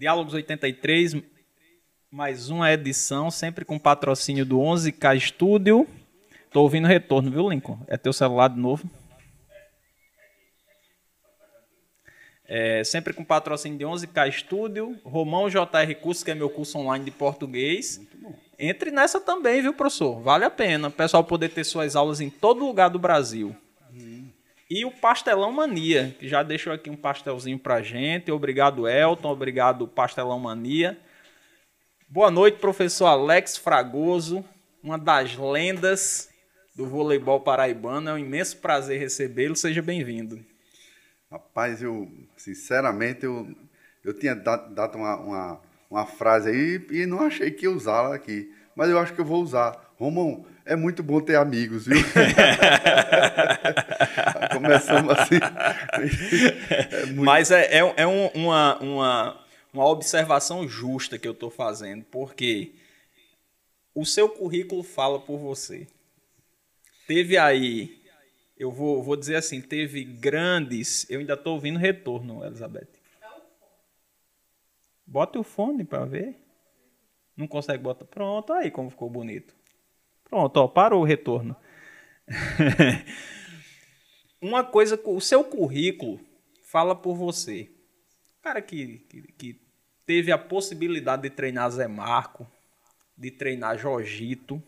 Diálogos 83, mais uma edição, sempre com patrocínio do 11K Studio. Tô ouvindo retorno, viu, Lincoln? É teu celular de novo? É, sempre com patrocínio de 11K Studio, Romão JR Cursos, que é meu curso online de português. Entre nessa também, viu, professor? Vale a pena. O pessoal poder ter suas aulas em todo lugar do Brasil. E o Pastelão Mania, que já deixou aqui um pastelzinho pra gente. Obrigado, Elton. Obrigado, Pastelão Mania. Boa noite, professor Alex Fragoso, uma das lendas do voleibol paraibano. É um imenso prazer recebê-lo. Seja bem-vindo. Rapaz, eu, sinceramente, eu, eu tinha dado, uma, uma, uma, frase aí e não achei que ia usá-la aqui. Mas eu acho que eu vou usar. Romão, é muito bom ter amigos, viu? Começamos assim. É muito... Mas é, é, é um, uma, uma, uma observação justa que eu estou fazendo, porque o seu currículo fala por você. Teve aí eu vou, vou dizer assim, teve grandes. Eu ainda estou ouvindo retorno, Elizabeth. Bota o fone para ver. Não consegue botar. Pronto, aí como ficou bonito. Pronto, ó, parou o retorno. Uma coisa, o seu currículo fala por você. Cara que, que, que teve a possibilidade de treinar Zé Marco, de treinar Jojito,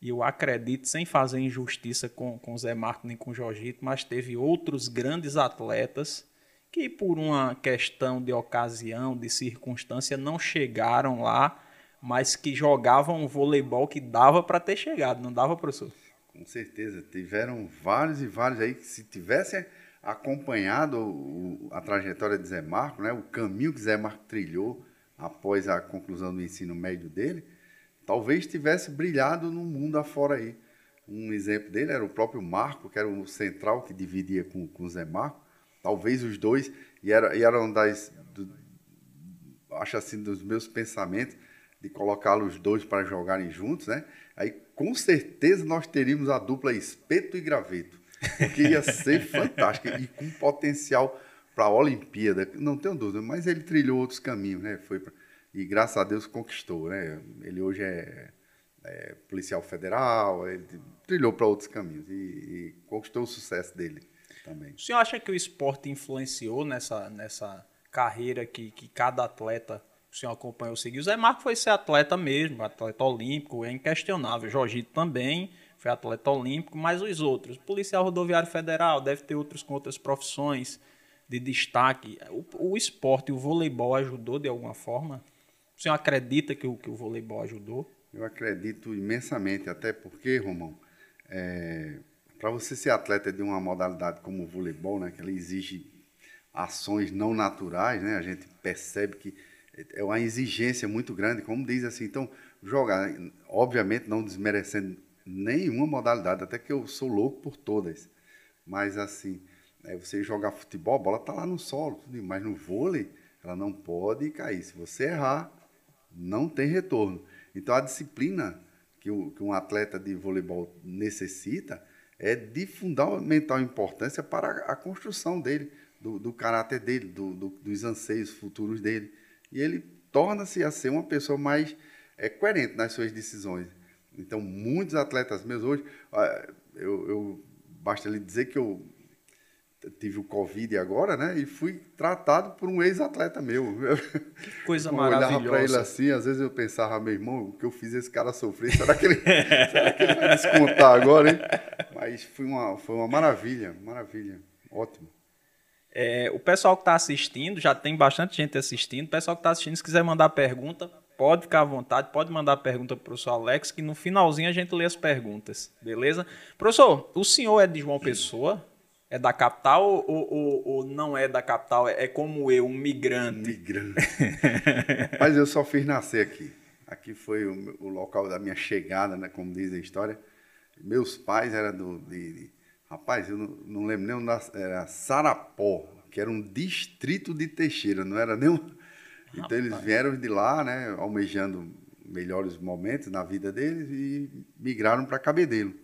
e eu acredito, sem fazer injustiça com, com Zé Marco nem com Jorgito, mas teve outros grandes atletas que, por uma questão de ocasião, de circunstância, não chegaram lá, mas que jogavam um voleibol que dava para ter chegado, não dava, professor? Com certeza. Tiveram vários e vários aí que, se tivessem acompanhado o, a trajetória de Zé Marco, né, o caminho que Zé Marco trilhou após a conclusão do ensino médio dele talvez tivesse brilhado no mundo afora aí. Um exemplo dele era o próprio Marco, que era o central que dividia com, com Zé Marco. Talvez os dois, e era, e era uma das, do, acho assim, dos meus pensamentos, de colocá-los dois para jogarem juntos, né? Aí com certeza nós teríamos a dupla espeto e graveto, porque ia ser fantástico e com potencial para a Olimpíada, não tenho dúvida, mas ele trilhou outros caminhos, né? Foi pra, e graças a Deus conquistou, né? Ele hoje é, é policial federal, ele trilhou para outros caminhos e, e, conquistou o sucesso dele também. O senhor acha que o esporte influenciou nessa, nessa carreira que, que cada atleta o senhor acompanhou seguiu? Zé Marco foi ser atleta mesmo, atleta olímpico, é inquestionável. Jorgito também foi atleta olímpico, mas os outros, policial rodoviário federal, deve ter outros com outras profissões de destaque. O, o esporte, o voleibol ajudou de alguma forma? O senhor acredita que o, que o voleibol ajudou? Eu acredito imensamente, até porque, Romão, é, para você ser atleta de uma modalidade como o voleibol, né, que ela exige ações não naturais, né, a gente percebe que é uma exigência muito grande, como diz assim. Então, jogar, obviamente, não desmerecendo nenhuma modalidade, até que eu sou louco por todas. Mas, assim, é, você jogar futebol, a bola está lá no solo, mas no vôlei, ela não pode cair. Se você errar, não tem retorno. Então, a disciplina que, o, que um atleta de voleibol necessita é de fundamental importância para a construção dele, do, do caráter dele, do, do, dos anseios futuros dele. E ele torna-se a ser uma pessoa mais é, coerente nas suas decisões. Então, muitos atletas meus hoje, eu, eu basta lhe dizer que eu tive o Covid agora, né? E fui tratado por um ex-atleta meu. Que coisa maravilhosa. Eu olhava para ele assim, às vezes eu pensava, meu irmão, o que eu fiz esse cara sofrer, será que ele, será que ele vai descontar agora, hein? Mas foi uma, foi uma maravilha, maravilha, ótimo. É, o pessoal que está assistindo, já tem bastante gente assistindo, o pessoal que está assistindo, se quiser mandar pergunta, pode ficar à vontade, pode mandar pergunta para o professor Alex, que no finalzinho a gente lê as perguntas, beleza? Professor, o senhor é de João Pessoa? É da capital ou, ou, ou, não é da capital? É como eu, um migrante. Migrante. Mas eu só fiz nascer aqui. Aqui foi o, o, local da minha chegada, né, como diz a história. Meus pais eram do. De, rapaz, eu não, não lembro nem onde era Sarapó, que era um distrito de Teixeira, não era nem um, Então rapaz. eles vieram de lá, né, almejando melhores momentos na vida deles e migraram para Cabedelo.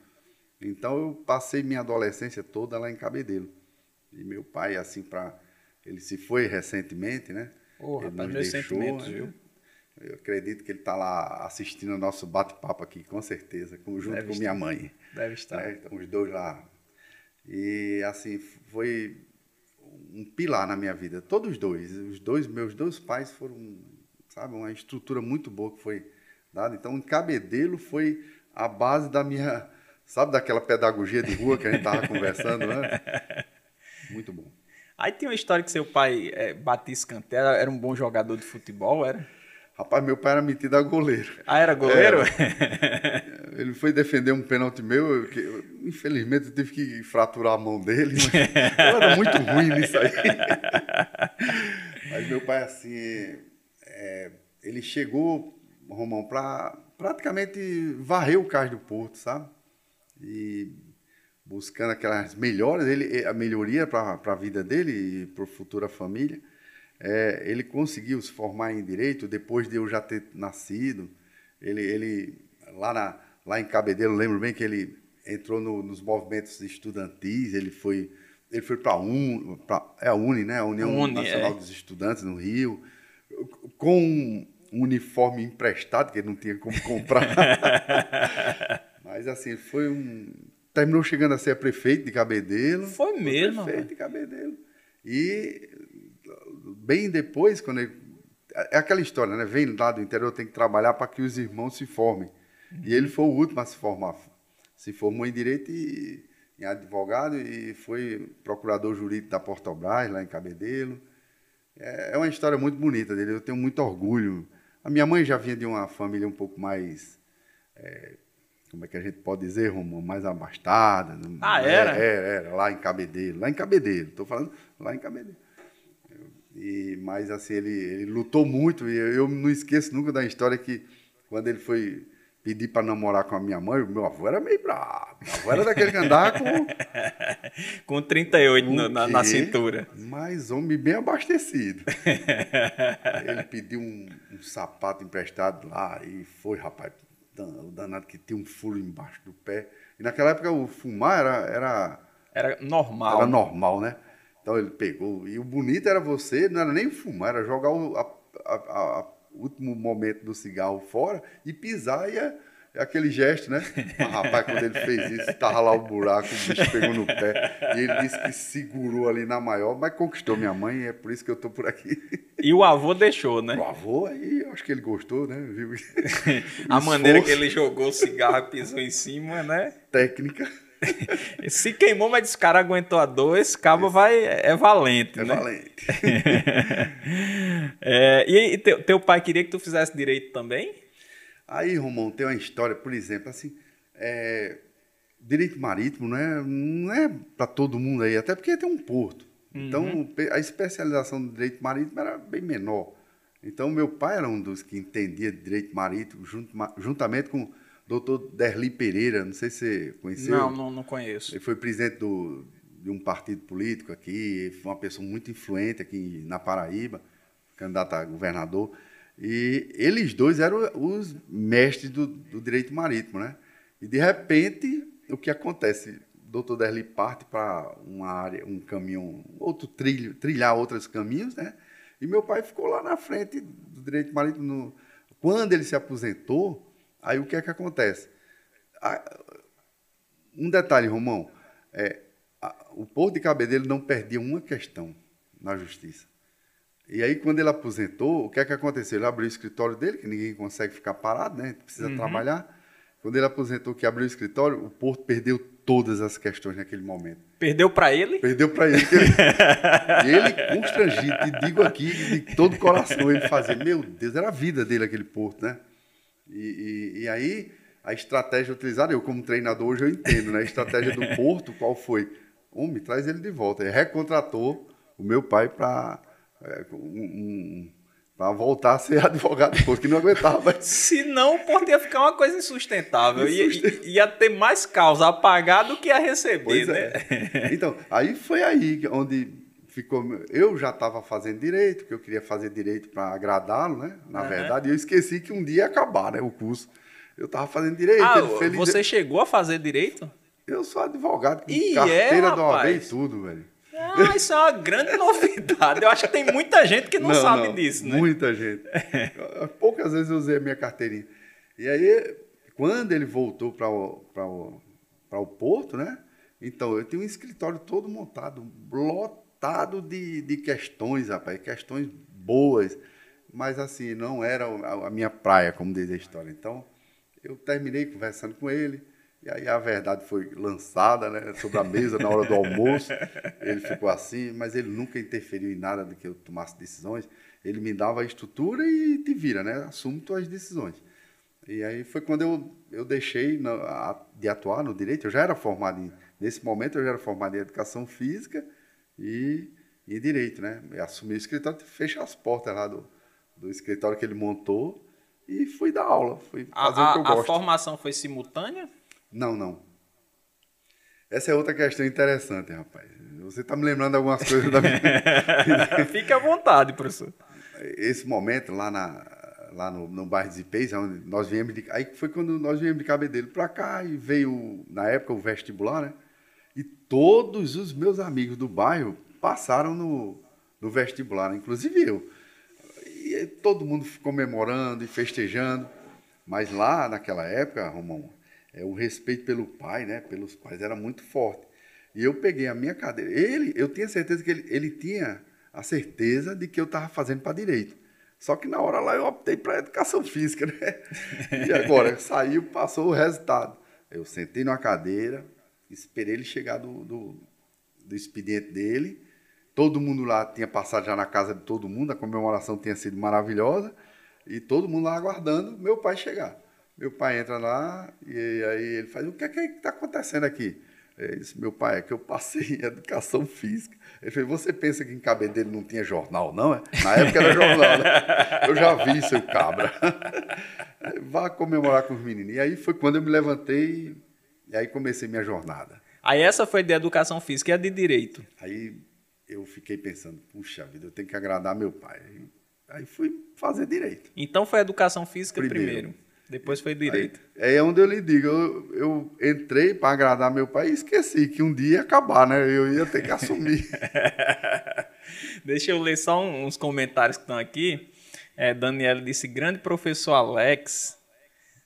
Então eu passei minha adolescência toda lá em Cabedelo. E meu pai, assim, para ele se foi recentemente, né? Oh, rapaz, meus deixou, sentimentos, viu? Eu acredito que ele está lá assistindo o nosso bate-papo aqui, com certeza, junto Deve com estar. minha mãe. Deve estar. Né? Então, os dois lá. E, assim, foi um pilar na minha vida. Todos os dois. Os dois, meus dois pais foram, sabe, uma estrutura muito boa que foi dada. Então, o Cabedelo foi a base da minha, sabe, daquela pedagogia de rua que a gente estava conversando, né? Muito bom. Aí tem uma história que seu pai é, batia escanteio, era um bom jogador de futebol, era? Rapaz, meu pai era metido a goleiro. Ah, era goleiro? Era. Ele foi defender um pênalti meu, que eu, infelizmente eu tive que fraturar a mão dele, mas eu era muito ruim nisso aí. Mas meu pai, assim, é, ele chegou, Romão, para praticamente varrer o cais do Porto, sabe? E buscando aquelas melhores, ele, a melhoria para a vida dele e para a futura família. É, ele conseguiu se formar em direito depois de eu já ter nascido. Ele, ele lá, na, lá em Cabedelo, lembro bem que ele entrou no, nos movimentos estudantis, ele foi ele foi para é a UNI, né? A União Uni, Nacional é. dos Estudantes no Rio, com um uniforme emprestado que ele não tinha como comprar. Mas assim, foi um terminou chegando a ser prefeito de Cabedelo. Foi mesmo. Prefeito de Cabedelo. E bem depois, quando ele, é aquela história, né? Vem lá do interior, tem que trabalhar para que os irmãos se formem. Uhum. E ele foi o último a se formar. Se formou em direito e em advogado e foi procurador jurídico da Portobras, lá em Cabedelo. É, é uma história muito bonita dele, eu tenho muito orgulho. A minha mãe já vinha de uma família um pouco mais é, como é que a gente pode dizer, Romulo, mais abastada. Ah, era? Era, era, lá em Cabedelo, lá em Cabedelo, estou falando lá em Cabedelo. E, mas assim, ele, ele lutou muito e eu não esqueço nunca da história que quando ele foi pedir para namorar com a minha mãe, o meu avô era meio bravo. Meu avô era daquele que andava com... com 38 no, na, na, cintura. Mas homem bem abastecido. ele pediu um, um, sapato emprestado lá e foi, rapaz, o danado que tinha um furo embaixo do pé. E naquela época o fumar era... Era, era normal. Era normal, né? Então ele pegou. E o bonito era você, não era nem fumar, era jogar o a, a, a, último momento do cigarro fora e pisar e é, é aquele gesto, né? Mas, rapaz, quando ele fez isso, estava lá o buraco, o bicho pegou no pé. E ele disse que segurou ali na maior, mas conquistou minha mãe e é por isso que eu estou por aqui. E o avô deixou, né? O avô, aí acho que ele gostou, né? Viu? A maneira que ele jogou o cigarro e pisou em cima, né? Técnica. Se queimou, mas esse cara aguentou a dor, esse cabo vai, é valente, é né? valente. é, e teu, teu pai queria que tu fizesse direito também? Aí, Romão, tem uma história, por exemplo, assim, é, direito marítimo não é, não é para todo mundo aí, até porque tem um porto. Então, uhum. a especialização do direito marítimo era bem menor. Então, meu pai era um dos que entendia direito marítimo, junto, juntamente com doutor Derli Pereira, não sei se você conheceu. Não, não, não conheço. Ele foi presidente do, de um partido político aqui, foi uma pessoa muito influente aqui na Paraíba, candidato a governador. E eles dois eram os mestres do, do direito marítimo, né? E de repente, o que acontece? O doutor Derli parte para uma área, um caminho, outro trilho, trilhar outros caminhos, né? E meu pai ficou lá na frente do direito marítimo. No, quando ele se aposentou, Aí o que é que acontece? Um detalhe, Romão, é, o Porto de Cabedelo não perdia uma questão na justiça. E aí, quando ele aposentou, o que é que aconteceu? Ele abriu o escritório dele, que ninguém consegue ficar parado, né? Precisa uhum. trabalhar. Quando ele aposentou, que abriu o escritório, o Porto perdeu todas as questões naquele momento. Perdeu para ele? Perdeu para ele. ele, ele constrangido, e digo aqui de todo o coração, ele fazia, meu Deus, era a vida dele aquele Porto, né? E, e, e, aí, a estratégia utilizada, eu como treinador hoje eu entendo, né? A estratégia do Porto, qual foi? Homem, traz ele de volta. Ele recontratou o meu pai para é, um, um, para voltar a ser advogado do Porto, que não aguentava. Senão o Porto ia ficar uma coisa insustentável. Ia, ia ter mais causa a pagar do que a receber, pois né? É. Então, aí foi aí onde ficou. Eu já estava fazendo direito, que eu queria fazer direito para agradá-lo, né? Na uhum. verdade, eu esqueci que um dia ia acabar, né? O curso. Eu estava fazendo direito. Ah, você chegou a fazer direito? Eu sou advogado, com e carteira é, do OAB e tudo, velho. Ah, isso é uma grande novidade. Eu acho que tem muita gente que não, não sabe não, disso, né? Muita gente. Poucas vezes eu usei a minha carteirinha. E aí, quando ele voltou para o, o, o Porto, né? Então, eu tinha um escritório todo montado, lotado de, de questões, rapaz, questões boas, mas assim, não era a, minha praia, como diz a história. Então, eu terminei conversando com ele, e aí a verdade foi lançada né, sobre a mesa na hora do almoço. Ele ficou assim, mas ele nunca interferiu em nada de que eu tomasse decisões. Ele me dava a estrutura e te vira, né? Assume tuas decisões. E aí foi quando eu, eu deixei de atuar no direito. Eu já era formado em, nesse momento eu já era formado em educação física e em direito, né? Assumi o escritório, fechei as portas lá do, do escritório que ele montou e fui dar aula, fui fazer a, o que eu gosto. A formação foi simultânea? Não, não. Essa é outra questão interessante, rapaz. Você está me lembrando algumas coisas da minha vida. Fique à vontade, professor. Esse momento lá, na, lá no, no bairro de Zipês, onde nós viemos de, aí foi quando nós viemos de Cabedelo para cá e veio, na época, o vestibular, né? E todos os meus amigos do bairro passaram no, no vestibular, inclusive eu. E todo mundo comemorando e festejando. Mas lá, naquela época, Romão, é, o respeito pelo pai, né, pelos pais, era muito forte. E eu peguei a minha cadeira. Ele, eu tinha certeza que ele, ele tinha a certeza de que eu estava fazendo para direito. Só que na hora lá eu optei para educação física, né? E agora saiu, passou o resultado. Eu sentei numa cadeira, esperei ele chegar do, do, do expediente dele. Todo mundo lá tinha passado já na casa de todo mundo, a comemoração tinha sido maravilhosa. E todo mundo lá aguardando meu pai chegar. Meu pai entra lá e aí ele faz: O que é que está acontecendo aqui? Disse: Meu pai, é que eu passei em educação física. Ele falou: Você pensa que em Cabedelo não tinha jornal, não? É? Na época era jornal, né? Eu já vi, seu cabra. Vá comemorar com os meninos. E aí foi quando eu me levantei e aí comecei minha jornada. Aí essa foi de educação física e a de direito. Aí eu fiquei pensando: Puxa vida, eu tenho que agradar meu pai. Aí fui fazer direito. Então foi educação física primeiro. primeiro. Depois foi direito. Aí, é onde eu lhe digo, eu, eu entrei para agradar meu pai e esqueci que um dia ia acabar, né? Eu ia ter que assumir. Deixa eu ler só uns comentários que estão aqui. É, Daniela disse, grande professor Alex.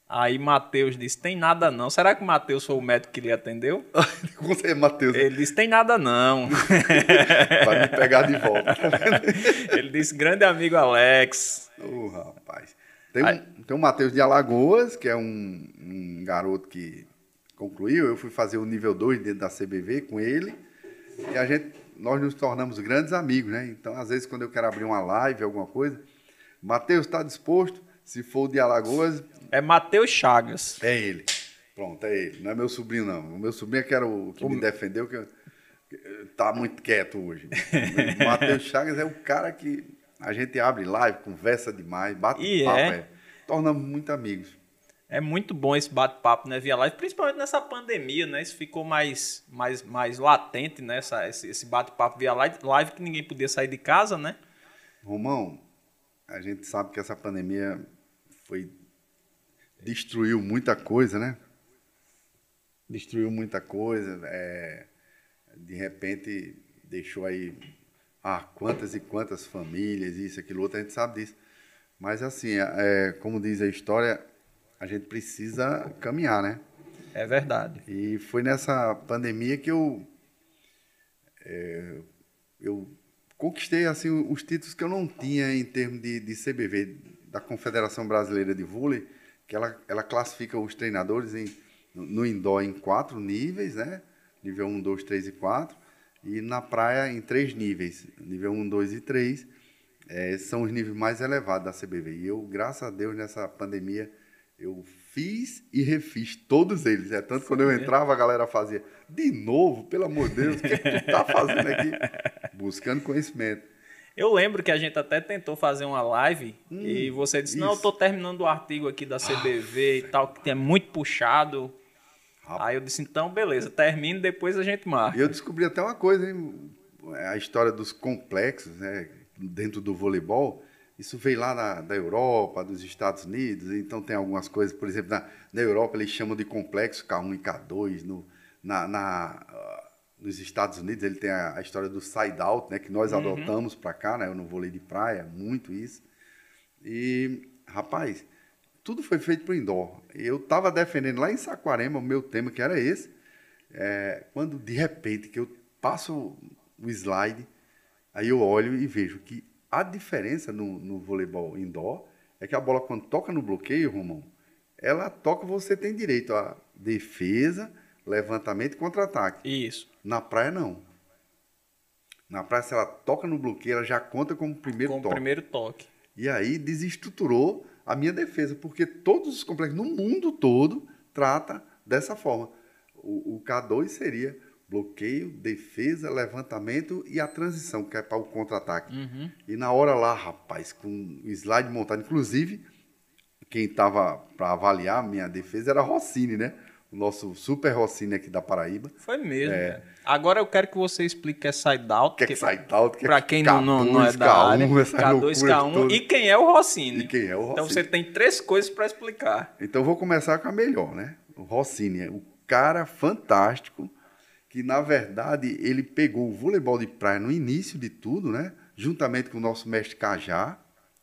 Aí Matheus disse, tem nada não. Será que o Matheus foi o médico que lhe atendeu? Certeza, Matheus. Ele disse, tem nada não. Vai me pegar de volta. Ele disse, grande amigo Alex. Ô, oh, rapaz. Tem um, tem um Matheus de Alagoas, que é um, um, garoto que concluiu. Eu fui fazer o nível 2 dentro da CBV com ele. E a gente, nós nos tornamos grandes amigos, né? Então, às vezes, quando eu quero abrir uma live, alguma coisa, Matheus está disposto? Se for o de Alagoas. É Matheus Chagas. É ele. Pronto, é ele. Não é meu sobrinho, não. O meu sobrinho é que era o que o... me defendeu, que tá muito quieto hoje. Matheus Chagas é o cara que a gente abre live, conversa demais, bate e papo, é. é. Tornamos muito amigos. É muito bom esse bate-papo né, via live, principalmente nessa pandemia, né? Isso ficou mais, mais, mais latente, né? Essa, esse, esse bate-papo via live, live que ninguém podia sair de casa, né? Romão, a gente sabe que essa pandemia foi destruiu muita coisa, né? Destruiu muita coisa. É, de repente deixou aí ah, quantas e quantas famílias, isso, aquilo, outro, a gente sabe disso. Mas, assim, é, como diz a história, a gente precisa caminhar, né? É verdade. E foi nessa pandemia que eu, é, eu conquistei, assim, os títulos que eu não tinha em termos de, de CBV, da Confederação Brasileira de Vôlei, que ela, ela classifica os treinadores em, no indoor em quatro níveis, né? Nível 1, 2, 3 e 4 e na praia em três níveis, nível 1, 2 e 3, é, são os níveis mais elevados da CBV. E eu, graças a Deus, nessa pandemia, eu fiz e refiz todos eles. É tanto que quando eu entrava, a galera fazia, de novo, pelo amor de Deus, o que, é que tu tá fazendo aqui? Buscando conhecimento. Eu lembro que a gente até tentou fazer uma live hum, e você disse, não, eu tô terminando o artigo aqui da CBV ah, e tal, que é muito puxado. Aí eu disse, então, beleza, termine, depois a gente marca. E eu descobri até uma coisa, hein? a história dos complexos, né? dentro do voleibol, isso veio lá na, da Europa, dos Estados Unidos, então tem algumas coisas, por exemplo, na, na Europa eles chamam de complexo K1 e K2, no, na, na, nos Estados Unidos, ele tem a, a história do side out, né? Que nós Uhum. adotamos para cá, né? Eu no vôlei de praia, muito isso. E, rapaz, tudo foi feito pro indoor. Eu estava defendendo lá em Saquarema o meu tema, que era esse. É, quando, de repente, que eu passo o slide, aí eu olho e vejo que a diferença no, no voleibol indoor é que a bola, quando toca no bloqueio, Romão, ela toca, você tem direito a defesa, levantamento e contra-ataque. Isso. Na praia, não. Na praia, se ela toca no bloqueio, ela já conta como primeiro Com o toque. primeiro toque. E aí desestruturou a minha defesa, porque todos os complexos no mundo todo trata dessa forma. O, o K2 seria bloqueio, defesa, levantamento e a transição, que é para o contra-ataque. Uhum. E na hora lá, rapaz, com o slide montado, inclusive, quem estava para avaliar a minha defesa era Rossini, né? O nosso super Rossini aqui da Paraíba. Foi mesmo. cara. Agora eu quero que você explique o que é side out. Que é que- que é Pra quem não, não, não é K2, da área, K1, essa K2, loucura K1 toda. e quem é o Rossini. E quem é o Então Rossini. você tem três coisas para explicar. Então eu vou começar com a melhor, né? O Rossini, o cara fantástico que na verdade ele pegou o voleibol de praia no início de tudo, né? Juntamente com o nosso mestre Cajá,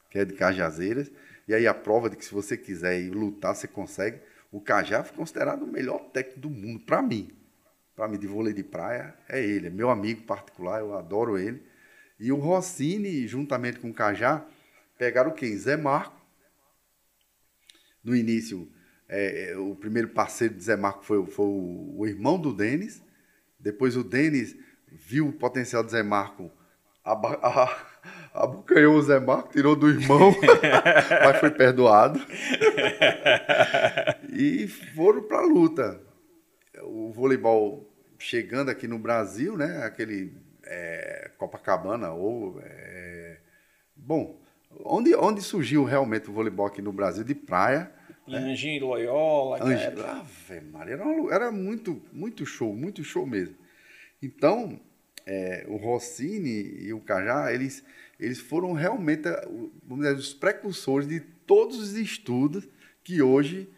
que é de Cajazeiras, e aí a prova de que se você quiser ir lutar, você consegue. O Cajá foi considerado o melhor técnico do mundo para mim. Para mim de vôlei de praia é ele, é meu amigo particular, eu adoro ele. E o Rossini, juntamente com o Cajá, pegaram quem? Zé Marco, no início, é, é, o primeiro parceiro de Zé Marco foi, o- foi o, o irmão do Denis. Depois o Denis viu o potencial de Zé Marco, aba- a- abocanhou o Zé Marco, tirou do irmão, mas foi perdoado. e foram para a luta. O voleibol chegando aqui no Brasil, né? Aquele é, Copacabana ou é, bom, onde, onde surgiu realmente o voleibol aqui no Brasil de praia? Anjinho Loyola, cara. Ange- Ave Maria, era, uma era muito, muito show, muito show mesmo. Então, é, o Rossini e o Cajá, eles, eles foram realmente vamos dizer, os precursores de todos os estudos que hoje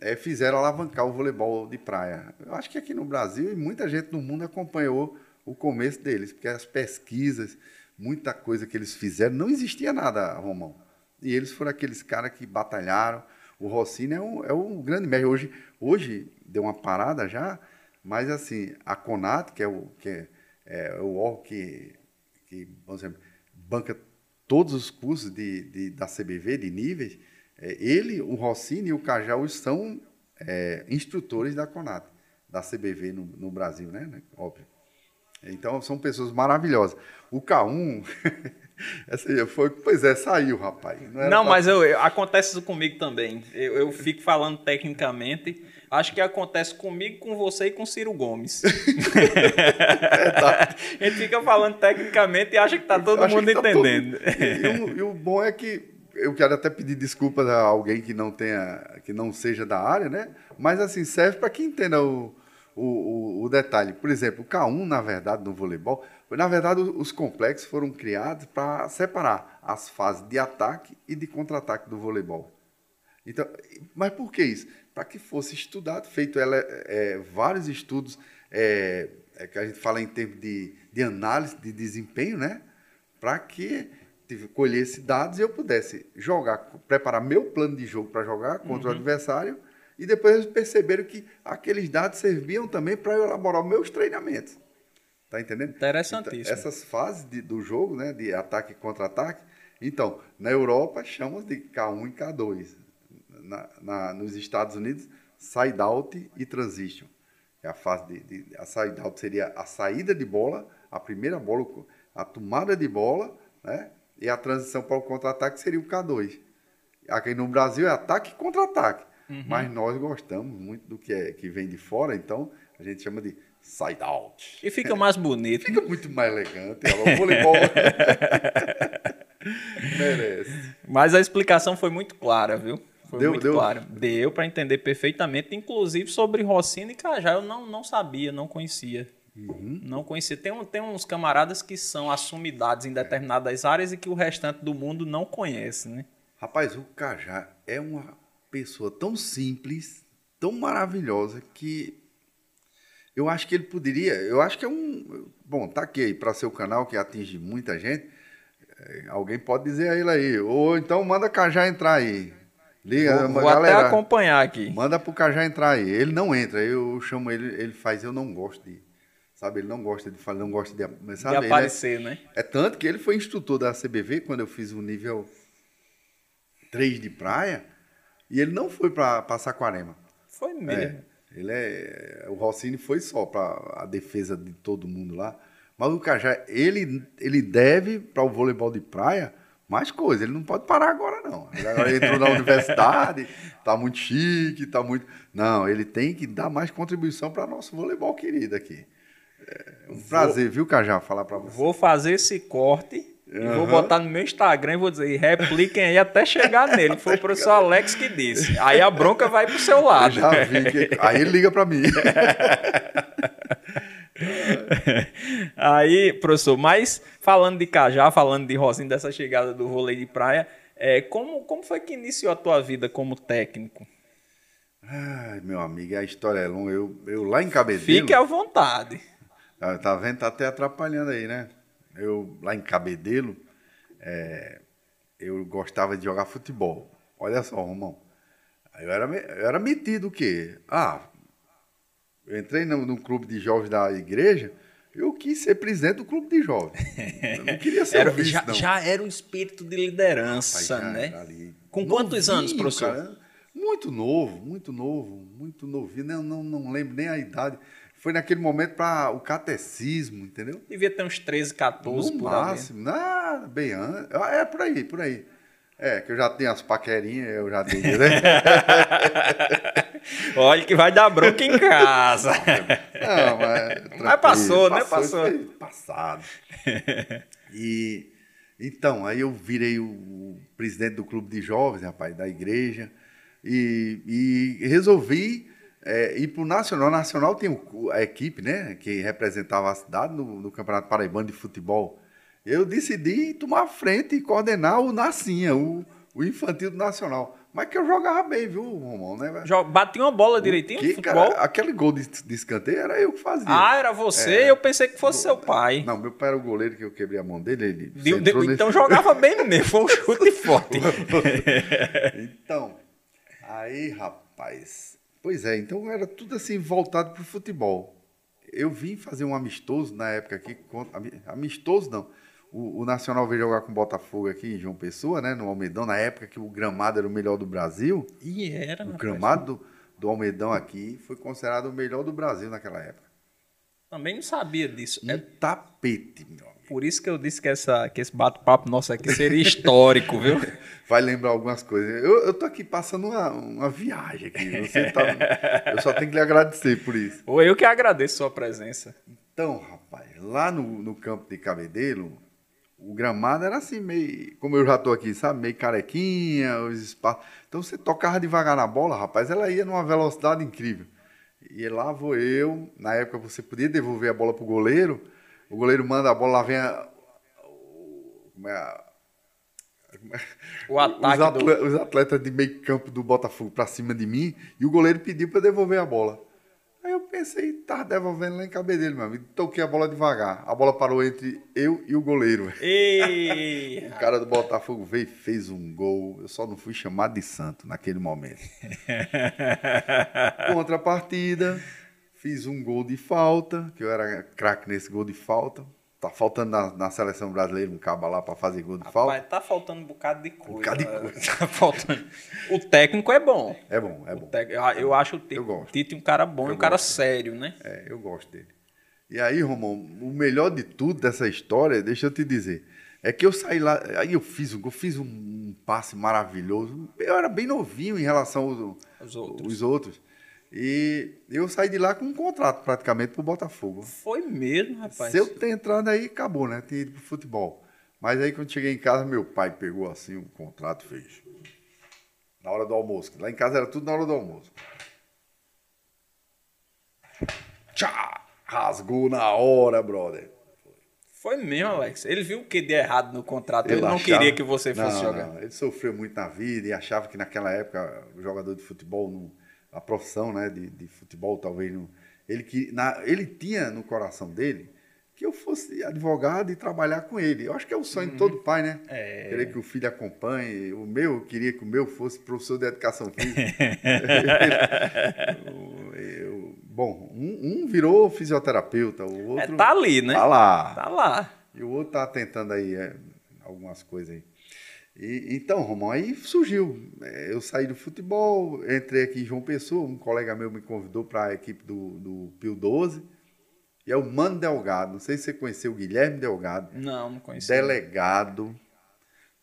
é, fizeram alavancar o voleibol de praia. Eu acho que aqui no Brasil e muita gente no mundo acompanhou o começo deles, porque as pesquisas, muita coisa que eles fizeram, não existia nada, Romão. E eles foram aqueles caras que batalharam. O Rossini é um, é um grande mestre. Hoje, hoje deu uma parada já, mas assim, a Conat, que é o, que é, é o órgão que, que vamos dizer, banca todos os cursos de, de- da CBV, de níveis, é, ele, o Rossini e o Cajal são é, instrutores da Conat, da CBV no, no Brasil, né? né? Óbvio. Então, são pessoas maravilhosas. O K1, essa foi, pois é, saiu, rapaz. era Não, pra- mas eu, eu- acontece isso comigo também. Eu, eu fico falando tecnicamente. Acho que acontece comigo, com você e com Ciro Gomes. A gente fica falando tecnicamente e acha que tá todo mundo tá todo- entendendo. E, o, e o bom é que eu quero até pedir desculpas a alguém que não tenha, que não seja da área, né? Mas assim serve para quem entenda o, o, o, o detalhe. Por exemplo, o K1 na verdade no voleibol, na verdade os complexos foram criados para separar as fases de ataque e de contra-ataque do voleibol. Então, mas por que isso? Para que fosse estudado, feito ela, é, vários estudos é, é, que a gente fala em termos de, de análise de desempenho, né? Para que colhesse dados e eu pudesse jogar, preparar meu plano de jogo para jogar contra o adversário e depois eles perceberam que aqueles dados serviam também para eu elaborar meus treinamentos. Tá entendendo? Interessantíssimo. Então, essas fases de- do jogo, né, de ataque e contra-ataque, então, na Europa chamam de K1 e K2. Na, na- nos Estados Unidos, side out e transition. É a fase de, de- a side out seria a saída de bola, a primeira bola, a tomada de bola, né? E a transição para o contra-ataque seria o K2. Aqui no Brasil é ataque e contra-ataque. Mas nós gostamos muito do que, é, que vem de fora, então a gente chama de side out. E fica mais bonito. Fica muito mais elegante. ela, O voleibol merece. Mas a explicação foi muito clara, viu? Foi Deu- muito deu? clara. Deu para entender perfeitamente, inclusive sobre Rossini e Cajá. Eu não, não sabia, não conhecia. Uhum. Não conhecia. Tem, um- tem uns camaradas que são assumidades em determinadas áreas e que o restante do mundo não conhece, né? Rapaz, o Cajá é uma pessoa tão simples, tão maravilhosa, que eu acho que ele poderia, eu acho que é um, bom, tá aqui para seu canal que atinge muita gente, é, alguém pode dizer a ele aí, ou então manda Cajá entrar aí. Liga, vou, vou galera, até acompanhar aqui. Manda pro Cajá entrar aí. Ele não entra, eu chamo ele, ele faz, eu não gosto de, sabe, ele não gosta de falar, não gosta de, sabe, de aparecer, é, né? É tanto que ele foi instrutor da CBV quando eu fiz o nível 3 de praia, e ele não foi para Saquarema. Foi mesmo. É, ele é, o Rossini foi só para a defesa de todo mundo lá. Mas o Cajá, ele, ele deve para o voleibol de praia mais coisa. Ele não pode parar agora, não. Ele agora entrou na universidade, tá muito chique, tá muito. Não, ele tem que dar mais contribuição para nosso voleibol querido aqui. É um prazer, viu, Cajá, falar para você. Vou fazer esse corte Uhum. E vou botar no meu Instagram e vou dizer, repliquem aí até chegar nele. Foi o professor Alex que disse. Aí a bronca vai pro seu lado. Eu já vi. Que... Aí ele liga para mim. aí, professor, mas falando de Cajá, falando de Rosinho, dessa chegada do vôlei de praia, é, como, como foi que iniciou a tua vida como técnico? Ai, meu amigo, a história é longa. Eu, eu lá em Cabedelo... Fique à vontade. Ah, tá vendo? Tá até atrapalhando aí, né? eu lá em Cabedelo, é, eu gostava de jogar futebol. Olha só, Romão. Eu era, eu era metido o quê? Ah, eu entrei no, no, clube de jovens da igreja, eu quis ser presidente do clube de jovens. Eu não queria ser era, vice, já, não. já era um espírito de liderança, Rapaz, né? Com novinho, quantos anos, professor? Cara, muito novo, muito novo, muito novinho. Não, não, não lembro nem a idade foi naquele momento para o catecismo, entendeu? Devia ter uns 13, 14 no por máximo, nada, bem antes. É por aí, por aí. É, que eu já tenho as paquerinhas, eu já tenho, né? Olha que vai dar bronca em casa. Não, mas. Mas passou, né? Passou. Passado. E. Então, aí eu virei o presidente do clube de jovens, rapaz, da igreja, e, e resolvi é, e para o Nacional, Nacional tem a equipe, né, que representava a cidade no, no Campeonato Paraibano de Futebol. Eu decidi tomar a frente e coordenar o Nascinha, o, o infantil do Nacional. Mas que eu jogava bem, viu, Romão, né? Batia uma bola direitinho que, futebol? Cara, aquele gol de, de escanteio era eu que fazia. Ah, era você? É, eu pensei que fosse seu pai. Não, meu pai era o goleiro que eu quebrei a mão dele. Ele de, de, nesse... Então jogava bem mesmo, foi um chute forte. então, aí, rapaz, Pois é, então era tudo assim voltado para o futebol. Eu vim fazer um amistoso na época aqui, amistoso não. O, o, Nacional veio jogar com o Botafogo aqui em João Pessoa, né, no Almedão, na época que o gramado era o melhor do Brasil. E era, O gramado do, do Almedão aqui foi considerado o melhor do Brasil naquela época. Também não sabia disso. Um é tapete, meu por isso que eu disse que, essa, que esse bate-papo nosso aqui seria histórico, viu? Vai lembrar algumas coisas. Eu, eu tô aqui passando uma, uma viagem aqui. Você tá, eu só tenho que lhe agradecer por isso. Ou eu que agradeço sua presença. Então, rapaz, lá no, no campo de Cabedelo, o gramado era assim, meio. Como eu já tô aqui, sabe? Meio carequinha, os espaços. Então você tocava devagar na bola, rapaz, ela ia numa velocidade incrível. E lá vou eu, na época você podia devolver a bola pro goleiro o goleiro manda a bola, lá vem a, como é a, o ataque os, atletas, do... os atletas de meio campo do Botafogo para cima de mim e o goleiro pediu para devolver a bola. Aí eu pensei, tá devolvendo lá em cabedelo, meu amigo. Toquei a bola devagar. A bola parou entre eu e o goleiro. Ei. o cara do Botafogo veio e fez um gol. Eu só não fui chamado de santo naquele momento. Contrapartida, Fiz um gol de falta, que eu era craque nesse gol de falta. Tá faltando na, na seleção brasileira um cabo lá para fazer gol de Rapaz, falta. tá faltando um bocado de coisa. Um bocado de coisa. Tá faltando. O técnico é bom. É bom, é bom. Tec... Eu acho o Tite, Tite um cara bom eu e um cara sério, né? É, eu gosto dele. E aí, Romão, o melhor de tudo dessa história, deixa eu te dizer, é que eu saí lá, aí eu fiz um, eu fiz um passe maravilhoso. Eu era bem novinho em relação aos, outros. Os outros. E eu saí de lá com um contrato praticamente pro Botafogo. Foi mesmo, rapaz? Se eu ter entrado aí, acabou, né? Tinha ido pro futebol. Mas aí quando cheguei em casa, meu pai pegou assim o um contrato fez. Na hora do almoço. Lá em casa era tudo na hora do almoço. Tchá! Rasgou na hora, brother. Foi mesmo, Alex. Ele viu o que de errado no contrato. Ele, ele não achava... queria que você fosse não, jogar. Não. Ele sofreu muito na vida e achava que naquela época o jogador de futebol não a profissão né, de, de futebol talvez não, Ele, que, na, ele tinha no coração dele que eu fosse advogado e trabalhar com ele. Eu acho que é o sonho de todo pai, né? É. Querer que o filho acompanhe. O meu, eu queria que o meu fosse professor de educação física. eu, eu, bom, um, um, virou fisioterapeuta, o outro. É, tá ali, né? Tá lá. Tá lá. E o outro tá tentando aí é, algumas coisas aí. E, então, Romão, aí surgiu. É, eu saí do futebol, entrei aqui em João Pessoa, um colega meu me convidou para a equipe do, do Pio 12 e é o Mano Delgado. Não sei se você conheceu o Guilherme Delgado. Não, não conheci. Delegado,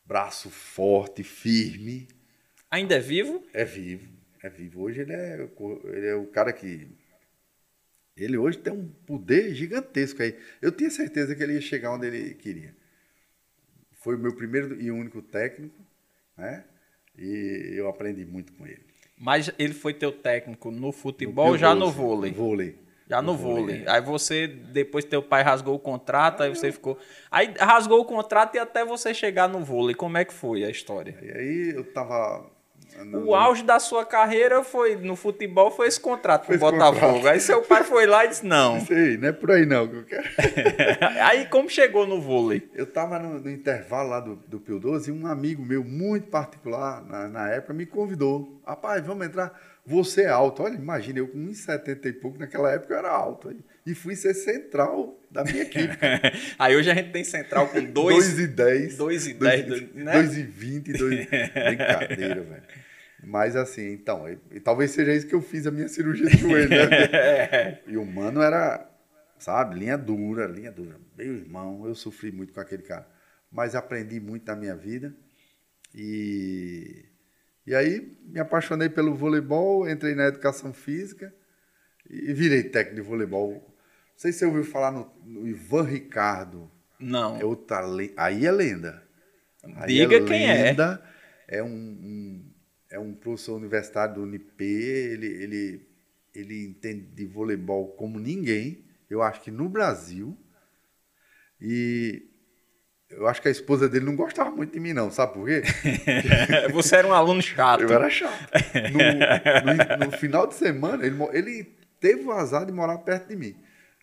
braço forte, firme. Ainda é vivo? É vivo, é vivo. Hoje ele é, ele é o cara que. Ele hoje tem um poder gigantesco aí. Eu tinha certeza que ele ia chegar onde ele queria. Foi o meu primeiro e único técnico, né? E eu aprendi muito com ele. Mas ele foi teu técnico no futebol ou já no vôlei? Vôlei. Já no, no vôlei. vôlei. Aí você, depois teu pai rasgou o contrato, aí, aí você eu... ficou. Aí rasgou o contrato e até você chegar no vôlei. Como é que foi a história? E aí eu tava. No... O auge da sua carreira foi no futebol foi esse contrato com o Botafogo. Contrato. Aí seu pai foi lá e disse: não. Sei, não é por aí não que eu quero. aí como chegou no vôlei? Eu tava no, no intervalo lá do, do Pio 12 e um amigo meu, muito particular, na, na época, me convidou. Rapaz, vamos entrar você é alto. Olha, imagina, eu com 1,70 e pouco, naquela época eu era alto. E fui ser central da minha equipe. aí hoje a gente tem central com 2 e 10. 2 e 10, 2 né? e 20, 2 Brincadeira, velho. Mas assim, então, e, e, talvez seja isso que eu fiz a minha cirurgia de joelho, né? e o mano era, sabe, linha dura, linha dura. Meu irmão, eu sofri muito com aquele cara. Mas aprendi muito na minha vida. E e aí me apaixonei pelo voleibol, entrei na educação física e virei técnico de voleibol. Não sei se você ouviu falar no, no Ivan Ricardo. Não. É outra, aí é lenda. Aí Diga é quem é. lenda, é. É um, um, é um professor universitário do Unip, ele, ele, ele entende de voleibol como ninguém, eu acho que no Brasil. E eu acho que a esposa dele não gostava muito de mim, não, sabe por quê? Você era um aluno chato. Eu era chato. No, no, no final de semana, ele, ele, teve o azar de morar perto de mim.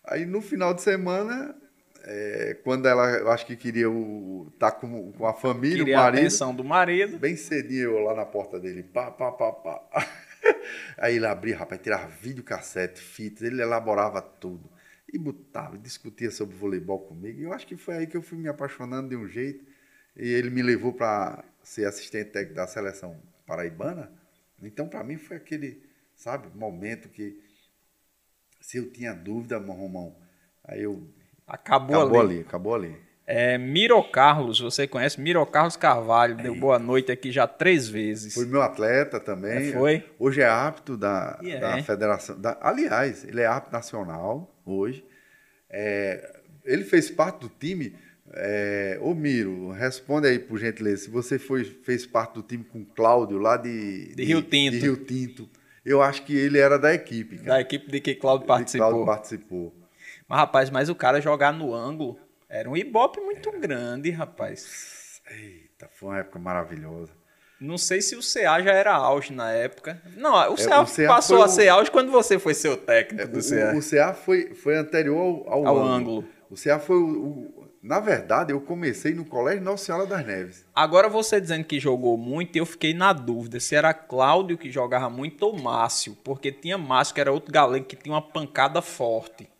Aí no final de semana, é, quando ela, eu acho que queria estar tá com, com a família, queria o marido. a atenção do marido. Bem cedinho eu lá na porta dele, pá, pá, pá, pá. Aí ele abria, rapaz, tirava vídeo, cassete, fitas, ele elaborava tudo e botava, discutia sobre voleibol comigo. E eu acho que foi aí que eu fui me apaixonando de um jeito. E ele me levou para ser assistente técnico da seleção paraibana. Então, para mim, foi aquele, sabe, momento que se eu tinha dúvida, Romão, aí eu. Acabou, acabou ali. ali. Acabou ali. É, Miro Carlos, você conhece? Miro Carlos Carvalho, deu boa noite aqui já três vezes. Foi meu atleta também. É, foi? Hoje é apto da, yeah. da federação. Da, aliás, ele é apto nacional hoje. É, ele fez parte do time. É, ô Miro, responde aí por gentileza. Se você foi, fez parte do time com Cláudio lá de, de, de, Rio Tinto. de Rio Tinto, eu acho que ele era da equipe. Cara. Da equipe de que Cláudio participou. Cláudio participou. Mas, rapaz, mas o cara jogar no ângulo era um ibope muito é. grande, rapaz. Eita, foi uma época maravilhosa. Não sei se o CA já era auge na época. Não, o CA, é, o CA passou a ser auge quando você foi seu técnico é, do CA. O, o CA foi, foi anterior ao, ao, ao ângulo. ângulo. O CA foi o, o, Na verdade, eu comecei no Colégio Nossa Senhora das Neves. Agora você dizendo que jogou muito, eu fiquei na dúvida se era Cláudio que jogava muito ou Márcio. Porque tinha Márcio, que era outro galego que tinha uma pancada forte.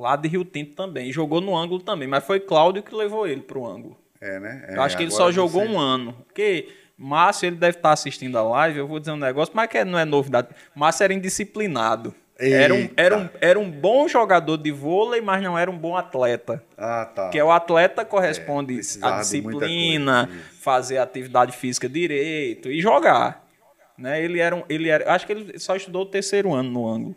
Lá de Rio Tinto também. Jogou no ângulo também. Mas foi Cláudio que levou ele pro ângulo. É, né? É, eu acho que ele só jogou um ano. Porque Márcio, ele deve estar assistindo a live, eu vou dizer um negócio, mas que não é novidade. Márcio era indisciplinado. Era um, era, um, era um bom jogador de vôlei, mas não era um bom atleta. Ah, tá. Que o atleta corresponde é, à disciplina, fazer atividade física direito e jogar. Né? Ele era um, ele era, acho que ele só estudou o terceiro ano no ângulo.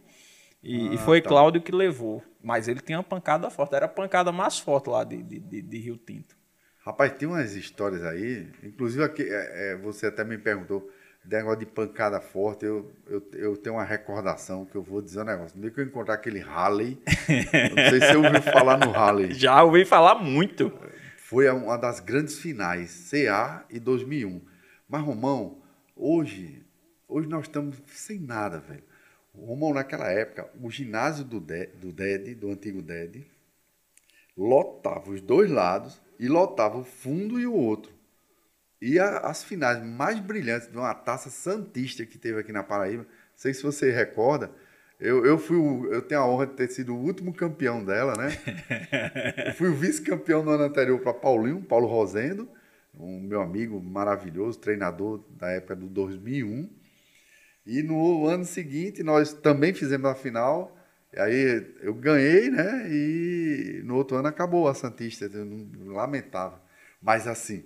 E, ah, e foi tá. Cláudio que levou. Mas ele tinha uma pancada forte, era a pancada mais forte lá de, de, de, de Rio Tinto. Rapaz, tem umas histórias aí, inclusive aqui, é, é, você até me perguntou, negócio de pancada forte, eu, eu, eu, tenho uma recordação que eu vou dizer um negócio. No dia que eu encontrar aquele Harley, não sei se você ouviu falar no Harley. Já ouvi falar muito. Foi uma das grandes finais, CA e 2001. Mas, Romão, hoje, hoje nós estamos sem nada, velho. Romão, naquela época, o ginásio do, de, do DED, do antigo DED, lotava os dois lados e lotava o fundo e o outro. E a, as finais mais brilhantes de uma taça santista que teve aqui na Paraíba, não sei se você recorda, eu, eu, fui o, eu tenho a honra de ter sido o último campeão dela, né? eu fui o vice-campeão no ano anterior para Paulinho, Paulo Rosendo, um meu amigo maravilhoso, treinador da época do 2001. E no ano seguinte nós também fizemos a final. Aí eu ganhei, né? E no outro ano acabou a Santista. Lamentável. Mas assim,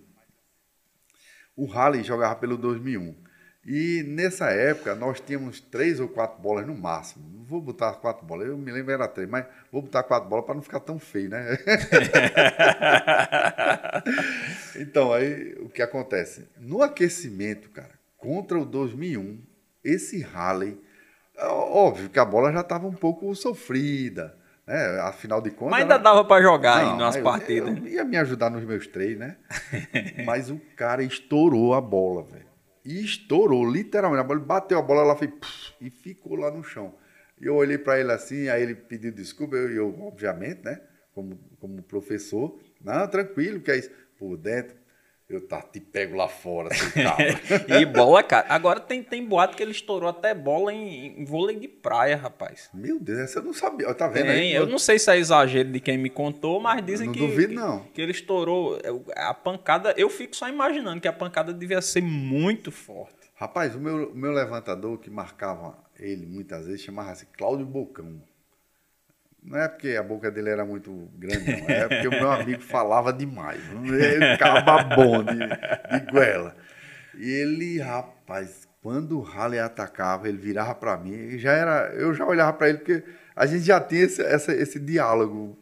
o Rally jogava pelo 2001. E nessa época nós tínhamos três ou quatro bolas no máximo. Não vou botar quatro bolas, eu me lembro era três, mas vou botar quatro bolas para não ficar tão feio, né? então, aí o que acontece? No aquecimento, cara, contra o 2001, esse rally, óbvio que a bola já estava um pouco sofrida, né? Afinal de contas. Mas ainda dava para jogar não, nas partidas. Eu ia me ajudar nos meus três, né? mas o cara estourou a bola, velho e estourou, literalmente. A bola bateu a bola, ela fez e ficou lá no chão. E eu olhei para ele assim, aí ele pediu desculpa, eu, eu, obviamente, né, como, como professor, não, tranquilo, que é isso. Por dentro, eu tá, te pego lá fora, E bola, cara. Agora tem, tem boato que ele estourou até bola em, em vôlei de praia, rapaz. Meu Deus, essa eu não sabia. Tá vendo tem, aí? Eu não sei se é exagero de quem me contou, mas dizem não que. Não duvido, que, não. Que ele estourou. A pancada, eu fico só imaginando que a pancada devia ser muito forte. Rapaz, o meu, o meu levantador que marcava ele muitas vezes chamava-se Cláudio Bocão. Não é porque a boca dele era muito grande, não. É porque o meu amigo falava demais. Ele ficava bom de, de goela. E ele, rapaz, quando o Halle atacava, ele virava para mim, já era, eu já olhava para ele, porque a gente já tinha esse, esse, esse diálogo.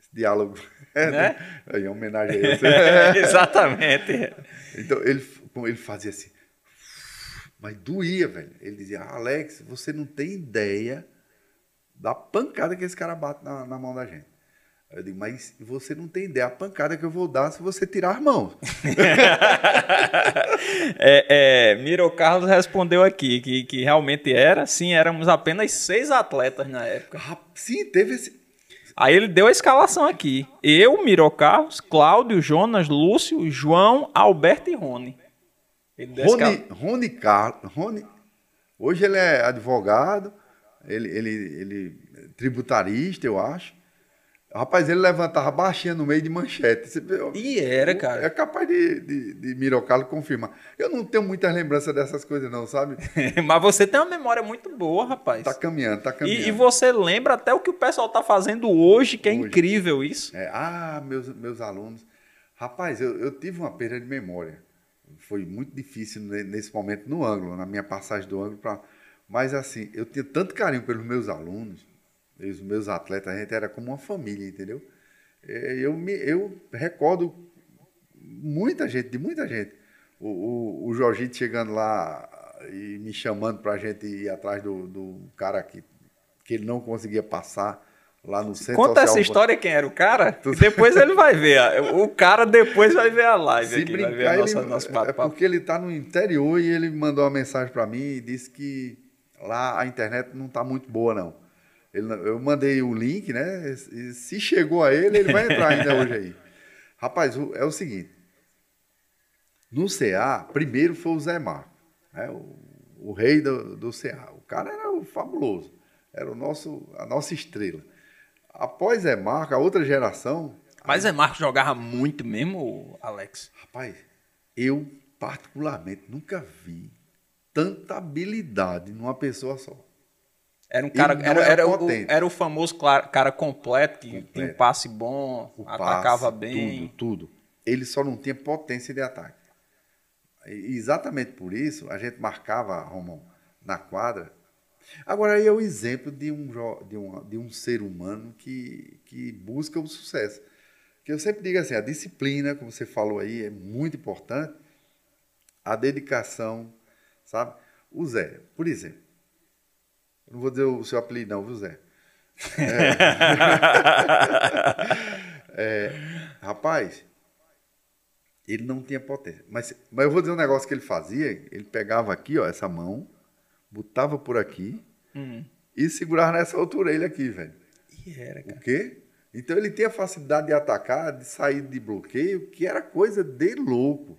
Esse diálogo. É, né? Em homenagem a isso. Exatamente. Então, ele, ele fazia assim. Mas doía, velho. Ele dizia, Alex, você não tem ideia da pancada que esse cara bate na, na mão da gente. Eu digo, mas você não tem ideia a pancada que eu vou dar se você tirar as mãos. é, é, Miro Carlos respondeu aqui que, que realmente era, sim, éramos apenas seis atletas na época. Ah, sim, teve esse. Aí ele deu a escalação aqui. Eu, Miro Carlos, Cláudio, Jonas, Lúcio, João, Alberto e Rony. Rony, Rony Carlos. Rony, hoje ele é advogado ele, ele, ele tributarista, eu acho. Rapaz, ele levantava baixinha no meio de manchete. E era, cara. É capaz de, de, de Mirocalo confirmar. Eu não tenho muitas lembranças dessas coisas, não, sabe? Mas você tem uma memória muito boa, rapaz. Tá caminhando, tá caminhando. E, e você lembra até o que o pessoal tá fazendo hoje, que é hoje. incrível isso. É, ah, meus, meus alunos. Rapaz, eu, eu tive uma perda de memória. Foi muito difícil nesse momento no ângulo, na minha passagem do ângulo para mas assim, eu tinha tanto carinho pelos meus alunos, os meus atletas, a gente era como uma família, entendeu? Eu, me, eu recordo muita gente, de muita gente. O, o, o Jorgito chegando lá e me chamando para a gente ir atrás do, do cara que, que ele não conseguia passar lá no centro Conta social. essa história quem era o cara, tu... depois ele vai ver. O cara depois vai ver a live Se aqui, brincar, vai ver a nossa, ele, nosso É porque ele está no interior e ele mandou uma mensagem para mim e disse que lá a internet não está muito boa, não. Ele, eu mandei o link, né? E se chegou a ele, ele vai entrar ainda hoje aí. Rapaz, é o seguinte. No CA, primeiro foi o Zé Marco, né? o, o rei do, do CA. O cara era o fabuloso, era o nosso, a nossa estrela. Após Zé Marco, a outra geração. Mas Zé Marco jogava muito mesmo, Alex? Rapaz, eu particularmente nunca vi tanta habilidade numa pessoa só. Era um cara, era, era, era, o, era, o, famoso cara completo, que completo. tinha um passe bom, o atacava passe, bem. Tudo, tudo. Ele só não tinha potência de ataque. E exatamente por isso, a gente marcava, Romão, na quadra. Agora, aí é o exemplo de um, de um, de um ser humano que, que busca o sucesso. Que eu sempre digo assim, a disciplina, como você falou aí, é muito importante. A dedicação, sabe? O Zé, por exemplo. Eu não vou dizer o seu apelido, não, viu, Zé? É, é, rapaz, ele não tinha potência. Mas, mas eu vou dizer um negócio que ele fazia. Ele pegava aqui, ó, essa mão, botava por aqui, Hum. e segurava nessa outra orelha aqui, velho. E era, O cara. quê? Então ele tinha facilidade de atacar, de sair de bloqueio, que era coisa de louco.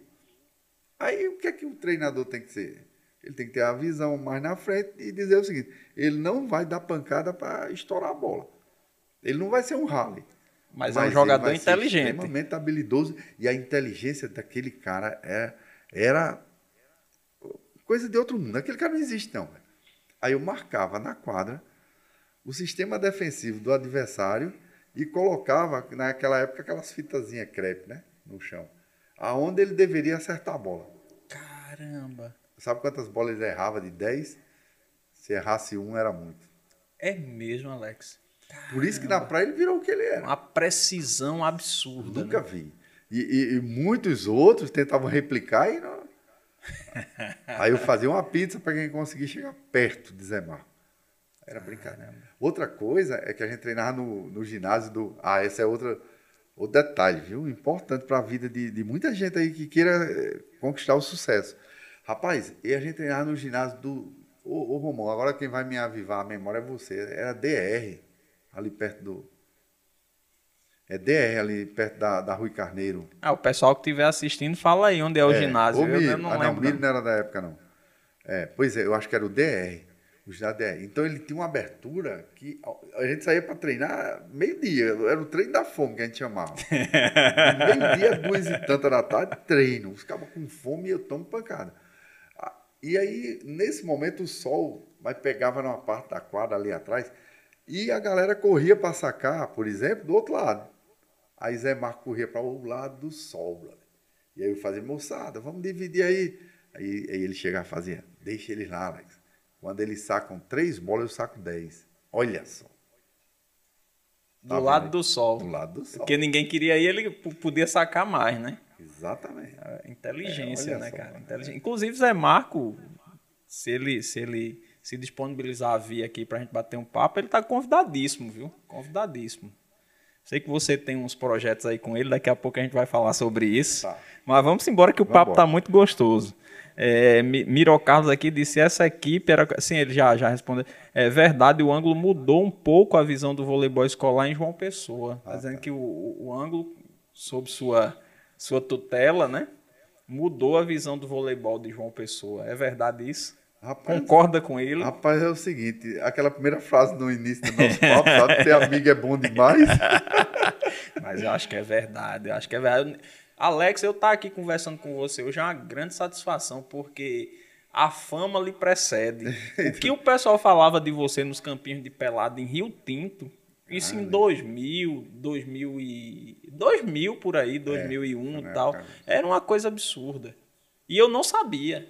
Aí o que é que o treinador tem que ser? Ele tem que ter a visão mais na frente e dizer o seguinte: ele não vai dar pancada para estourar a bola. Ele não vai ser um rally. Mas, é um jogador inteligente. Extremamente habilidoso. E a inteligência daquele cara é, era coisa de outro mundo. Aquele cara não existe, não. Aí eu marcava na quadra o sistema defensivo do adversário e colocava, naquela época, aquelas fitazinhas crepe, né? No chão. Aonde ele deveria acertar a bola. Caramba. Sabe quantas bolas ele errava de 10? Se errasse um, era muito. É mesmo, Alex. Por isso que na praia ele virou o que ele era. Uma precisão absurda. Nunca né? vi. E, e- e muitos outros tentavam replicar e não. Aí eu fazia uma pizza para quem conseguir chegar perto de Zé Marco. Era brincadeira. Outra coisa é que a gente treinava no, no ginásio do. Ah, esse é outra, outro detalhe, viu? Importante para a vida de, de muita gente aí que queira eh, conquistar o sucesso. Rapaz, e a gente treinava no ginásio do. Ô, ô Romão, agora quem vai me avivar a memória é você. Era DR, ali perto do. É DR, ali perto da, da Rui Carneiro. Ah, o pessoal que estiver assistindo, fala aí onde é o ginásio. O Eu, Miro. eu não ah, não, lembro. o Miro não. não era da época, não. É, pois é, eu acho que era o DR. O ginásio DR. Então ele tinha uma abertura que a gente saía para treinar meio-dia. Era o treino da fome que a gente chamava. meio-dia, duas e tanta da tarde, treino. Os cabos com fome e eu tomo pancada. E aí, nesse momento, o sol mas pegava numa parte da quadra ali atrás e a galera corria para sacar, por exemplo, do outro lado. Aí Zé Marco corria para o lado do sol, brother. E aí eu fazia, moçada, vamos dividir aí. Aí, aí ele chegava e fazia, deixa eles lá, Alex. Quando eles sacam três bolas, eu saco dez. Olha só. Do Tá lado vendo? do sol. Do lado do sol. Porque ninguém queria ir, ele podia sacar mais, né? Exatamente. É, Inteligência, É, né, só, cara? né? Inteligência. Inclusive, Zé Marco, se ele, se ele se disponibilizar a vir aqui pra gente bater um papo, ele tá convidadíssimo, viu? Convidadíssimo. Sei que você tem uns projetos aí com ele, daqui a pouco a gente vai falar sobre isso. Tá. Mas vamos embora que o papo Vambora. tá muito gostoso. É, Mi- Miro Carlos aqui disse essa equipe era. Sim, ele já, já respondeu. É verdade, o ângulo mudou um pouco a visão do voleibol escolar em João Pessoa. Tá dizendo que o, o ângulo, sob sua, sua tutela, né? Mudou a visão do voleibol de João Pessoa. É verdade isso? Rapaz, Concorda com ele? rapaz, é o seguinte, aquela primeira frase no início do nosso papo, sabe? Ter amigo é bom demais. Mas eu acho que é verdade. Eu acho que é verdade. Alex, eu estar aqui conversando com você hoje é uma grande satisfação, porque a fama lhe precede. O que o pessoal falava de você nos campinhos de pelado em Rio Tinto, isso em 2000, 2000 e 2000 por aí, 2001 né, e tal, cara? era uma coisa absurda. E eu não sabia.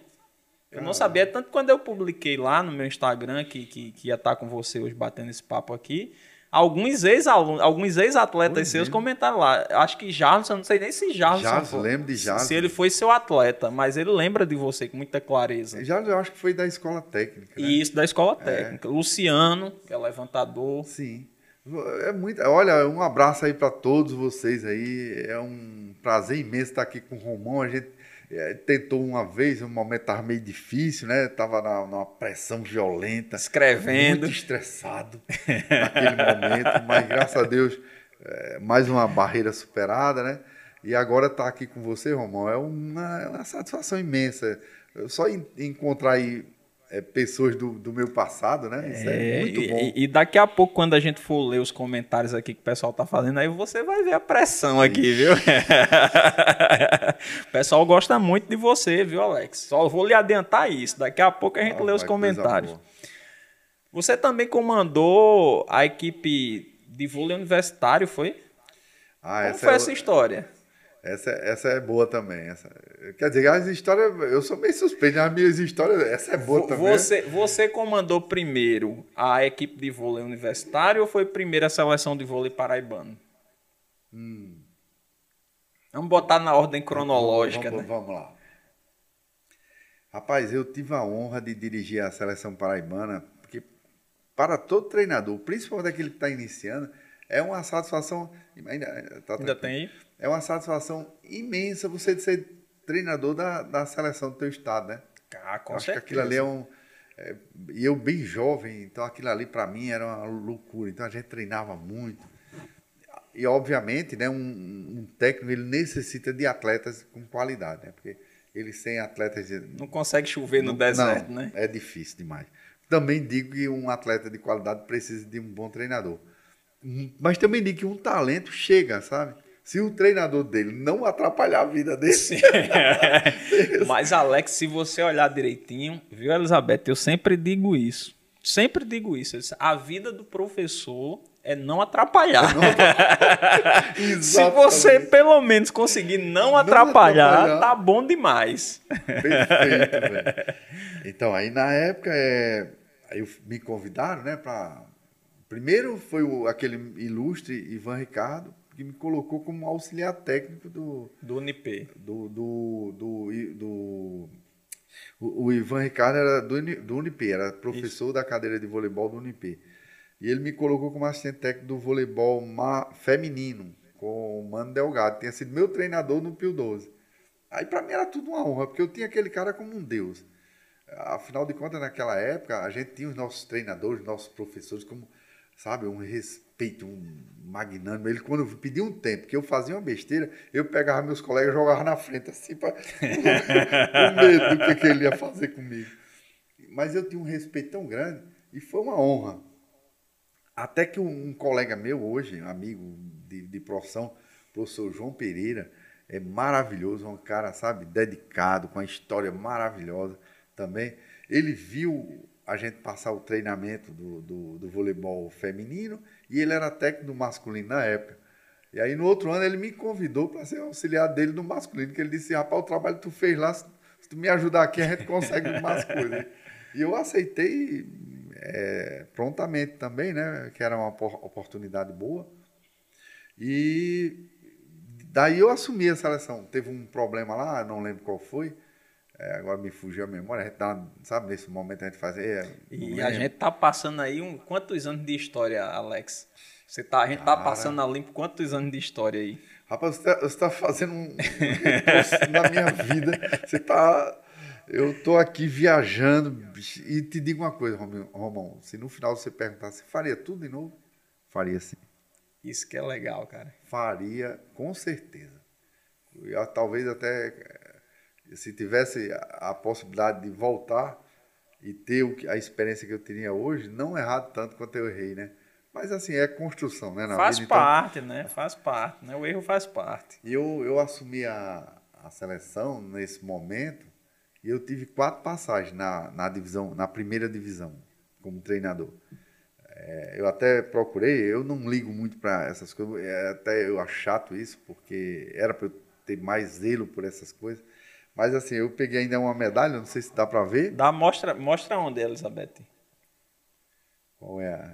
Eu não sabia, tanto quando eu publiquei lá no meu Instagram que, que, que ia estar com você hoje batendo esse papo aqui, alguns ex-alunos, alguns ex-atletas seus mesmo. comentaram lá. Acho que Jarlson, eu não sei nem se Jarlson, foi- lembro de Jarlson. Se ele foi seu atleta, mas ele lembra de você com muita clareza. Já eu acho que foi da escola técnica. né? E isso da escola técnica. Luciano, que é levantador. Sim. É muito. Olha, um abraço aí para todos vocês aí. É um prazer imenso estar aqui com o Romão. A gente é, tentou uma vez, um momento estava meio difícil, né? Tava na, numa pressão violenta. Escrevendo. Muito estressado naquele momento, mas graças a Deus, é, mais uma barreira superada, né? E agora estar aqui com você, Romão, é uma, é uma satisfação imensa. Eu só en- encontrar aí é, pessoas do, do meu passado, né? Isso é, É, muito bom. e- e daqui a pouco, quando a gente for ler os comentários aqui que o pessoal tá fazendo, aí você vai ver a pressão aqui, viu? o pessoal gosta muito de você, viu, Alex? Só vou lhe adiantar isso. Daqui a pouco a gente Ah, lê os comentários. Você também comandou a equipe de vôlei universitário, foi? Ah, Como essa foi é, essa história? Essa, essa é boa também. Essa, quer dizer, as histórias, eu sou meio suspeito, as minhas histórias, essa é boa também. Você, você comandou primeiro a equipe de vôlei universitário ou foi primeiro a seleção de vôlei paraibano? Hum. Vamos botar na ordem cronológica, vamos, né? vamos lá. Rapaz, eu tive a honra de dirigir a seleção paraibana, porque para todo treinador, principalmente aquele que está iniciando, é uma satisfação. Ainda, tá Ainda tem aí? É uma satisfação imensa você ser treinador da, da seleção do teu estado, né? Ah, com Eu acho que certeza. aquilo ali é um, É, e eu bem jovem, então aquilo ali para mim era uma loucura. Então a gente treinava muito. E obviamente, né, um, um técnico ele necessita de atletas com qualidade, né? Porque ele sem atletas não consegue chover no não, deserto, não, né? É difícil demais. Também digo que um atleta de qualidade precisa de um bom treinador. Mas também digo que um talento chega, sabe? Se o treinador dele não atrapalhar a vida dele. Mas, Alex, se você olhar direitinho, viu, Elizabeth? Eu sempre digo isso. Sempre digo isso. A vida do professor é não atrapalhar. Não... se você pelo menos conseguir não, não atrapalhar, atrapalhar, tá bom demais. Perfeito, velho. Então, aí na época, é... aí me convidaram, né, para Primeiro foi o, aquele ilustre Ivan Ricardo, que me colocou como auxiliar técnico do. Do Unip. Do. do, do, do o, o, Ivan Ricardo era do, do Unip, era professor Isso. da cadeira de voleibol do Unip. E ele me colocou como assistente técnico do voleibol feminino, com o Mano Delgado. Tinha sido meu treinador no Pio 12. Aí para mim era tudo uma honra, porque eu tinha aquele cara como um deus. Afinal de contas, naquela época, a gente tinha os nossos treinadores, nossos professores como sabe, um respeito, um magnânimo. Ele, quando pedia um tempo que eu fazia uma besteira, eu pegava meus colegas e jogava na frente, assim, para com medo do que, que, ele ia fazer comigo. Mas eu tinha um respeito tão grande e foi uma honra. Até que um, um colega meu hoje, um amigo de, de profissão, professor João Pereira, é maravilhoso, um cara, sabe, dedicado, com uma história maravilhosa também. Ele viu a gente passar o treinamento do, do, do, voleibol feminino e ele era técnico do masculino na época. E aí no outro ano ele me convidou para ser auxiliar dele no masculino, que ele disse, rapaz, o trabalho que tu fez lá, se tu me ajudar aqui, a gente consegue mais coisas. E eu aceitei é, prontamente também, né? Que era uma oportunidade boa. E daí eu assumi a seleção. Teve um problema lá, não lembro qual foi, é, agora me fugiu a memória, a gente tá, sabe, nesse momento a gente fazer. É, e a gente tá passando aí um, quantos anos de história, Alex? Você tá, a gente tá Cara, tá passando a limpo quantos anos de história aí? Rapaz, você está tá fazendo um, um na minha vida. Você tá. Eu tô aqui viajando e te digo uma coisa, Romão. Se no final você perguntar, você faria tudo de novo? Faria sim. Isso que é legal, cara. Faria, com certeza. Eu, talvez até se tivesse a possibilidade de voltar e ter a experiência que eu teria hoje, não errado tanto quanto eu errei, né? Mas assim, é construção, né? faz vida, então parte, então... né? Faz parte, né? O erro faz parte. E eu, eu assumi a, a seleção nesse momento e eu tive quatro passagens na, na divisão, na primeira divisão, como treinador. É, eu até procurei, eu não ligo muito para essas coisas, é, até eu acho chato isso, porque era para eu ter mais zelo por essas coisas. Mas assim, eu peguei ainda uma medalha, não sei se dá para ver. Dá, mostra, mostra onde, Elizabeth. Qual é a...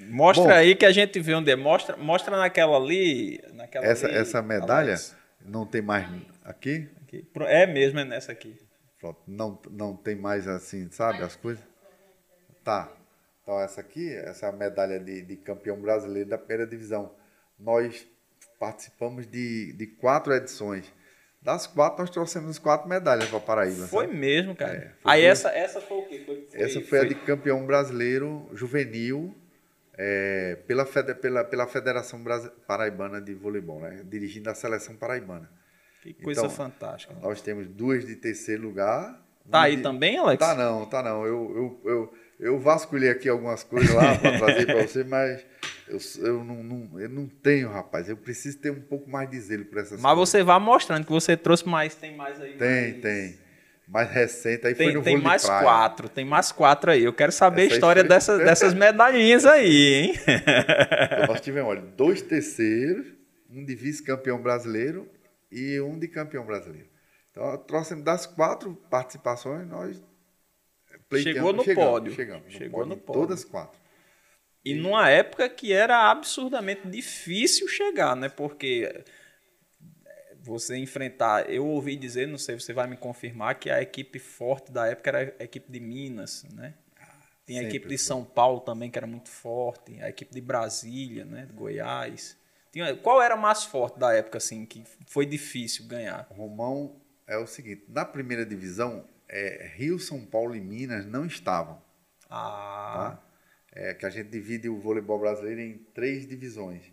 Mostra Bom, aí que a gente vê onde é. Mostra, mostra naquela ali. Naquela essa, ali, essa medalha Alex. não tem mais aqui? aqui? É mesmo, é nessa aqui. Pronto, não, não tem mais assim, sabe, as coisas? Tá. Então essa aqui, essa é a medalha de, de campeão brasileiro da primeira divisão. Nós participamos de, de quatro edições. Das quatro, nós trouxemos quatro medalhas para Paraíba. Foi sabe? mesmo, cara. É, foi Aí essa, essa foi o quê? Foi, foi, essa foi, foi, a de campeão brasileiro juvenil é, pela, fede, pela, pela Federação Paraibana de Voleibol, né? dirigindo a seleção paraibana. Que coisa então, fantástica. Nós temos duas de terceiro lugar. Tá aí de... também, Alex? Tá não, tá não. Eu, eu, eu, eu vasculhei aqui algumas coisas lá para trazer para você, mas eu, eu, não, não, eu não tenho, rapaz. Eu preciso ter um pouco mais de zelo por essas Mas coisas. você vai mostrando que você trouxe mais. Tem mais aí? Tem, mais... tem. Mais recente, aí tem, foi no Tem mais quatro, tem mais quatro aí. Eu quero saber Essa a história foi... dessas, dessas medalhinhas aí, hein? Então, nós tivemos, olha, dois terceiros, um de vice-campeão brasileiro e um de campeão brasileiro. Então, trouxemos das quatro participações, nós Chegou no chegamos, pódio. Chegamos, Chegou pódio, no pódio. Todas quatro. E numa época que era absurdamente difícil chegar, né? Porque eh, você enfrentar. Eu ouvi dizer, não sei, você vai me confirmar, que a equipe forte da época era a equipe de Minas, né? Tem a equipe de São Paulo também, que era muito forte, a equipe de Brasília, né? De Goiás. Tinha, qual era a mais forte da época, assim, que foi difícil ganhar? Romão é o seguinte: na primeira divisão, é, Rio, São Paulo e Minas não estavam. Ah. Tá? É, que a gente divide o voleibol brasileiro em três divisões.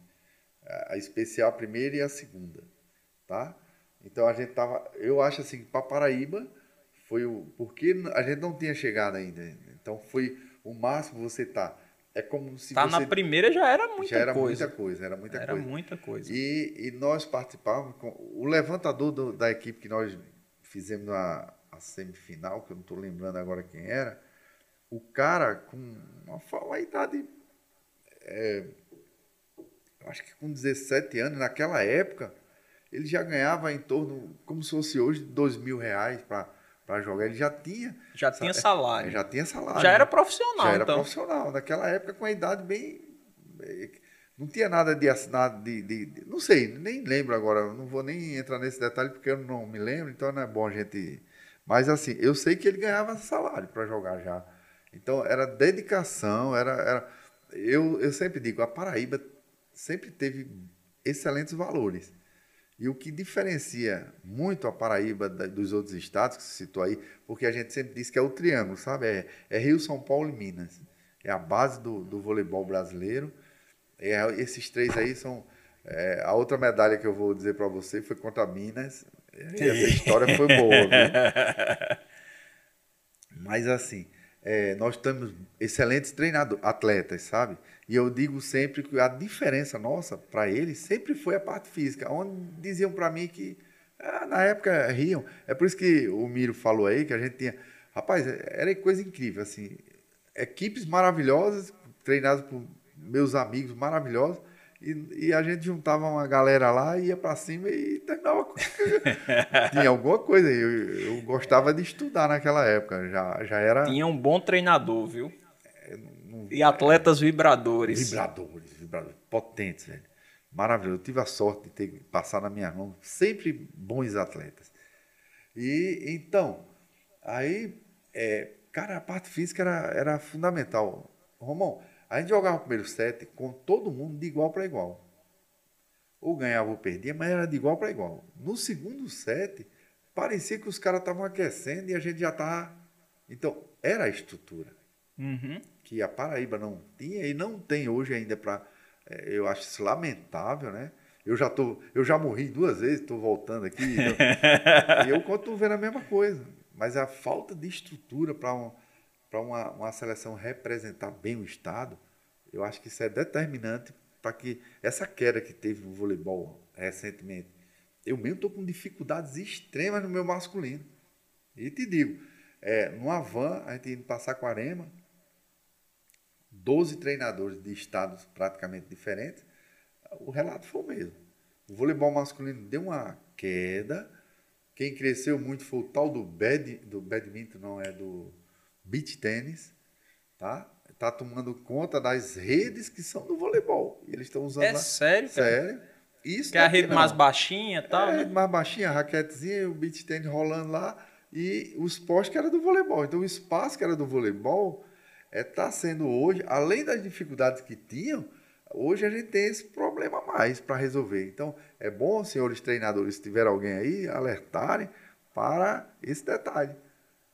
A especial, a primeira e a segunda. Tá? Então a gente tava. Eu acho assim, para Paraíba foi o. Porque a gente não tinha chegado ainda. Então foi o máximo você tá. É como se tá na primeira já era muita já era coisa. muita coisa, era muita era coisa. muita coisa. E, e nós participávamos. Com, o levantador do- da equipe que nós fizemos a, a semifinal, que eu não estou lembrando agora quem era, o cara com uma, uma idade. é, eu acho que com 17 anos, naquela época, ele já ganhava em torno, como se fosse hoje, dois mil reais para jogar. Ele já tinha. Já tinha salário. Já tinha salário. Já era né? profissional, Já era então. profissional. Naquela época, com a idade bem. bem- Não tinha nada de assinado de, de- de- Não sei, nem lembro agora. Não vou nem entrar nesse detalhe porque eu não me lembro, então não é bom a gente. Mas assim, eu sei que ele ganhava salário para jogar já. Então era dedicação, era. era... Eu, eu sempre digo, a Paraíba sempre teve excelentes valores. E o que diferencia muito a Paraíba dos outros estados que você citou aí, porque a gente sempre diz que é o triângulo, sabe? É, é Rio, São Paulo e Minas. É a base do, do voleibol brasileiro. É, esses três aí são. é, a outra medalha que eu vou dizer para você foi contra Minas. E essa história foi boa, viu? Mas assim, é, nós temos excelentes treinadores, atletas, sabe? E eu digo sempre que a diferença nossa para eles sempre foi a parte física, onde diziam para mim que ah, na época riam. É por isso que o Miro falou aí que a gente tinha, rapaz, era coisa incrível assim, equipes maravilhosas treinadas por meus amigos maravilhosos. E, e a gente juntava uma galera lá, ia para cima e terminava. Tinha alguma coisa. aí. Eu, eu gostava de estudar naquela época. Já, já era. Tinha um bom treinador, viu? E atletas vibradores. Vibradores, vibradores, potentes, velho. Maravilhoso. Eu tive a sorte de ter passado na minha mão sempre bons atletas. E então, aí, é, cara, a parte física era, era fundamental. Romão, a gente jogava o primeiro set com todo mundo de igual para igual. Ou ganhava ou perdia, mas era de igual para igual. No segundo set, parecia que os caras estavam aquecendo e a gente já estava. Então, era a estrutura Uhum. que a Paraíba não tinha e não tem hoje ainda para eu acho isso lamentável, né? Eu já tô, eu já morri duas vezes, estou voltando aqui e eu continuo vendo a mesma coisa, mas a falta de estrutura para um, para uma, uma seleção representar bem o estado, eu acho que isso é determinante para que essa queda que teve no voleibol recentemente, eu mesmo estou com dificuldades extremas no meu masculino. E te digo, é, no Avan, a gente indo para Saquarema, 12 treinadores de estados praticamente diferentes, o relato foi o mesmo. O voleibol masculino deu uma queda. Quem cresceu muito foi o tal do, bad, do badminton, não é do beach tênis, tá? Tá tomando conta das redes que são do voleibol. E eles estão usando É lá. sério, cara? Sério. Isso Que é a rede não. mais baixinha e tal, É, né? mais baixinha, a raquetezinha, o beach tênis rolando lá e o esporte que era do voleibol. Então o espaço que era do voleibol está sendo hoje, além das dificuldades que tinham, hoje a gente tem esse problema mais para resolver. Então é bom, senhores treinadores, se tiver alguém aí, alertarem para esse detalhe.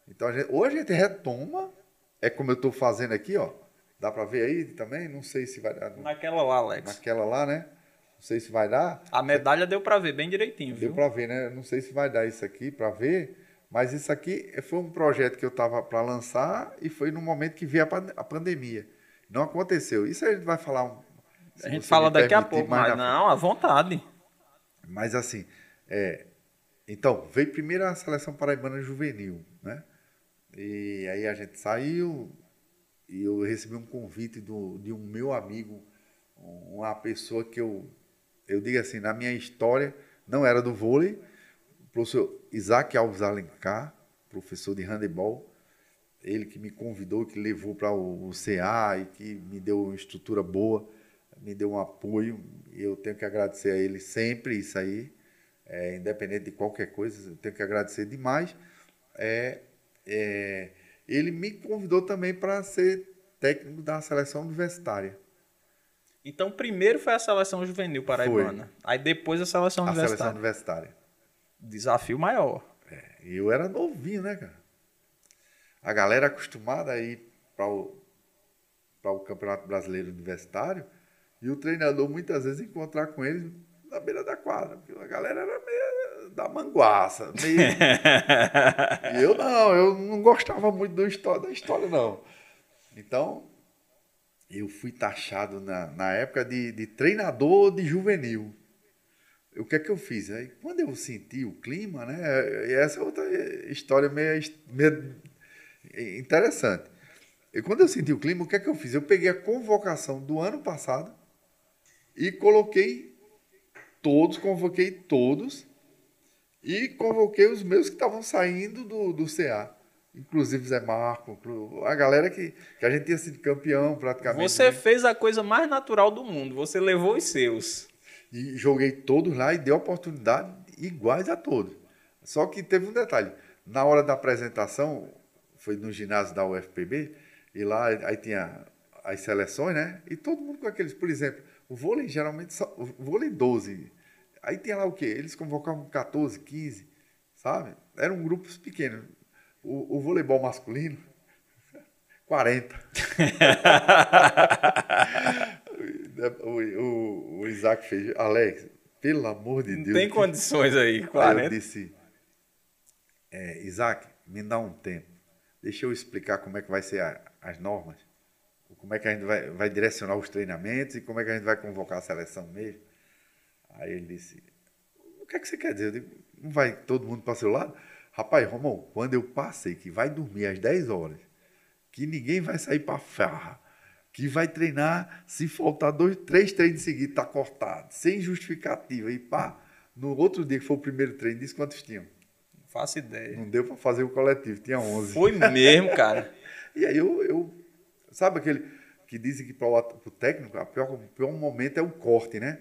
Então a gente- hoje a gente retoma, é como eu estou fazendo aqui, ó. Dá para ver aí também? Não sei se vai dar. Naquela lá, Alex. Naquela lá, né? Não sei se vai dar. A medalha deu pra ver bem direitinho, Deu viu? para ver, né? Não sei se vai dar isso aqui para ver, mas isso aqui foi um projeto que eu estava para lançar e foi no momento que veio a, pan- a pandemia. Não aconteceu. Isso a gente vai falar. um- A gente fala daqui a pouco, mas não, à vontade. mas assim, é, então, veio primeiro a seleção paraibana juvenil, né? E aí a gente saiu e eu recebi um convite do, de um meu amigo, uma pessoa que eu, eu digo assim, na minha história, não era do vôlei, o professor Isaac Alves Alencar, professor de handebol, ele que me convidou, que levou para o, CA e que me deu uma estrutura boa, me deu um apoio. Eu tenho que agradecer a ele sempre isso aí, é, independente de qualquer coisa, eu tenho que agradecer demais. É, é, ele me convidou também para ser técnico da seleção universitária. Então, primeiro foi a seleção juvenil paraibana. Aí depois a seleção A seleção universitária. universitária. Desafio maior. E eu era novinho, né, cara? a galera acostumada a ir para o, o Campeonato Brasileiro Universitário e o treinador muitas vezes encontrar com eles na beira da quadra, porque a galera era meio da manguaça. Meio... eu não, eu não gostava muito do história, da história, não. Então, eu fui taxado na, na época de, de treinador de juvenil. O que é que eu fiz? Aí, quando eu senti o clima, né? Essa é outra história meio, meio interessante. E quando eu senti o clima, o que é que eu fiz? Eu peguei a convocação do ano passado e coloquei todos, convoquei todos e convoquei os meus que estavam saindo do, do CA. Inclusive Zé Marco, a galera que, que a gente tinha sido campeão praticamente. Você né? fez a coisa mais natural do mundo, você levou os seus. E joguei todos lá e dei oportunidade iguais a todos. Só que teve um detalhe. Na hora da apresentação, foi no ginásio da UFPB, e lá aí tinha as seleções, né? E todo mundo com aqueles, por exemplo, o vôlei geralmente, só, o vôlei 12. Aí tinha lá o quê? Eles convocavam 14, 15, sabe? Eram grupos pequenos. O, o voleibol masculino, 40. o, o, o, Isaac fez, Alex, pelo amor de Deus. Não tem condições aí, 40. Aí eu disse, é, Isaac, me dá um tempo. Deixa eu explicar como é que vai ser a, as normas como é que a gente vai, vai direcionar os treinamentos e como é que a gente vai convocar a seleção mesmo. Aí ele disse, o que é que você quer dizer? Eu digo, não vai todo mundo para o seu lado? Rapaz, Romão, quando eu passei que vai dormir às 10 horas, que ninguém vai sair para farra, que vai treinar, se faltar dois, três treinos seguidos, tá cortado, sem justificativa, e pá, no outro dia que foi o primeiro treino, disse quantos tinham? Não faço ideia. Não deu para fazer o coletivo, tinha 11. Foi mesmo, cara. e aí eu, eu Sabe aquele que dizem que para o técnico, o pior, o pior momento é o corte, né?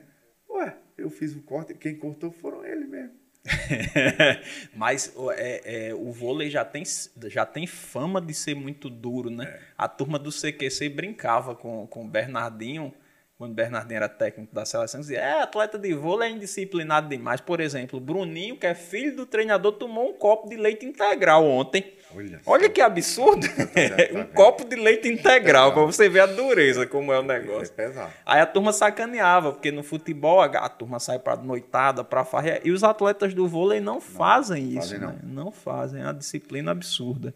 Eu fiz o corte, quem cortou foram eles mesmo. Mas é, é, o vôlei já tem, já tem fama de ser muito duro, né? É. A turma do CQC brincava com, com o Bernardinho quando o Bernardinho era técnico da seleção, dizia: é, atleta de vôlei é indisciplinado demais. Por exemplo, o Bruninho, que é filho do treinador, tomou um copo de leite integral ontem. Olha, Olha que absurdo! um copo de leite integral, para você ver a dureza como é o negócio. É Aí a turma sacaneava, porque no futebol a, turma sai para noitada, para farra, e os atletas do vôlei não, não fazem isso. Fazem, não. Né? não fazem, é uma disciplina absurda.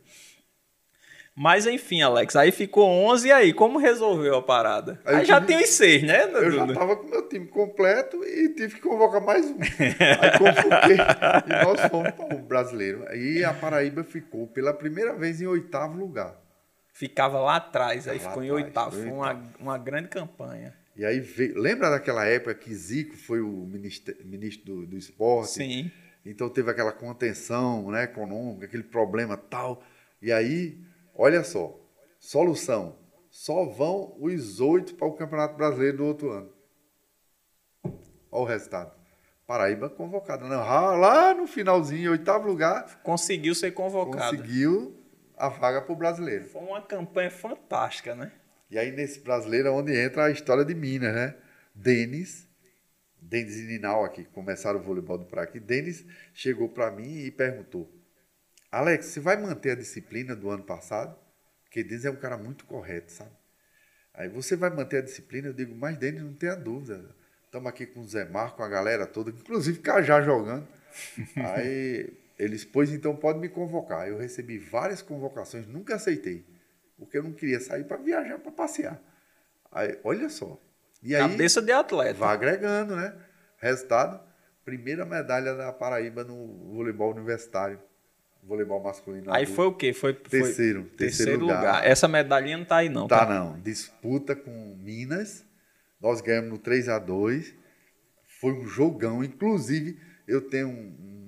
Mas enfim, Alex, aí ficou 11 e aí, como resolveu a parada? Aí, aí já tive, tem os seis, né? Eu já tava com meu time completo e tive que convocar mais um. aí convoquei e nós fomos para o brasileiro. Aí a Paraíba ficou pela primeira vez em oitavo lugar. Ficava lá atrás, aí lá ficou atrás, em oitavo. Foi uma, uma grande campanha. E aí veio, lembra daquela época que Zico foi o ministro, ministro do, do esporte? Sim. Então teve aquela contenção né, econômica, aquele problema tal. E aí Olha só, solução. Só vão os oito para o Campeonato Brasileiro do outro ano. Olha o resultado. Paraíba convocada. Não, lá no finalzinho, oitavo lugar. Conseguiu ser convocado. Conseguiu a vaga para o brasileiro. Foi uma campanha fantástica, né? E aí, nesse brasileiro, é onde entra a história de Minas, né? Denis, Denis e Ninal aqui, começaram o voleibol do Praia aqui. Denis chegou para mim e perguntou: Alex, você vai manter a disciplina do ano passado? Porque Denis é um cara muito correto, sabe? Aí você vai manter a disciplina? Eu digo, mas Denis, não tenha dúvida. Estamos aqui com o Zé Marco, com a galera toda, inclusive Cajá jogando. Aí eles, pois então pode me convocar. Eu recebi várias convocações, nunca aceitei, porque eu não queria sair para viajar, para passear. Aí, olha só. E aí, Cabeça de atleta. Vai agregando, né? Resultado, primeira medalha da Paraíba no voleibol universitário voleibol masculino. Aí adulto. foi o quê? Foi, terceiro, foi terceiro, terceiro lugar. lugar. Essa medalhinha não tá aí não. Tá, tá não. Disputa com Minas. Nós ganhamos no 3 a 2 Foi um jogão. Inclusive, eu tenho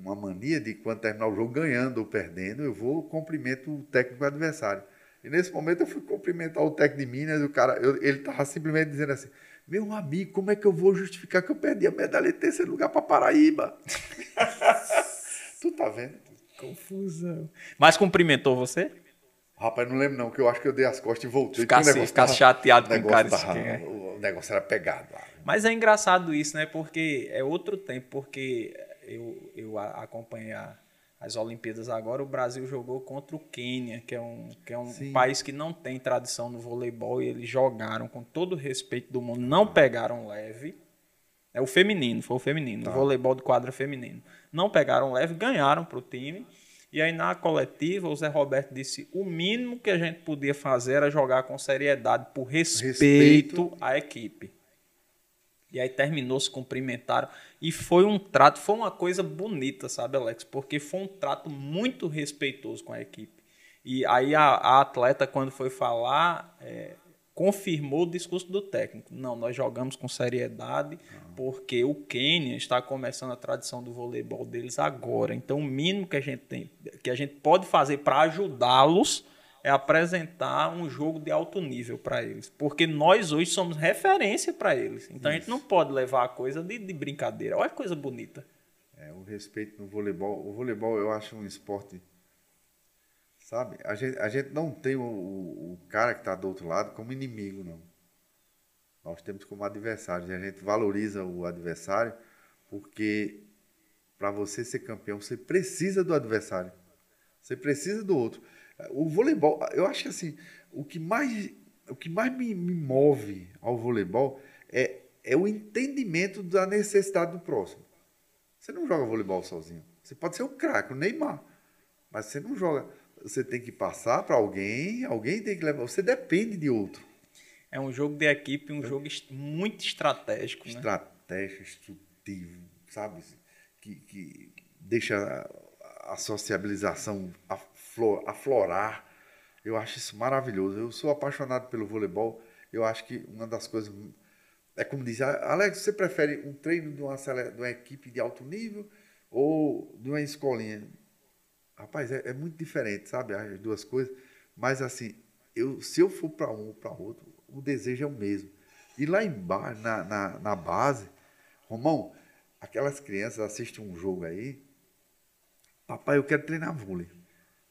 uma mania de quando terminar o jogo ganhando ou perdendo, eu vou cumprimento o técnico adversário. E nesse momento eu fui cumprimentar o técnico de Minas, o cara, eu, ele tava simplesmente dizendo assim: "Meu amigo, como é que eu vou justificar que eu perdi a medalha de terceiro lugar para Paraíba?" tu tá vendo? Confusão. Mas cumprimentou você? Rapaz, não lembro não, que eu acho que eu dei as costas e voltei. Ficasse, ficasse tava, chateado com o cara. Tava, o negócio era pegado. Lá. Mas é engraçado isso, né? Porque é outro tempo, porque eu, eu acompanhei a, as Olimpíadas agora, o Brasil jogou contra o Quênia, que é um, que é um país que não tem tradição no voleibol, e eles jogaram com todo o respeito do mundo, não pegaram leve. É o feminino, foi o feminino, tá. o voleibol de quadra feminino. Não pegaram leve, ganharam para o time. E aí na coletiva, o Zé Roberto disse: o mínimo que a gente podia fazer era jogar com seriedade, por respeito, respeito. à equipe. E aí terminou, se cumprimentaram. E foi um trato, foi uma coisa bonita, sabe, Alex? Porque foi um trato muito respeitoso com a equipe. E aí a, a atleta, quando foi falar, é, confirmou o discurso do técnico. Não, nós jogamos com seriedade, porque o Quênia está começando a tradição do voleibol deles agora. Então, o mínimo que a gente tem, que a gente pode fazer para ajudá-los é apresentar um jogo de alto nível para eles. Porque nós hoje somos referência para eles. Então Isso. a gente não pode levar a coisa de, de brincadeira. Olha que coisa bonita. É, o respeito no voleibol. O voleibol eu acho um esporte. Sabe? A gente, a gente não tem o, o cara que está do outro lado como inimigo, não. Nós temos como adversário. E a gente valoriza o adversário porque para você ser campeão, você precisa do adversário. Você precisa do outro. O voleibol, eu acho que assim, o que mais, o que mais me, me move ao voleibol é, é o entendimento da necessidade do próximo. Você não joga voleibol sozinho. Você pode ser o craque, o Neymar, mas você não joga. Você tem que passar para alguém, alguém tem que levar. Você depende de outro. É um jogo de equipe, um é. jogo muito estratégico. Né? Estratégico, instrutivo, sabe? Que, que deixa a, a sociabilização aflorar. Eu acho isso maravilhoso. Eu sou apaixonado pelo voleibol. Eu acho que uma das coisas. É como diz, Alex, você prefere um treino de uma, de uma equipe de alto nível ou de uma escolinha? Rapaz, é, é muito diferente, sabe? As duas coisas. Mas assim, eu, se eu for para um ou para outro, o desejo é o mesmo. E lá embaixo, na, na, na base, Romão, aquelas crianças assistem um jogo aí, papai, eu quero treinar vôlei.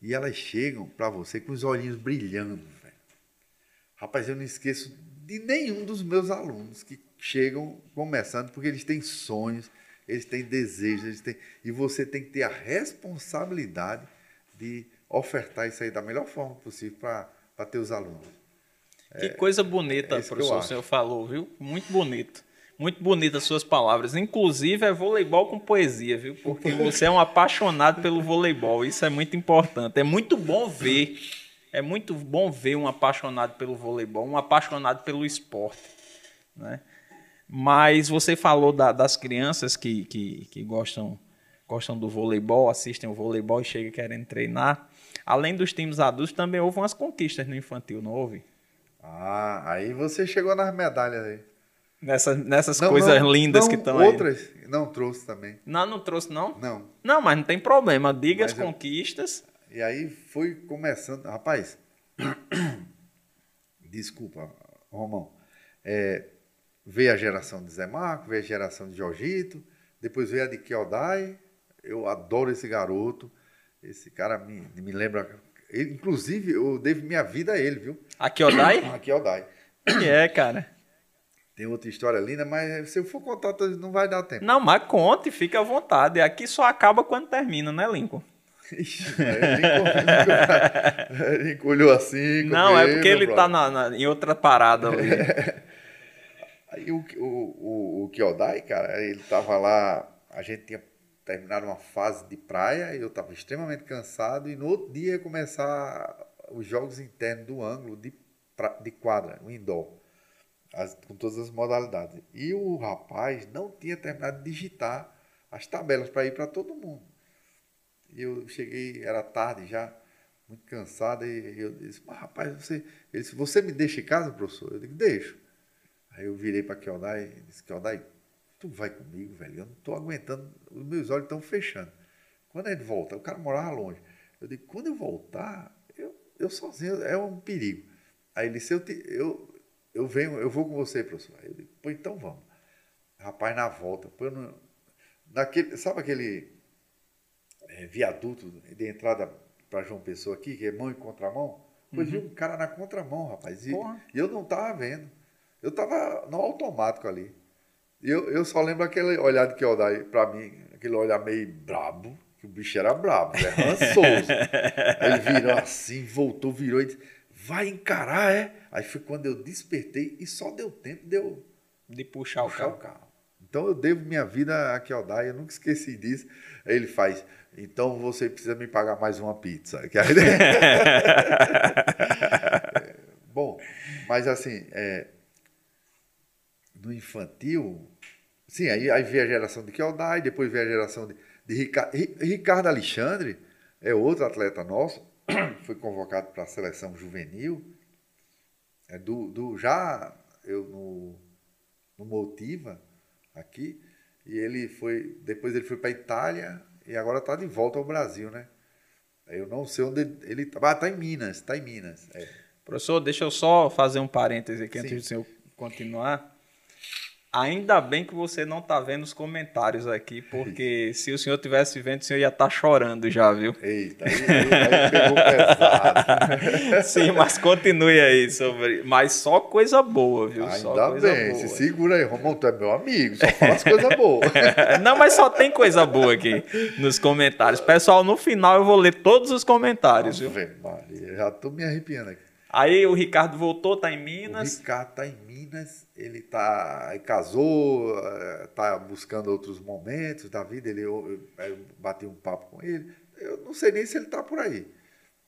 E elas chegam para você com os olhinhos brilhando. Rapaz, eu não esqueço de nenhum dos meus alunos que chegam começando, porque eles têm sonhos, eles têm desejos, eles têm... e você tem que ter a responsabilidade de ofertar isso aí da melhor forma possível para ter os alunos. Que é, coisa bonita, é professor, o senhor falou, viu? Muito bonito. Muito bonitas suas palavras. Inclusive é voleibol com poesia, viu? Porque você é um apaixonado pelo voleibol. Isso é muito importante. É muito bom ver. É muito bom ver um apaixonado pelo voleibol, um apaixonado pelo esporte. Né? Mas você falou da, das crianças que, que, que gostam, gostam do voleibol, assistem o voleibol e chegam querendo treinar. Além dos times adultos, também houve umas conquistas no infantil, não houve? Ah, aí você chegou nas medalhas aí. Nessa, nessas não, coisas não, lindas não, que estão aí. Outras não trouxe também. Não, não trouxe não? Não. Não, mas não tem problema. Diga mas as eu... conquistas. E aí foi começando. Rapaz, desculpa, Romão. É, veio a geração de Zé Marco, veio a geração de Jorgito, depois veio a de Kiodai. Eu adoro esse garoto. Esse cara me, me lembra. Ele, inclusive, eu devo minha vida a ele, viu? A Kiodai? A Kiodai. Que é, cara. Tem outra história linda, mas se eu for contar, não vai dar tempo. Não, mas conte, fique à vontade. Aqui só acaba quando termina, né, Lincoln? Ixi, ele encolheu assim. Não, é porque ele está em outra parada ali. Aí o, o, o, o Kyodai, cara, ele tava lá, a gente tinha terminado uma fase de praia, eu estava extremamente cansado e no outro dia ia começar os jogos internos do ângulo de, de quadra, o indoor as, com todas as modalidades. E o rapaz não tinha terminado de digitar as tabelas para ir para todo mundo. E eu cheguei, era tarde já, muito cansado, e eu disse, mas rapaz, você, ele disse, você me deixa em casa, professor? Eu digo, deixo. Aí eu virei para Keldai e disse, Keldai, tu vai comigo, velho, eu não estou aguentando, os meus olhos estão fechando. Quando a gente volta, o cara morava longe. Eu digo, quando eu voltar, eu, eu sozinho, é um perigo. Aí ele disse, eu, te, eu, eu venho, eu vou com você, professor. Aí eu digo, pô, então vamos. Rapaz, na volta, pô, no, naquele, sabe aquele é, viaduto de entrada para João Pessoa aqui, que é mão e contramão? Pois uhum. vi um cara na contramão, rapaz. E, e eu não estava vendo. Eu estava no automático ali. Eu, eu só lembro aquele olhar de Keldai para mim, aquele olhar meio brabo, que o bicho era brabo, é rançoso. Aí ele virou assim, voltou, virou e disse, vai encarar, é? Aí foi quando eu despertei e só deu tempo de eu de puxar, puxar o, carro. o carro. Então eu devo minha vida a Keldai, eu nunca esqueci disso. Aí ele faz, então você precisa me pagar mais uma pizza. Bom, mas assim, é, no infantil, sim, aí, aí veio a geração de Keldai, depois veio a geração de, de Ricardo, Ricardo Alexandre, é outro atleta nosso, foi convocado para a seleção juvenil, é do, do já eu no, no Motiva aqui, e ele foi, depois ele foi para a Itália e agora está de volta ao Brasil, né? Eu não sei onde ele está. Ah, está em Minas, está em Minas. É. Professor, deixa eu só fazer um parêntese aqui Sim. antes de senhor continuar. Ainda bem que você não está vendo os comentários aqui, porque se o senhor tivesse vendo, o senhor ia estar tá chorando já, viu? Eita, aí, aí, aí pegou pesado. Sim, mas continue aí sobre. Mas só coisa boa, viu? Ainda só bem, boa. se segura aí, Romão, tu é meu amigo, só fala as coisas boas. não, mas só tem coisa boa aqui nos comentários. Pessoal, no final eu vou ler todos os comentários, Ave viu? Maria, já tô me arrepiando aqui. Aí o Ricardo voltou, tá em Minas. O Ricardo tá em Minas, ele tá casou, eh, tá buscando outros momentos da vida. Ele eu, eu bati um papo com ele. Eu não sei nem se ele tá por aí.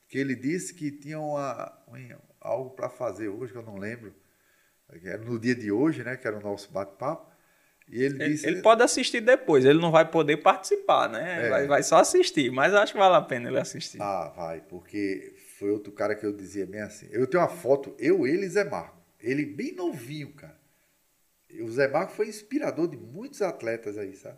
Que ele disse que tinha uma, algo para fazer hoje que eu não lembro. Era no dia de hoje, né? Que era o nosso bate-papo. E ele, ele, disse, ele pode assistir depois, ele não vai poder participar, né? É. Vai, vai só assistir, mas acho que vale a pena ele assistir. Ah, vai, porque foi outro cara que eu dizia bem assim. Eu tenho uma foto, eu, ele e Zé Marco. Ele bem novinho, cara. O Zé Marco foi inspirador de muitos atletas aí, sabe?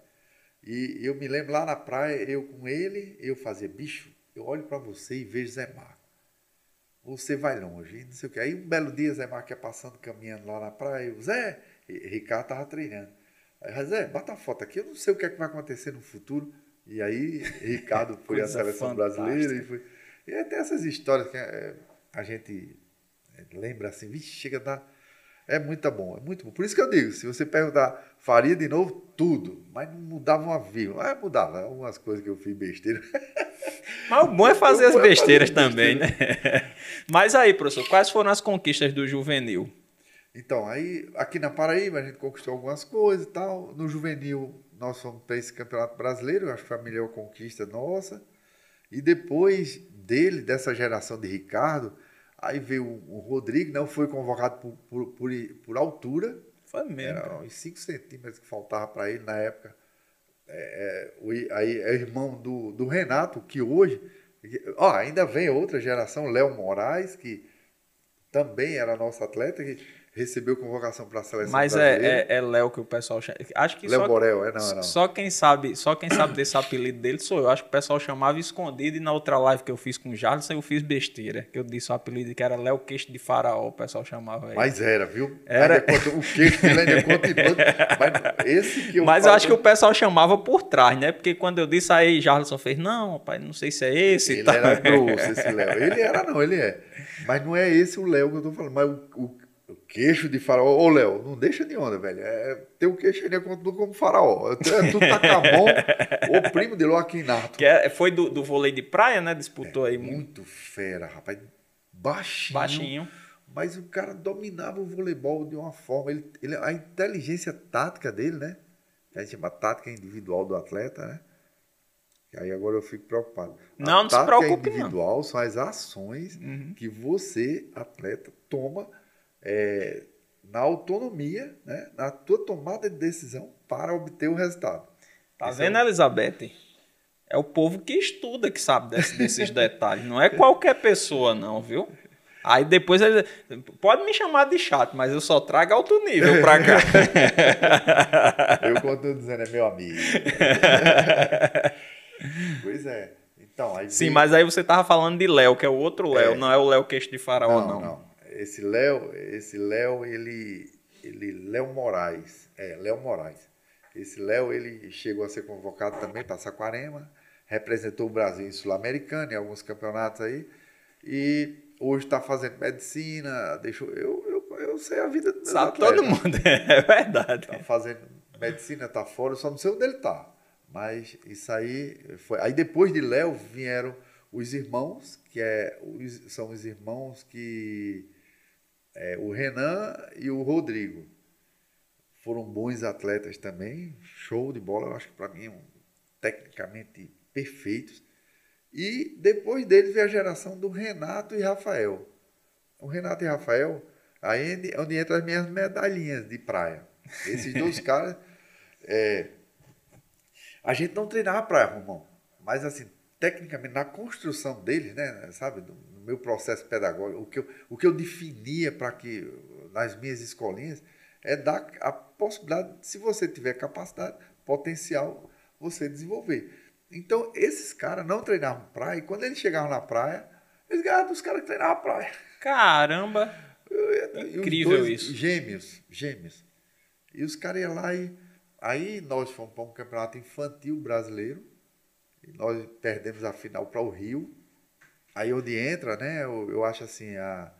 E eu me lembro lá na praia, eu com ele, eu fazia, bicho, eu olho para você e vejo Zé Marco. Você vai longe, não sei o que. Aí um belo dia, Zé Marco ia passando, caminhando lá na praia, eu, Zé, e Ricardo tava treinando. Aí, Zé, bota a foto aqui, eu não sei o que, é que vai acontecer no futuro. E aí, Ricardo foi à seleção fantástica. brasileira e foi. E até essas histórias que é, a gente é, lembra assim, vixe, chega a dar. É muito bom, é muito bom. Por isso que eu digo, se você perguntar, faria de novo tudo, mas não mudava uma vírgula. Ah, mudava algumas coisas que eu fiz besteira. Mas o bom é fazer as besteiras fazer também, besteira. né? Mas aí, professor, quais foram as conquistas do juvenil? Então, aí, aqui na Paraíba, a gente conquistou algumas coisas e tal. No juvenil, nós fomos para esse campeonato brasileiro, acho que foi a melhor conquista nossa. E depois dele, dessa geração de Ricardo, aí veio o Rodrigo, não foi convocado por, por, por, por altura. Foi mesmo. Era uns 5 centímetros que faltava para ele na época. É, é, aí é irmão do, do Renato, que hoje. Ó, ainda vem outra geração, Léo Moraes, que também era nosso atleta, que recebeu convocação para a seleção Mas é, é, é Léo que o pessoal chama. Acho que Léo só, Borel, é não, é não. Só quem sabe, só quem sabe desse apelido dele sou eu. Acho que o pessoal chamava escondido e na outra live que eu fiz com o Jardim eu fiz besteira, que eu disse o apelido que era Léo Queixo de Faraó, o pessoal chamava ele. Mas era, viu? Era. o queixo dele ainda continua. Mas esse que eu Mas eu acho que o pessoal chamava por trás, né? Porque quando eu disse aí, Jardim fez, não, pai, não sei se é esse. Ele tá. era grosso, esse Léo. Ele era, não, ele é. Mas não é esse o Léo que eu tô falando, mas o, o queixo de faraó. Ô, Léo, não deixa de onda, velho. É, teu queixo ele é como faraó. É, tu Tacamon, o primo de Loaquinato. Que é, foi do, do vôlei de praia, né? Disputou é, aí. Muito fera, rapaz. Baixinho. Baixinho. Mas o cara dominava o voleibol de uma forma. Ele, ele, a inteligência tática dele, né? Que a gente chama tática individual do atleta, né? E aí agora eu fico preocupado. Não, a não se preocupe, individual não. são as ações uhum. que você, atleta, toma é, na autonomia, né, na tua tomada de decisão para obter o resultado. Tá Esse vendo, é o... Elizabeth? É o povo que estuda que sabe desse, desses detalhes. Não é qualquer pessoa, não, viu? Aí depois ele. Pode me chamar de chato, mas eu só trago alto nível pra cá. eu, quando estou dizendo, é meu amigo. pois é. Então, aí Sim, mas aí você tava falando de Léo, que é o outro Léo, é. não é o Léo Queixo de Faraó, não. Não, não esse Léo, esse Léo, ele, ele, Léo Moraes, é, Léo Moraes. Esse Léo, ele chegou a ser convocado também para Saquarema, representou o Brasil em Sul-Americana, em alguns campeonatos aí, e hoje está fazendo medicina, deixou, eu, eu, eu sei a vida Sabe todo mundo, é verdade. Está fazendo medicina, está fora, só não sei onde ele está. Mas isso aí foi. Aí depois de Léo vieram os irmãos, que é, os, são os irmãos que. É, o Renan e o Rodrigo. Foram bons atletas também, show de bola, eu acho que para mim, um, tecnicamente perfeitos. E depois deles veio a geração do Renato e Rafael. O Renato e Rafael, aí é onde entram as minhas medalhinhas de praia. Esses dois caras. É, a gente não treinava praia, Romão. Mas assim, tecnicamente, na construção deles, né, sabe, meu processo pedagógico, o que eu, o que eu definia para que, nas minhas escolinhas, é dar a possibilidade, se você tiver capacidade, potencial, você desenvolver. Então, esses caras não treinavam praia, e quando eles chegavam na praia, eles ganhavam dos caras que treinavam praia. Caramba! Incrível isso. Gêmeos, gêmeos. E os caras iam lá e. Aí nós fomos para um campeonato infantil brasileiro. E nós perdemos a final para o Rio. Aí onde entra, né? Eu, eu acho assim, a,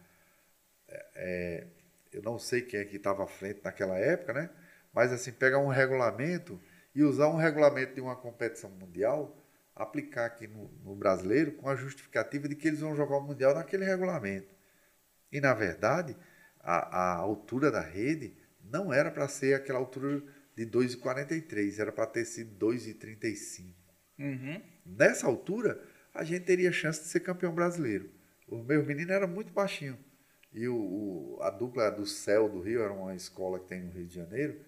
é, eu não sei quem é que estava à frente naquela época, né? Mas assim, pegar um regulamento e usar um regulamento de uma competição mundial, aplicar aqui no, no brasileiro com a justificativa de que eles vão jogar o mundial naquele regulamento. E na verdade, a, a altura da rede não era para ser aquela altura de 2,43, era para ter sido 2,35. Uhum. Nessa altura, a gente teria chance de ser campeão brasileiro. Os meus meninos eram muito baixinhos. E o, o, a dupla do Céu do Rio era uma escola que tem no Rio de Janeiro.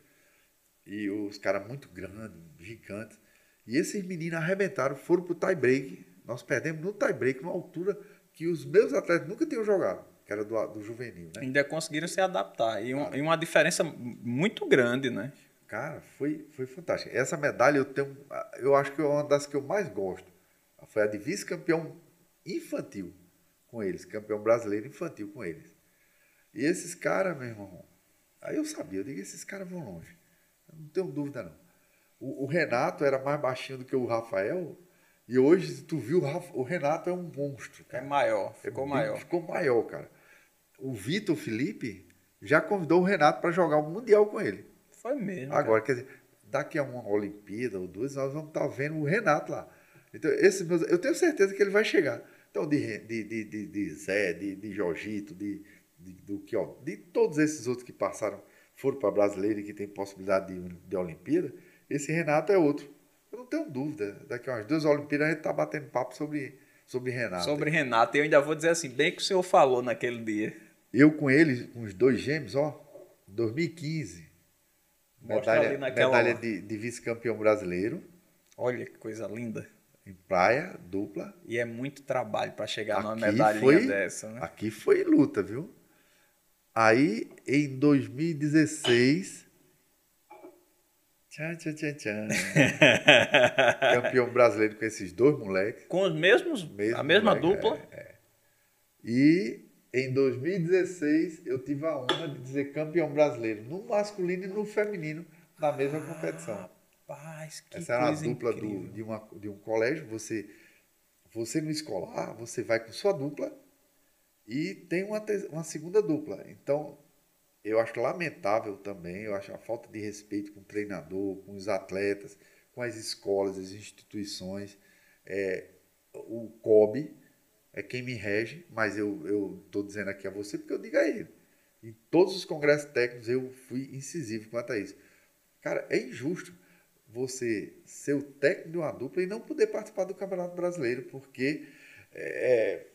E os caras muito grandes, gigantes. E esses meninos arrebentaram, foram pro tie break. Nós perdemos no tie break, numa altura que os meus atletas nunca tinham jogado, que era do, do juvenil, né? Ainda conseguiram se adaptar. E, um, e uma diferença muito grande, né? Cara, foi, foi fantástico. Essa medalha eu tenho, eu acho que é uma das que eu mais gosto. Foi a de vice-campeão infantil com eles, campeão brasileiro infantil com eles. E esses caras, meu irmão, aí eu sabia, eu digo, esses caras vão longe. Eu não tenho dúvida, não. O, o, Renato era mais baixinho do que o Rafael, e hoje, tu viu, o Renato é um monstro. Cara. É maior, ficou é, maior. Ficou maior, cara. O Vitor Felipe já convidou o Renato para jogar o Mundial com ele. Foi mesmo. Agora, cara. quer dizer, daqui a uma Olimpíada ou duas, nós vamos estar tá vendo o Renato lá. Então, esse, eu tenho certeza que ele vai chegar. Então, de, de, de, de, de Zé, de, de Jorgito, de, de, do que, ó, de todos esses outros que passaram, foram para brasileiro e que tem possibilidade de, de Olimpíada, esse Renato é outro. Eu não tenho dúvida. Daqui a umas duas Olimpíadas a gente está batendo papo sobre, sobre Renato. Sobre Renato. E eu ainda vou dizer assim, bem que o senhor falou naquele dia. Eu com ele, com os dois gêmeos, ó, 2015. Medalha, medalha de, de vice-campeão brasileiro. Olha que coisa linda praia, dupla. E é muito trabalho para chegar numa medalhinha foi, dessa, né? Aqui foi luta, viu? Aí, em 2016. Tchan, tchan, tchan, tchan. campeão brasileiro com esses dois moleques. Com os mesmos? Mesmo a mesma moleque, dupla? É, é. E em 2016 eu tive a honra de dizer campeão brasileiro no masculino e no feminino na mesma competição. Rapaz, que Essa era a dupla do, de, uma, de um colégio. Você, você no escolar, você vai com sua dupla e tem uma, uma segunda dupla. Então, eu acho lamentável também, eu acho a falta de respeito com o treinador, com os atletas, com as escolas, as instituições. É, o COB é quem me rege, mas eu estou dizendo aqui a você porque eu digo a ele. Em todos os congressos técnicos eu fui incisivo quanto a isso. Cara, é injusto você ser o técnico de uma dupla e não poder participar do Campeonato Brasileiro, porque é,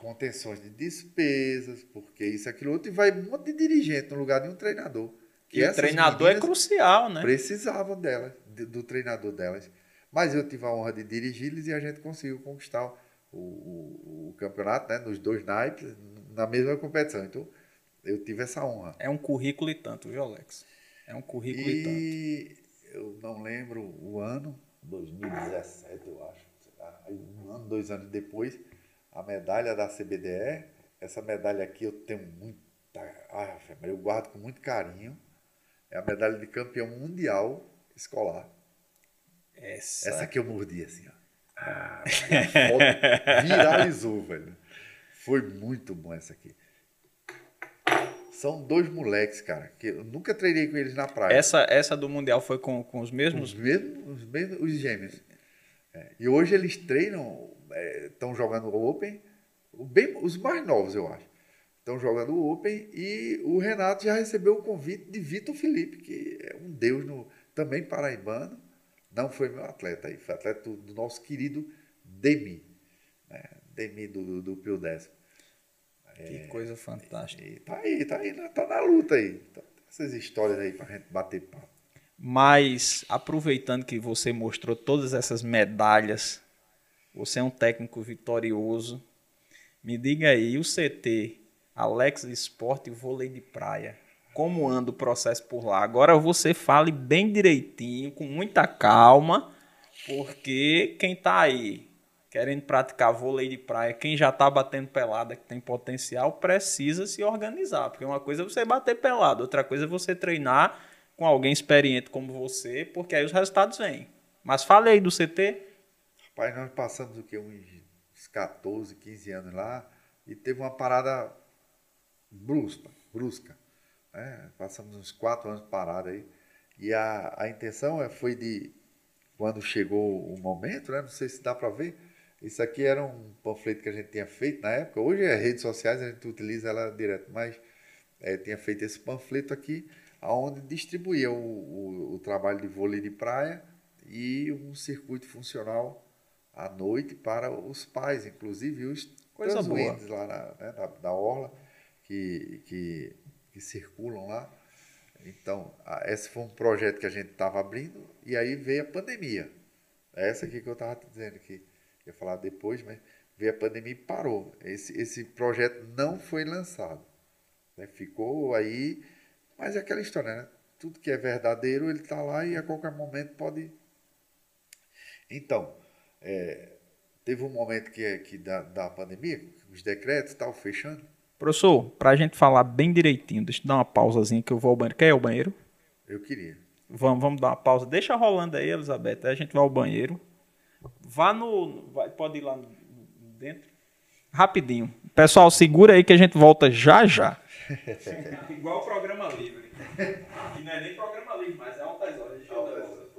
contenções de despesas, porque isso, aquilo, outro, e vai um monte de dirigente no lugar de um treinador. Que e o treinador é crucial, né? Precisavam delas, do treinador delas. Mas eu tive a honra de dirigi-los e a gente conseguiu conquistar o, o, o campeonato, né, nos dois naipes, na mesma competição. Então, eu tive essa honra. É um currículo e tanto, viu, Alex? É um currículo e, e. Eu não lembro o ano, 2017, eu acho. Um ano, dois anos depois, a medalha da CBDE. Essa medalha aqui eu tenho muita. Eu guardo com muito carinho. É a medalha de campeão mundial escolar. Essa, Essa aqui eu mordi assim, ó. Ah, viralizou, velho. Foi muito bom essa aqui. São dois moleques, cara, que eu nunca treinei com eles na praia. Essa, essa do Mundial foi com, com os mesmos? Os mesmos, os, mesmos, os gêmeos. É, e hoje eles treinam, estão é, jogando o Open, bem, os mais novos, eu acho. Estão jogando o Open e o Renato já recebeu o convite de Vitor Felipe, que é um deus no, também paraibano. Não foi meu atleta aí, foi atleta do, do nosso querido Demi, né? Demi do, do, do Pio Décimo. Que é, coisa fantástica. E, tá aí, tá aí, tá na luta aí. Tá, essas histórias aí pra gente bater papo. Mas, aproveitando que você mostrou todas essas medalhas, você é um técnico vitorioso. Me diga aí, o CT, Alex Esporte e Vôlei de Praia, como anda o processo por lá? Agora você fale bem direitinho, com muita calma, porque quem está aí querendo praticar vôlei de praia, quem já está batendo pelada, que tem potencial, precisa se organizar. Porque uma coisa é você bater pelada, outra coisa é você treinar com alguém experiente como você, porque aí os resultados vêm. Mas fale aí do CT. Rapaz, nós passamos o quê? Uns 14, 15 anos lá e teve uma parada brusca. brusca né? Passamos uns 4 anos parados aí. E a, a intenção é, foi de, quando chegou o momento, né? não sei se dá para ver, isso aqui era um panfleto que a gente tinha feito na época. Hoje é redes sociais, a gente utiliza ela direto, mas é, tinha feito esse panfleto aqui, onde distribuía o, o, o, trabalho de vôlei de praia e um circuito funcional à noite para os pais, inclusive os Coisa boa. lá na, né, da, da Orla, que, que, que circulam lá. Então, esse foi um projeto que a gente estava abrindo e aí veio a pandemia. É essa aqui que eu estava dizendo que ia falar depois, mas veio a pandemia e parou. Esse, esse projeto não foi lançado. Né? Ficou aí, mas é aquela história, né? Tudo que é verdadeiro, ele está lá e a qualquer momento pode. Então, é, teve um momento que, que da, da pandemia, os decretos estavam fechando. Professor, para a gente falar bem direitinho, deixa eu dar uma pausazinha que eu vou ao banheiro. Quer ir ao banheiro? Eu queria. Vamos, vamos dar uma pausa. Deixa rolando aí, Elizabeth. Aí a gente vai ao banheiro. Vá no. Vai, pode ir lá dentro. Rapidinho. Pessoal, segura aí que a gente volta já já. Igual o programa livre. Que não é nem programa livre, mas é altas horas. Deixa eu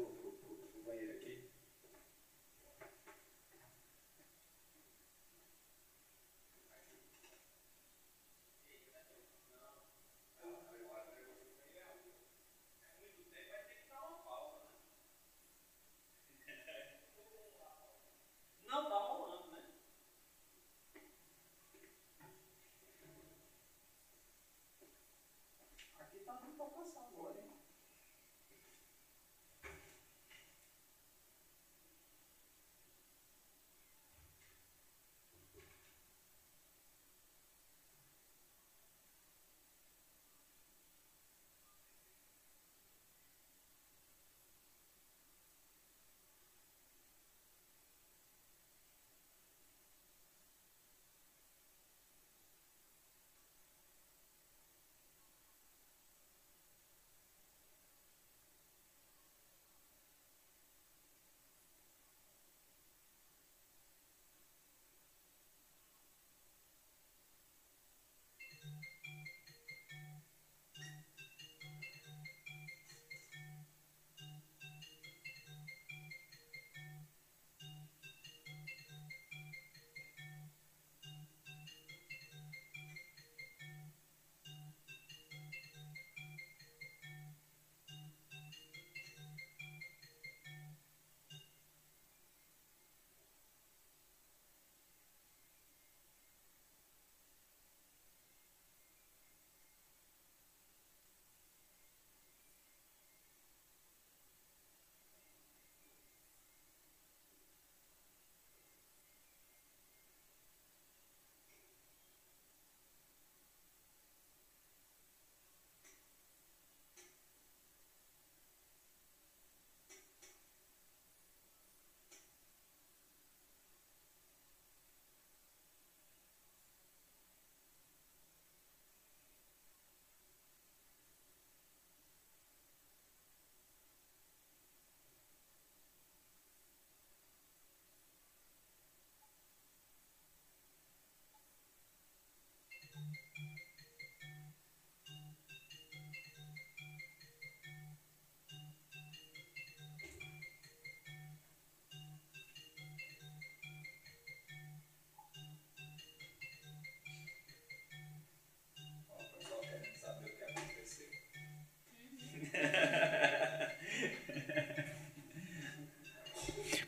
vai passar agora.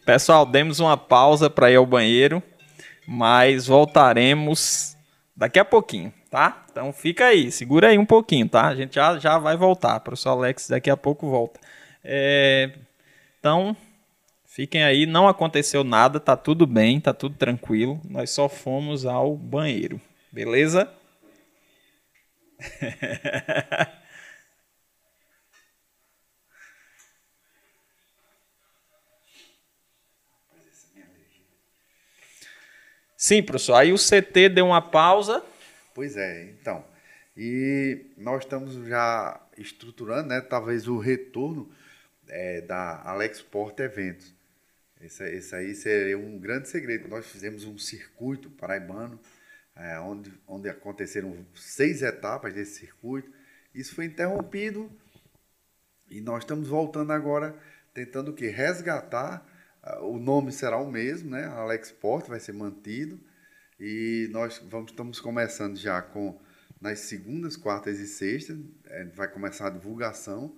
Pessoal, demos uma pausa para ir ao banheiro, mas voltaremos daqui a pouquinho, tá? Então fica aí, segura aí um pouquinho, tá? A gente já, já vai voltar. O professor Alex daqui a pouco volta. É, então, fiquem aí, não aconteceu nada, tá tudo bem, tá tudo tranquilo. Nós só fomos ao banheiro, beleza? Sim, professor. Aí o CT deu uma pausa. Pois é, então. E nós estamos já estruturando, né? Talvez o retorno é, da Alex Porta Eventos. Esse, esse, aí seria um grande segredo. Nós fizemos um circuito paraibano, é, onde, onde aconteceram seis etapas desse circuito. Isso foi interrompido e nós estamos voltando agora, tentando o quê? Resgatar o nome será o mesmo, né? Alex Port vai ser mantido. E nós vamos, estamos começando já com nas segundas, quartas e sextas. É, vai começar a divulgação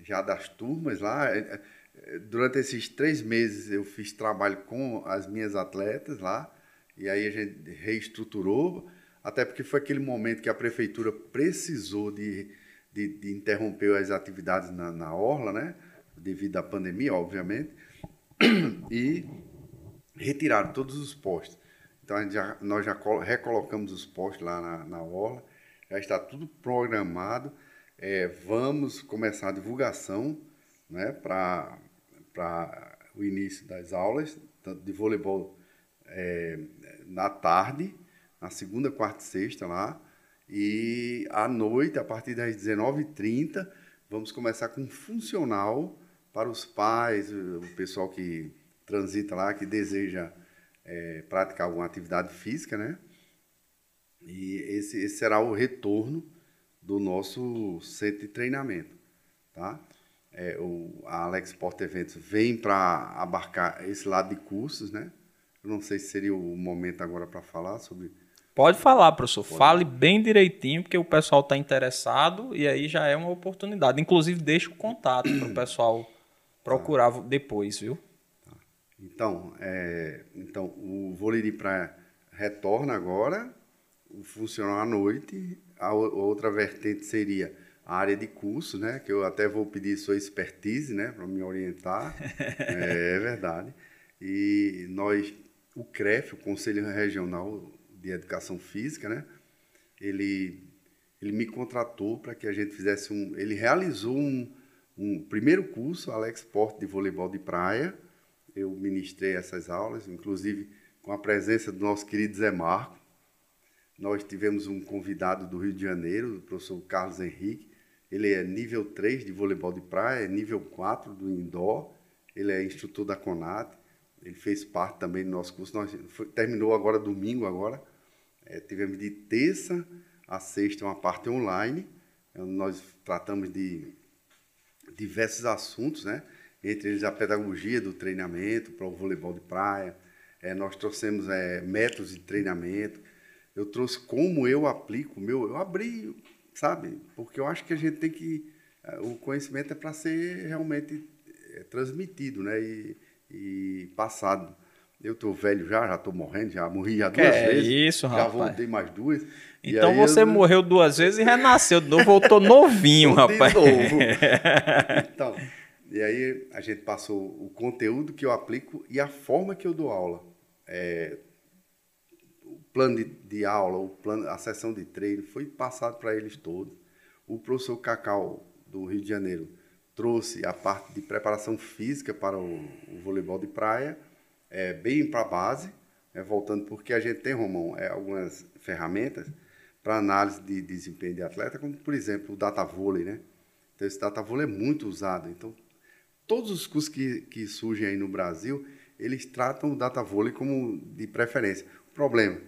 já das turmas lá. É, é, durante esses três meses eu fiz trabalho com as minhas atletas lá. E aí a gente reestruturou, até porque foi aquele momento que a prefeitura precisou de, de, de interromper as atividades na, na orla, né? Devido à pandemia, obviamente e retiraram todos os postes. Então já, nós já recolocamos os postes lá na, na orla, já está tudo programado. É, vamos começar a divulgação né, para o início das aulas, de voleibol é, na tarde, na segunda, quarta e sexta lá, e à noite, a partir das 19h30, vamos começar com funcional para os pais, o pessoal que transita lá, que deseja é, praticar alguma atividade física, né? E esse, esse, será o retorno do nosso centro de treinamento, tá? É, o, a Alex Sport Eventos vem para abarcar esse lado de cursos, né? Eu não sei se seria o momento agora para falar sobre... Pode falar, professor. Pode. Fale bem direitinho, porque o pessoal está interessado e aí já é uma oportunidade. Inclusive, deixa o contato para o pessoal procurar tá. depois, viu? Tá. Então, é, então, o vôlei de praia retorna agora, o funcional à noite. A, outra vertente seria a área de curso, né? Que eu até vou pedir sua expertise, né? Para me orientar. é, é verdade. E nós, o CREF, o Conselho Regional de Educação Física, né? Ele, ele me contratou para que a gente fizesse um... Ele realizou um, um primeiro curso, Alex Porte de voleibol de praia. Eu ministrei essas aulas, inclusive com a presença do nosso querido Zé Marco. Nós tivemos um convidado do Rio de Janeiro, o professor Carlos Henrique. Ele é nível 3 de voleibol de praia, é nível 4 do indoor. Ele é instrutor da CONAT. Ele fez parte também do nosso curso. Nós, foi, terminou agora domingo agora. É, tivemos de terça a sexta uma parte online. Nós tratamos de diversos assuntos, né? entre eles a pedagogia do treinamento para o voleibol de praia. É, nós trouxemos é, métodos de treinamento. Eu trouxe como eu aplico o meu. Eu abri, sabe? Porque eu acho que a gente tem que. É, o conhecimento é para ser realmente é, transmitido né? e, e passado. Eu estou velho já, já estou morrendo, já morri já duas é vezes. isso, já rapaz. voltei mais duas. Então você eu... morreu duas vezes e renasceu de novo, voltou novinho, rapaz. De novo. então, e aí a gente passou o conteúdo que eu aplico e a forma que eu dou aula. É, o plano de, de, aula, o plano, a sessão de treino foi passado para eles todos. O professor Cacau, do Rio de Janeiro, trouxe a parte de preparação física para o, o voleibol de praia é, bem para a base, é, voltando porque a gente tem, Romão, é, algumas ferramentas para análise de desempenho de atleta, como, por exemplo, o data vôlei, né? Então, esse data vôlei é muito usado. Então, todos os cursos que, que surgem aí no Brasil, eles tratam o data vôlei como de preferência. O problema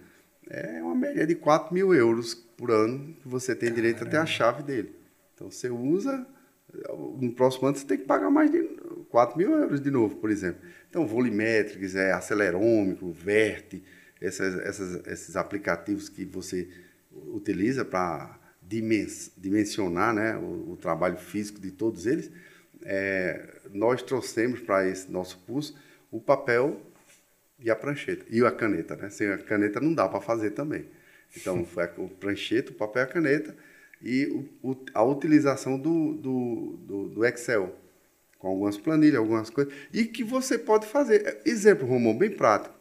é uma média de 4 mil euros por ano que você tem direito Caramba. a ter a chave dele. Então, você usa, no próximo ano você tem que pagar mais de 4 mil euros de novo, por exemplo. Então, Volumetrics, é, acelerômetro, Verte, essas, essas, esses aplicativos que você utiliza para dimensionar né, o, o, trabalho físico de todos eles, é, nós trouxemos para esse nosso curso o papel e a prancheta. E a caneta, né? Sem a caneta não dá para fazer também. Então, foi a, o prancheta, o papel e a caneta e o, o, a utilização do, do, do, do, Excel, com algumas planilhas, algumas coisas, e que você pode fazer. Exemplo, Romão, bem prático.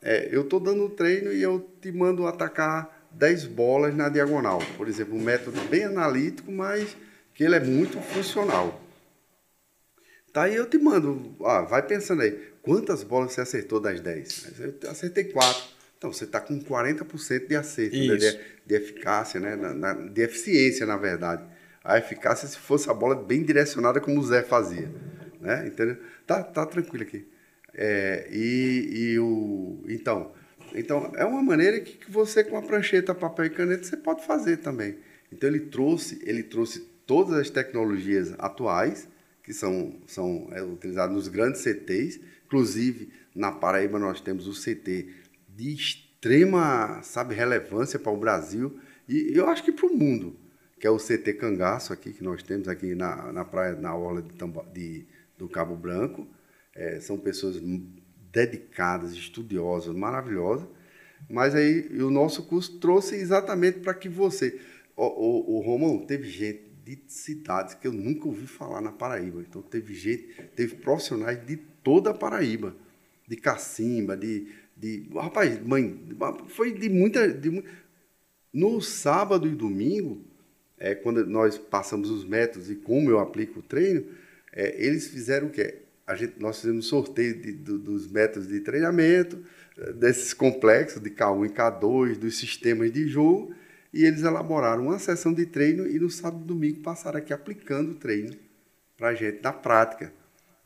É, eu estou dando treino e eu te mando atacar 10 bolas na diagonal. Por exemplo, um método bem analítico, mas que ele é muito funcional. Tá aí eu te mando, ah, vai pensando aí, quantas bolas você acertou das 10? Eu acertei 4. Então, você está com 40% de acerto, né? de, de, eficácia, né? Na, na, de eficiência, na verdade. A eficácia se fosse a bola bem direcionada como o Zé fazia. Né? Entendeu? Tá, tá tranquilo aqui. É, e, e o, então, então, é uma maneira que, que você, com a prancheta, papel e caneta, você pode fazer também. Então, ele trouxe, ele trouxe todas as tecnologias atuais, que são, são é, utilizadas nos grandes CTs. Inclusive, na Paraíba, nós temos o CT de extrema, sabe, relevância para o Brasil e eu acho que para o mundo, que é o CT Cangaço aqui, que nós temos aqui na, na praia, na orla de, de do Cabo Branco. É, são pessoas dedicadas, estudiosas, maravilhosas. Mas aí o nosso curso trouxe exatamente para que você... O, o, o Romão, teve gente de cidades que eu nunca ouvi falar na Paraíba. Então teve gente, teve profissionais de toda a Paraíba, de Cacimba, de de rapaz, mãe, foi de muita. De, no sábado e domingo, é, quando nós passamos os métodos e como eu aplico o treino, é, eles fizeram o quê? A gente, nós fizemos sorteio de, do, dos métodos de treinamento, é, desses complexos de K1 e K2, dos sistemas de jogo, e eles elaboraram uma sessão de treino e no sábado e domingo passaram aqui aplicando o treino para a gente na prática.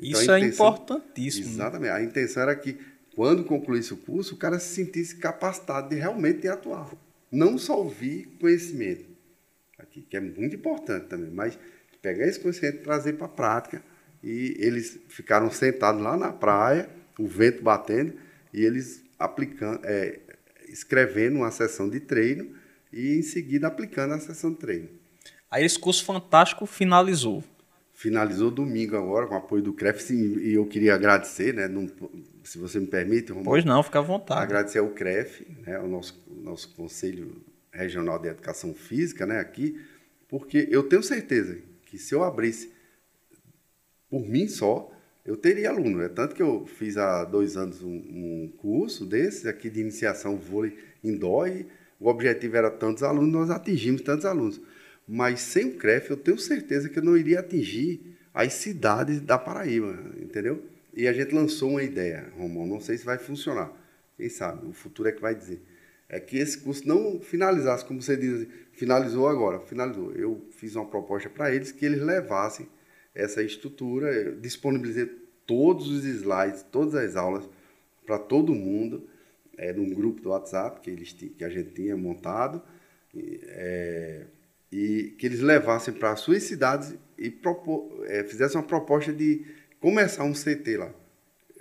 Então, Isso é intenção, é importantíssimo. Né? Exatamente. A intenção era que quando concluísse o curso, o cara se sentisse capacitado de realmente atuar. Não só ouvir conhecimento, aqui, que é muito importante também, mas pegar esse conhecimento e trazer para a prática. E eles ficaram sentados lá na praia, o vento batendo, e eles aplicando, é, escrevendo uma sessão de treino e em seguida aplicando a sessão de treino. Aí esse curso fantástico finalizou. Finalizou domingo agora, com o apoio do CREF, e eu queria agradecer, né? Não, se você me permite, Romulo, Pois não, fica à vontade. Agradecer ao CREF, né, o nosso, nosso Conselho Regional de Educação Física, né, aqui, porque eu tenho certeza que se eu abrisse por mim só, eu teria aluno. É tanto que eu fiz há dois anos um, um curso desses aqui de iniciação vôlei indoor e o objetivo era tantos alunos, nós atingimos tantos alunos. Mas sem o CREF, eu tenho certeza que eu não iria atingir as cidades da Paraíba, entendeu? E a gente lançou uma ideia, Romão, não sei se vai funcionar. Quem sabe, o futuro é que vai dizer. É que esse curso não finalizasse, como você diz, finalizou agora, finalizou. Eu fiz uma proposta para eles que eles levassem essa estrutura, eu disponibilizei todos os slides, todas as aulas para todo mundo, é, num grupo do WhatsApp que, eles, que a gente tinha montado, é, e que eles levassem para as suas cidades e propor, é, fizessem uma proposta de começar um CT lá.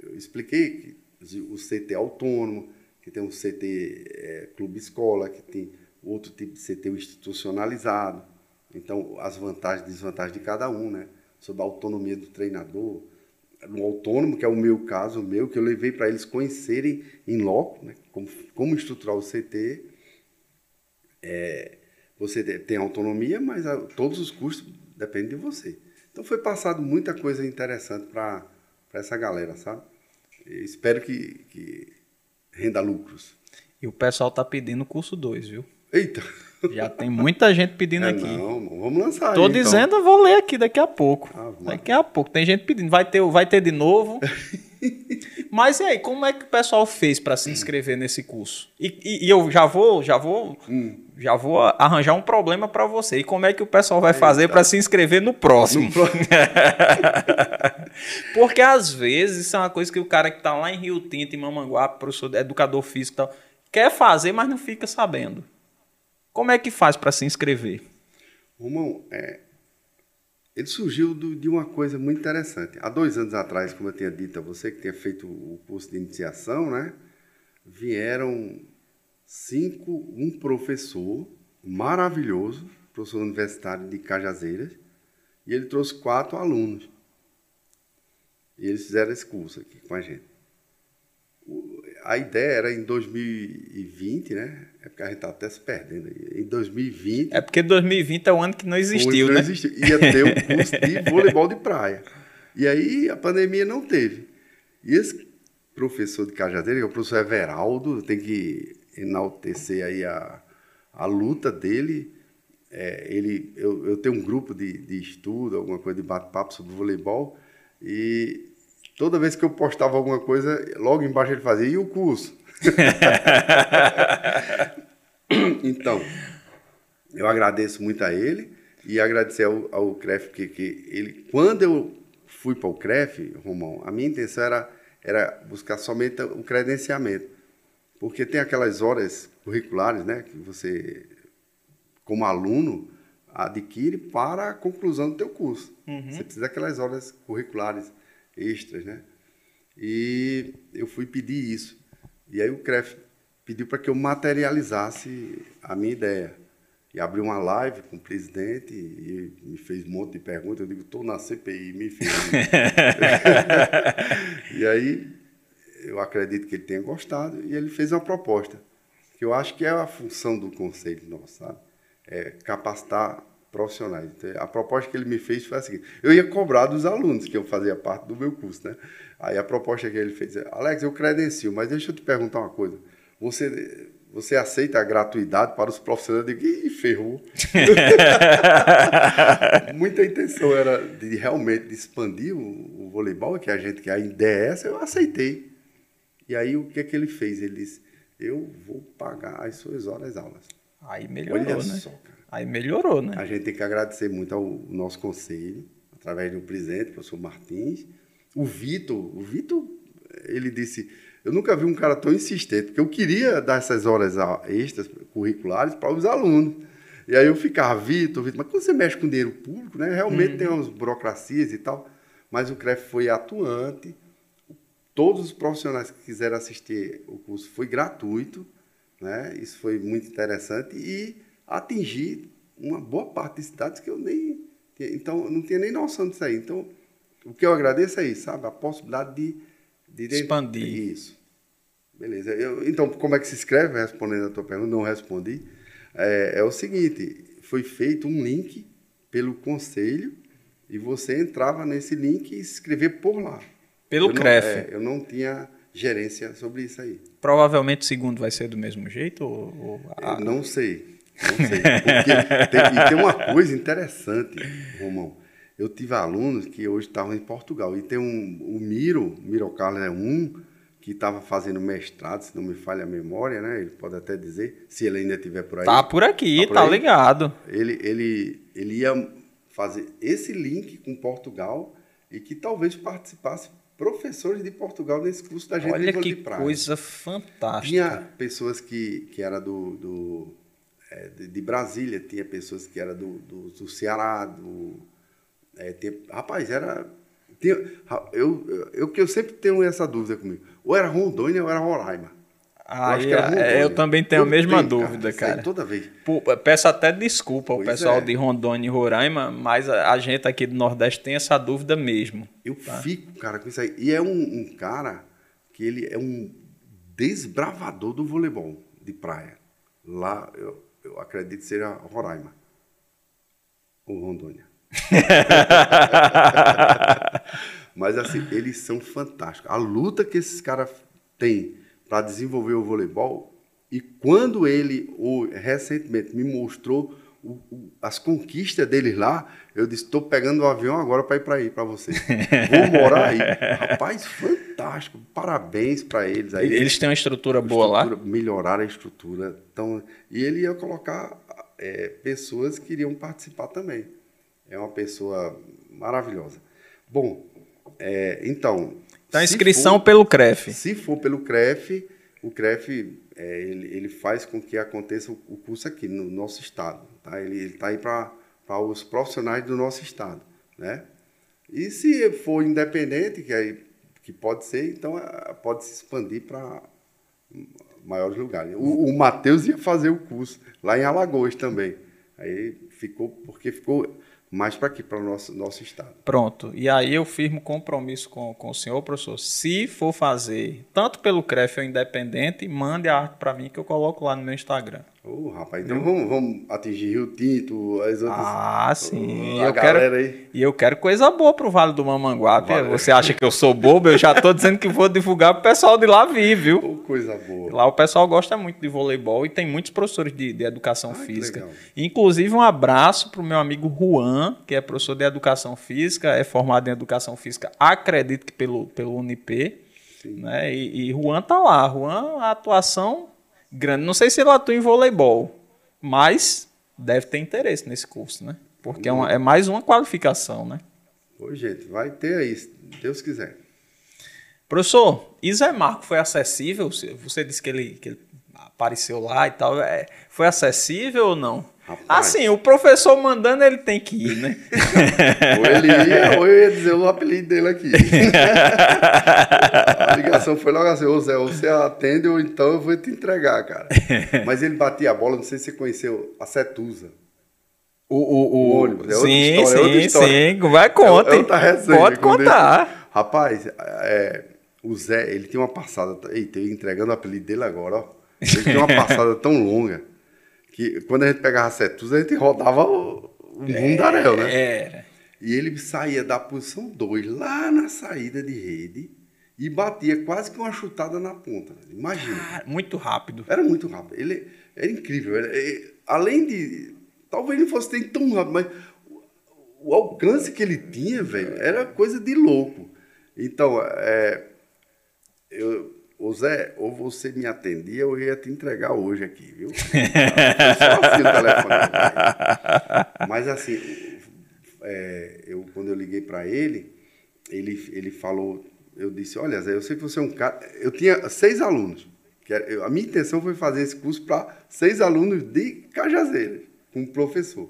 Eu expliquei que o CT é autônomo, que tem um CT é, clube escola, que tem outro tipo de CT institucionalizado. Então, as vantagens e desvantagens de cada um, né? Sobre a autonomia do treinador. No autônomo, que é o meu caso, o meu, que eu levei para eles conhecerem em loco, né? como, como estruturar o CT. É, você tem autonomia, mas a, todos os custos dependem de você. Então foi passado muita coisa interessante para essa galera, sabe? E espero que, que renda lucros. E o pessoal tá pedindo o curso 2, viu? Eita! Já tem muita gente pedindo é, aqui. Não, vamos lançar. Tô aí, então. dizendo, então. eu vou ler aqui daqui a pouco. Ah, daqui a pouco. Tem gente pedindo. Vai ter, vai ter de novo. Mas e aí, como é que o pessoal fez para se inscrever nesse curso? E, e, e, eu já vou, já vou hum já vou arranjar um problema para você. E como é que o pessoal vai fazer para se inscrever no próximo? No Porque às vezes isso é uma coisa que o cara que está lá em Rio Tinto, em Mamanguape, professor, educador físico e tal, quer fazer, mas não fica sabendo. Como é que faz para se inscrever? Romão, é, ele surgiu do, de uma coisa muito interessante. Há dois anos atrás, como eu tinha dito a você, que tinha feito o curso de iniciação, né? Vieram cinco, um professor maravilhoso, professor universitário de Cajazeiras, e ele trouxe quatro alunos. E eles fizeram esse curso aqui com a gente. a ideia era em 2020, né? É porque a gente está até se perdendo. Em 2020. É porque 2020 é o ano que não existiu, não né? Existiu. Ia ter um curso de voleibol de praia. E aí a pandemia não teve. E esse professor de Cajazeira, que é o professor Everaldo, tem que enaltecer aí a, a luta dele. É, ele, eu, eu tenho um grupo de, de estudo, alguma coisa de bate-papo sobre voleibol, e toda vez que eu postava alguma coisa, logo embaixo ele fazia, e o curso? então, eu agradeço muito a ele e agradecer ao, ao CREF, porque que ele, quando eu fui para o CREF, Romão, a minha intenção era, era buscar somente o credenciamento. Porque tem aquelas horas curriculares, né, que você, como aluno, adquire para a conclusão do teu curso. Uhum. Você precisa daquelas horas curriculares extras, né? E eu fui pedir isso. E aí o CREF pediu para que eu materializasse a minha ideia. E abriu uma live com o presidente e me fez um monte de perguntas. Eu digo, estou na CPI, me fez. e aí eu acredito que ele tenha gostado e ele fez uma proposta, que eu acho que é a função do conselho nosso, sabe? É capacitar profissionais. Então, a proposta que ele me fez foi a seguinte: eu ia cobrar dos alunos, que eu fazia parte do meu curso, né? Aí a proposta que ele fez é: Alex, eu credencio, mas deixa eu te perguntar uma coisa. Você, você aceita a gratuidade para os profissionais? Eu digo, ih, ferrou. Muita intenção era de realmente expandir o, o, voleibol, que a gente que a ideia é essa, eu aceitei. E aí o que é que ele fez? Ele disse: eu vou pagar as suas horas aulas. Aí melhorou, Olha né? Só, cara. Aí melhorou, né? A gente tem que agradecer muito ao nosso conselho, através do presidente, o professor Martins. O Vitor, o Vitor, ele disse, eu nunca vi um cara tão insistente, porque eu queria dar essas horas extras curriculares para os alunos. E aí eu ficava, Vitor, Vitor, mas quando você mexe com dinheiro público, né, realmente uhum. tem umas burocracias e tal, mas o CREF foi atuante, todos os profissionais que quiseram assistir o curso foi gratuito, né, isso foi muito interessante e atingir uma boa parte de cidades que eu nem. Então, não tinha nem noção disso aí. Então, o que eu agradeço é isso, sabe? A possibilidade de. de Expandir. Isso. Beleza. Eu, então, como é que se escreve? Respondendo a tua pergunta, não respondi. É, é o seguinte: foi feito um link pelo conselho e você entrava nesse link e escrever por lá. Pelo eu CREF. Não, é, eu não tinha gerência sobre isso aí. Provavelmente o segundo vai ser do mesmo jeito? Ou, ou a... Não sei. Não sei. Porque tem, e tem uma coisa interessante, Romão. Eu tive alunos que hoje estavam em Portugal. E tem um, o Miro, Miro Carlos é um, que estava fazendo mestrado, se não me falha a memória, né? Ele pode até dizer, se ele ainda estiver por aí. Tá por aqui, tá, por tá ligado. Ele, ele, ele ia fazer esse link com Portugal e que talvez participasse professores de Portugal nesse curso da gente Olha que de coisa fantástica. Tinha pessoas que, que era do, do é, de, de, Brasília, tinha pessoas que eram do, do, do Ceará, do. É, tinha, rapaz, era. Tinha, eu, eu, eu, que eu sempre tenho essa dúvida comigo. Ou era Rondônia ou era Roraima. Ah, eu, é, eu também tenho a mesma tenho, dúvida, cara. cara. Toda vez. Pô, peço até desculpa ao pessoal é. de Rondônia e Roraima, mas a, a, gente aqui do Nordeste tem essa dúvida mesmo. Eu tá? fico, cara, com isso aí. E é um, um cara que ele é um desbravador do voleibol de praia. Lá, eu, eu acredito que seja Roraima ou Rondônia. Mas assim, eles são fantásticos. A luta que esses caras têm para desenvolver o voleibol, e quando ele, o, recentemente, me mostrou o, o, as conquistas deles lá, eu disse: estou pegando o um avião agora para ir para aí, para você. Vou morar aí. Rapaz, fantástico. Parabéns para eles. Aí. Eles têm uma estrutura boa lá? Melhorar a estrutura. Então, e ele ia colocar é, pessoas que iriam participar também. É uma pessoa maravilhosa. Bom, é, então. Então, inscrição for, pelo CREF. Se for pelo CREF, o CREF é, ele, ele, faz com que aconteça o curso aqui no nosso estado. Tá? Ele está aí para os profissionais do nosso estado. Né? E se for independente, que, aí, que pode ser, então pode se expandir para maiores lugares. O, o Matheus ia fazer o curso lá em Alagoas também. Aí ficou, porque ficou mas para aqui, para o nosso, nosso estado. Pronto. E aí eu firmo compromisso com, com o senhor, professor. Se for fazer, tanto pelo CREF ou independente, mande a arte para mim que eu coloco lá no meu Instagram. Ô, oh, rapaz, então vamos, vamos atingir Rio Tinto, as outras. Ah, sim. eu quero, aí. E eu quero coisa boa pro Vale do Mamanguape. Vale. Você acha que eu sou bobo? Eu já tô dizendo que vou divulgar pro pessoal de lá vir, viu? Oh, coisa boa. Lá o pessoal gosta muito de voleibol e tem muitos professores de, de educação ah, física. Inclusive, um abraço pro meu amigo Juan, que é professor de educação física, é formado em educação física, acredito que pelo, pelo Unip. Né? E, e Juan tá lá. Juan, a atuação grande. Não sei se ele atua em voleibol, mas deve ter interesse nesse curso, né? Porque é, uma, é mais uma qualificação, né? Pois, gente, vai ter aí, se Deus quiser. Professor, Isé Marco foi acessível? Você disse que ele, que ele apareceu lá e tal. É, foi acessível ou não? Rapaz. Assim, o professor mandando, ele tem que ir, né? ou ele ia, ou eu ia dizer o apelido dele aqui. a ligação foi logo assim, ô Zé, você atende ou então eu vou te entregar, cara. Mas ele batia a bola, não sei se você conheceu a Setusa. O, o, o, o ônibus, é sim, história, é sim, sim, vai conta. É, Pode contar. Rapaz, é, o Zé, ele tem uma passada, eita, eu entregando o apelido dele agora, ó. Ele tem uma passada tão longa que quando a gente pegava setus, a gente rodava o, o mundaréu, né? Era. E ele saía da posição 2, lá na saída de rede, e batia quase que uma chutada na ponta. Imagina. Ah, muito rápido. Era muito rápido. Ele era incrível. Era, ele, além de. Talvez não fosse tão rápido, mas o, o alcance que ele tinha, velho, era coisa de louco. Então, é, eu, Ô Zé, ou você me atendia ou eu ia te entregar hoje aqui, viu? Só assim o telefone. Mas assim, é, eu, quando eu liguei para ele, ele, ele falou, eu disse, olha Zé, eu sei que você é um cara... Eu tinha seis alunos. A minha intenção foi fazer esse curso para seis alunos de Cajazeiras, com um professor.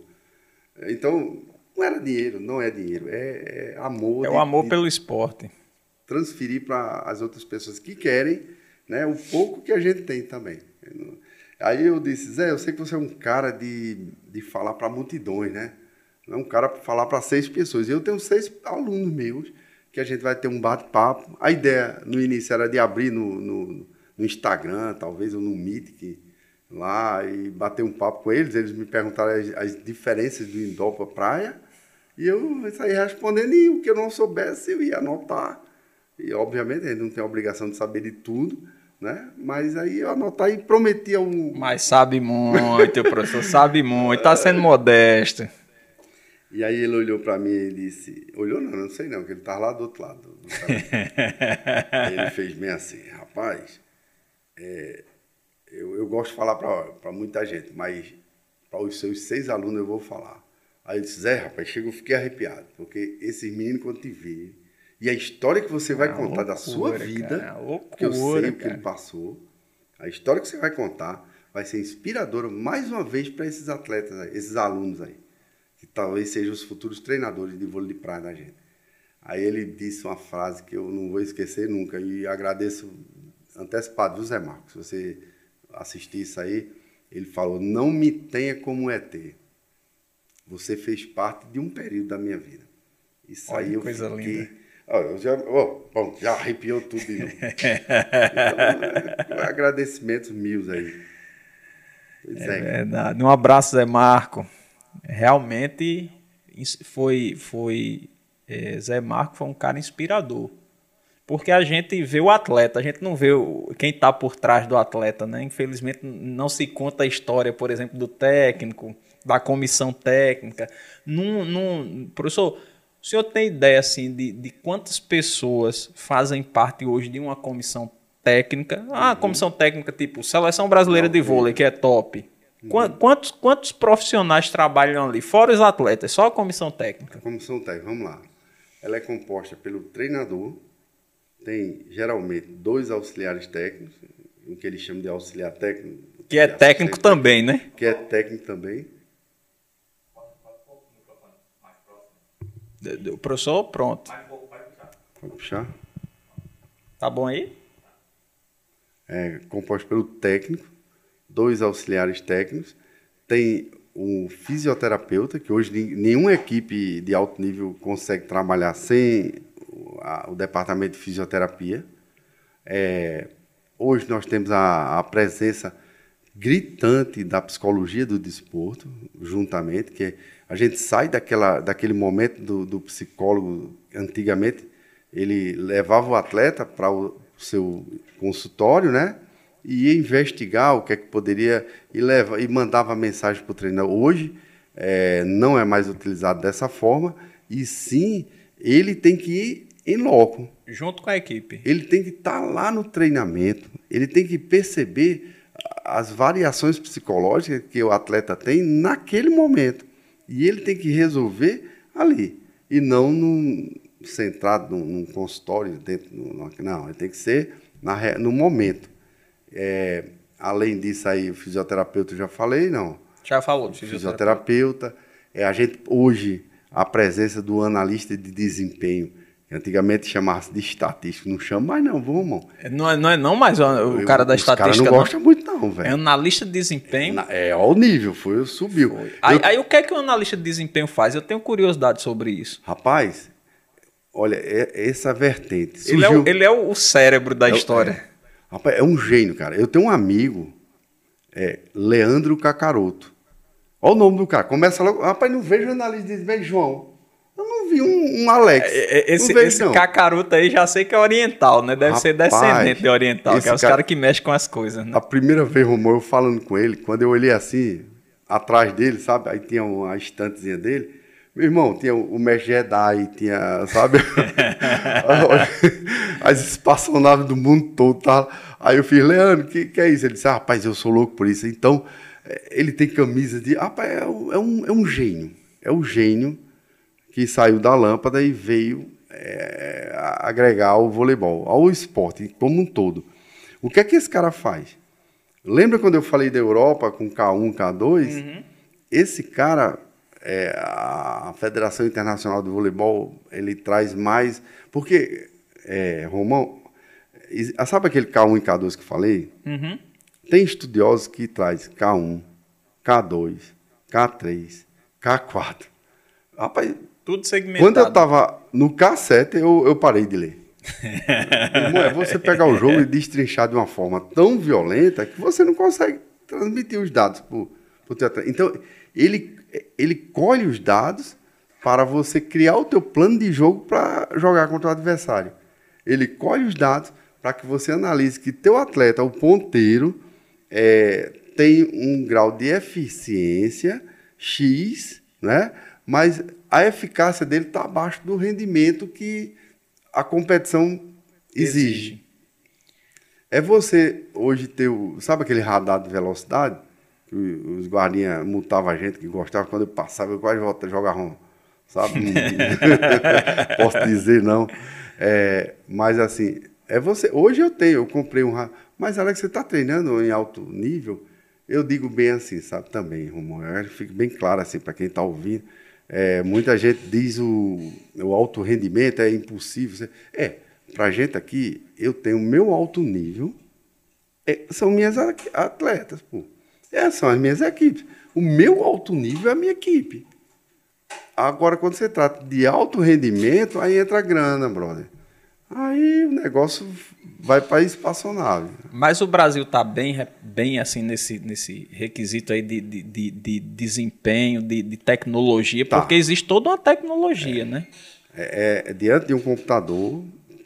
Então, não era dinheiro, não é dinheiro, é, é amor. É o amor de, pelo esporte transferir para as outras pessoas que querem, né, o pouco que a gente tem também. Aí eu disse, Zé, eu sei que você é um cara de, de falar para multidões, né? Não é um cara para falar para seis pessoas. Eu tenho seis alunos meus que a gente vai ter um bate-papo. A ideia no início era de abrir no, no, no Instagram, talvez, ou no Meet, lá, e bater um papo com eles. Eles me perguntaram as, as diferenças do indoor para praia. E eu saí respondendo, e o que eu não soubesse, eu ia anotar e, obviamente, a gente não tem a obrigação de saber de tudo, né? Mas aí eu anotar e prometi um. Mas sabe muito, professor, sabe muito, está sendo modesto. E aí ele olhou para mim e disse, olhou não, não sei não, porque ele estava lá do outro lado. Do aí ele fez bem assim, rapaz, é, eu, eu gosto de falar para muita gente, mas para os seus seis alunos eu vou falar. Aí ele disse, Zé, rapaz, chega, eu fiquei arrepiado, porque esses meninos quando te vê, e a história que você vai ah, contar loucura, da sua vida, cara, loucura, que eu sei o que ele passou, a história que você vai contar vai ser inspiradora mais uma vez para esses atletas, esses alunos aí, que talvez sejam os futuros treinadores de vôlei de praia da gente. Aí ele disse uma frase que eu não vou esquecer nunca e agradeço antecipado, Zé Marcos? Se você assistir isso aí, ele falou: Não me tenha como ET. Você fez parte de um período da minha vida. Isso Olha, aí eu coisa fiquei linda Oh, já, oh, bom, já arrepiou tudo de novo. então, agradecimentos mil aí. Pois é, é verdade. Um abraço, Zé Marco. Realmente foi, foi é, Zé Marco foi um cara inspirador. Porque a gente vê o atleta, a gente não vê o, quem está por trás do atleta, né? Infelizmente não se conta a história, por exemplo, do técnico, da comissão técnica. Num, num, professor, o senhor tem ideia assim de, de quantas pessoas fazem parte hoje de uma comissão técnica? Ah, uhum. comissão técnica tipo Seleção Brasileira de Vôlei, que é top. Uhum. Quantos, quantos profissionais trabalham ali? Fora os atletas, só a comissão técnica. A comissão técnica, vamos lá. Ela é composta pelo treinador, tem geralmente dois auxiliares técnicos, o que eles chamam de auxiliar técnico. Que é técnico também, né? Que é técnico também. O professor, pronto. Pode puxar. Tá bom aí? É composto pelo técnico, dois auxiliares técnicos, tem o fisioterapeuta, que hoje nenhuma equipe de alto nível consegue trabalhar sem o, a, o departamento de fisioterapia. É, hoje nós temos a, a, presença gritante da psicologia do desporto, juntamente, que a gente sai daquela, daquele momento do, do psicólogo, antigamente, ele levava o atleta para o seu consultório, né? E ia investigar o que é que poderia e leva e mandava mensagem para o treinador. Hoje é, não é mais utilizado dessa forma e sim ele tem que ir em loco. Junto com a equipe. Ele tem que estar tá lá no treinamento. Ele tem que perceber as variações psicológicas que o atleta tem naquele momento. E ele tem que resolver ali. E não num, centrado num, num consultório dentro. No, não, ele tem que ser na, no momento. É, além disso aí, o fisioterapeuta eu já falei, não. Já falou, fisioterapeuta. fisioterapeuta. É, a gente, hoje, a presença do analista de desempenho, antigamente chamava-se de estatístico, não chama mais não, vamos. É, não é não, é não mais o, o cara da estatística. Os cara não gosta muito não, velho. É analista de desempenho. É, é o nível, foi, subiu. Foi. Aí, eu, aí, o que é que o analista de desempenho faz? Eu tenho curiosidade sobre isso. Rapaz, olha, é, essa vertente. Surgiu... Ele, é o, ele é o cérebro da é, história. É, rapaz, é um gênio, cara. Eu tenho um amigo, é, Leandro Cacaroto. Olha o nome do cara. Começa logo. Rapaz, não vejo analista de desempenho, João. Eu não vi um, um Alex. É, é, esse, vejo, esse cacaroto aí já sei que é oriental, né? Deve Rapaz, ser descendente de oriental, que é os caras cara que mexem com as coisas, né? A primeira vez, Romão, eu falando com ele, quando eu olhei assim, atrás dele, sabe? Aí tinha uma estantezinha dele. Meu irmão, tinha o mestre Jedi, tinha, sabe? As espaçonaves do mundo todo, tá? Aí eu fiz, Leandro, que, que é isso? Ele disse, ah, rapaz, eu sou louco por isso. Então, é, ele tem camisa de... Rapaz, é, é, um, é um gênio. É o um gênio que saiu da lâmpada e veio é, agregar ao voleibol, ao esporte como um todo. O que é que esse cara faz? Lembra quando eu falei da Europa com K1, K2? Uhum. Esse cara, é, a Federação Internacional de Voleibol, ele traz mais. Porque, é, Romão, sabe aquele K1 e K2 que eu falei? Uhum. Tem estudiosos que traz K1, K2, K3, K4. Rapaz, tudo segmentado. Quando eu estava no K7, eu, eu parei de ler. Irmão, é você pegar o jogo e destrinchar de uma forma tão violenta que você não consegue transmitir os dados para o teu Então, ele, ele colhe os dados para você criar o teu plano de jogo para jogar contra o adversário. Ele colhe os dados para que você analise que teu atleta, o ponteiro, é, tem um grau de eficiência X, né? Mas a eficácia dele está abaixo do rendimento que a competição exige. exige. É você hoje ter o. Sabe aquele radar de velocidade? Que os guardinhas multavam a gente que gostava, quando eu passava, eu quase jogava um. Sabe? Posso dizer não. É, mas assim, é você. Hoje eu tenho, eu comprei um radar. Mas, Alex, você está treinando em alto nível? Eu digo bem assim, sabe? Também, Romão. Fica bem claro assim para quem está ouvindo é, muita gente diz o, o alto rendimento é impossível. É, para a gente aqui, eu tenho meu alto nível, é, são minhas atletas, pô. Essas são as minhas equipes. O meu alto nível é a minha equipe. Agora, quando você trata de alto rendimento, aí entra grana, brother. Aí o negócio vai para espaçonave. Mas o Brasil está bem, bem assim nesse, nesse requisito aí de, de, de, de desempenho, de, de tecnologia, tá. porque existe toda uma tecnologia, é, né? É, é, diante de um computador,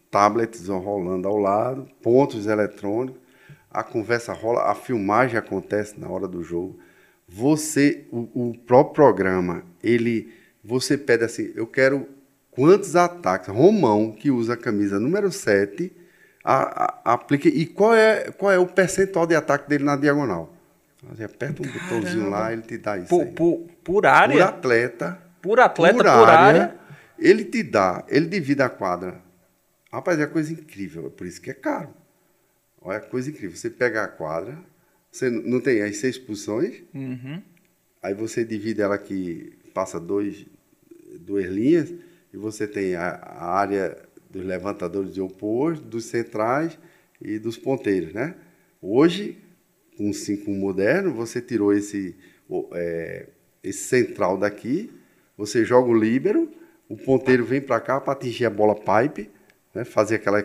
tablets rolando ao lado, pontos eletrônicos, a conversa rola, a filmagem acontece na hora do jogo. Você, o, o próprio programa, ele, você pede assim, eu quero quantos ataques. Romão, que usa a camisa número 7, a, a, aplica. E qual é, qual é o percentual de ataque dele na diagonal? Você aperta um Caramba. botãozinho lá, ele te dá isso. Por, por, por, área? Por atleta. Por atleta, por, por área, área. Ele te dá, ele divide a quadra. Rapaz, é coisa incrível, é por isso que é caro. Olha, é coisa incrível. Você pega a quadra, você não tem as seis posições, uhum. aí você divide ela aqui, passa dois, duas linhas, e você tem a, a área dos levantadores de oposto, dos centrais e dos ponteiros, né? Hoje, com o 5 moderno, você tirou esse, é, esse central daqui, você joga o líbero, o ponteiro vem para cá para atingir a bola pipe, né, fazer aquela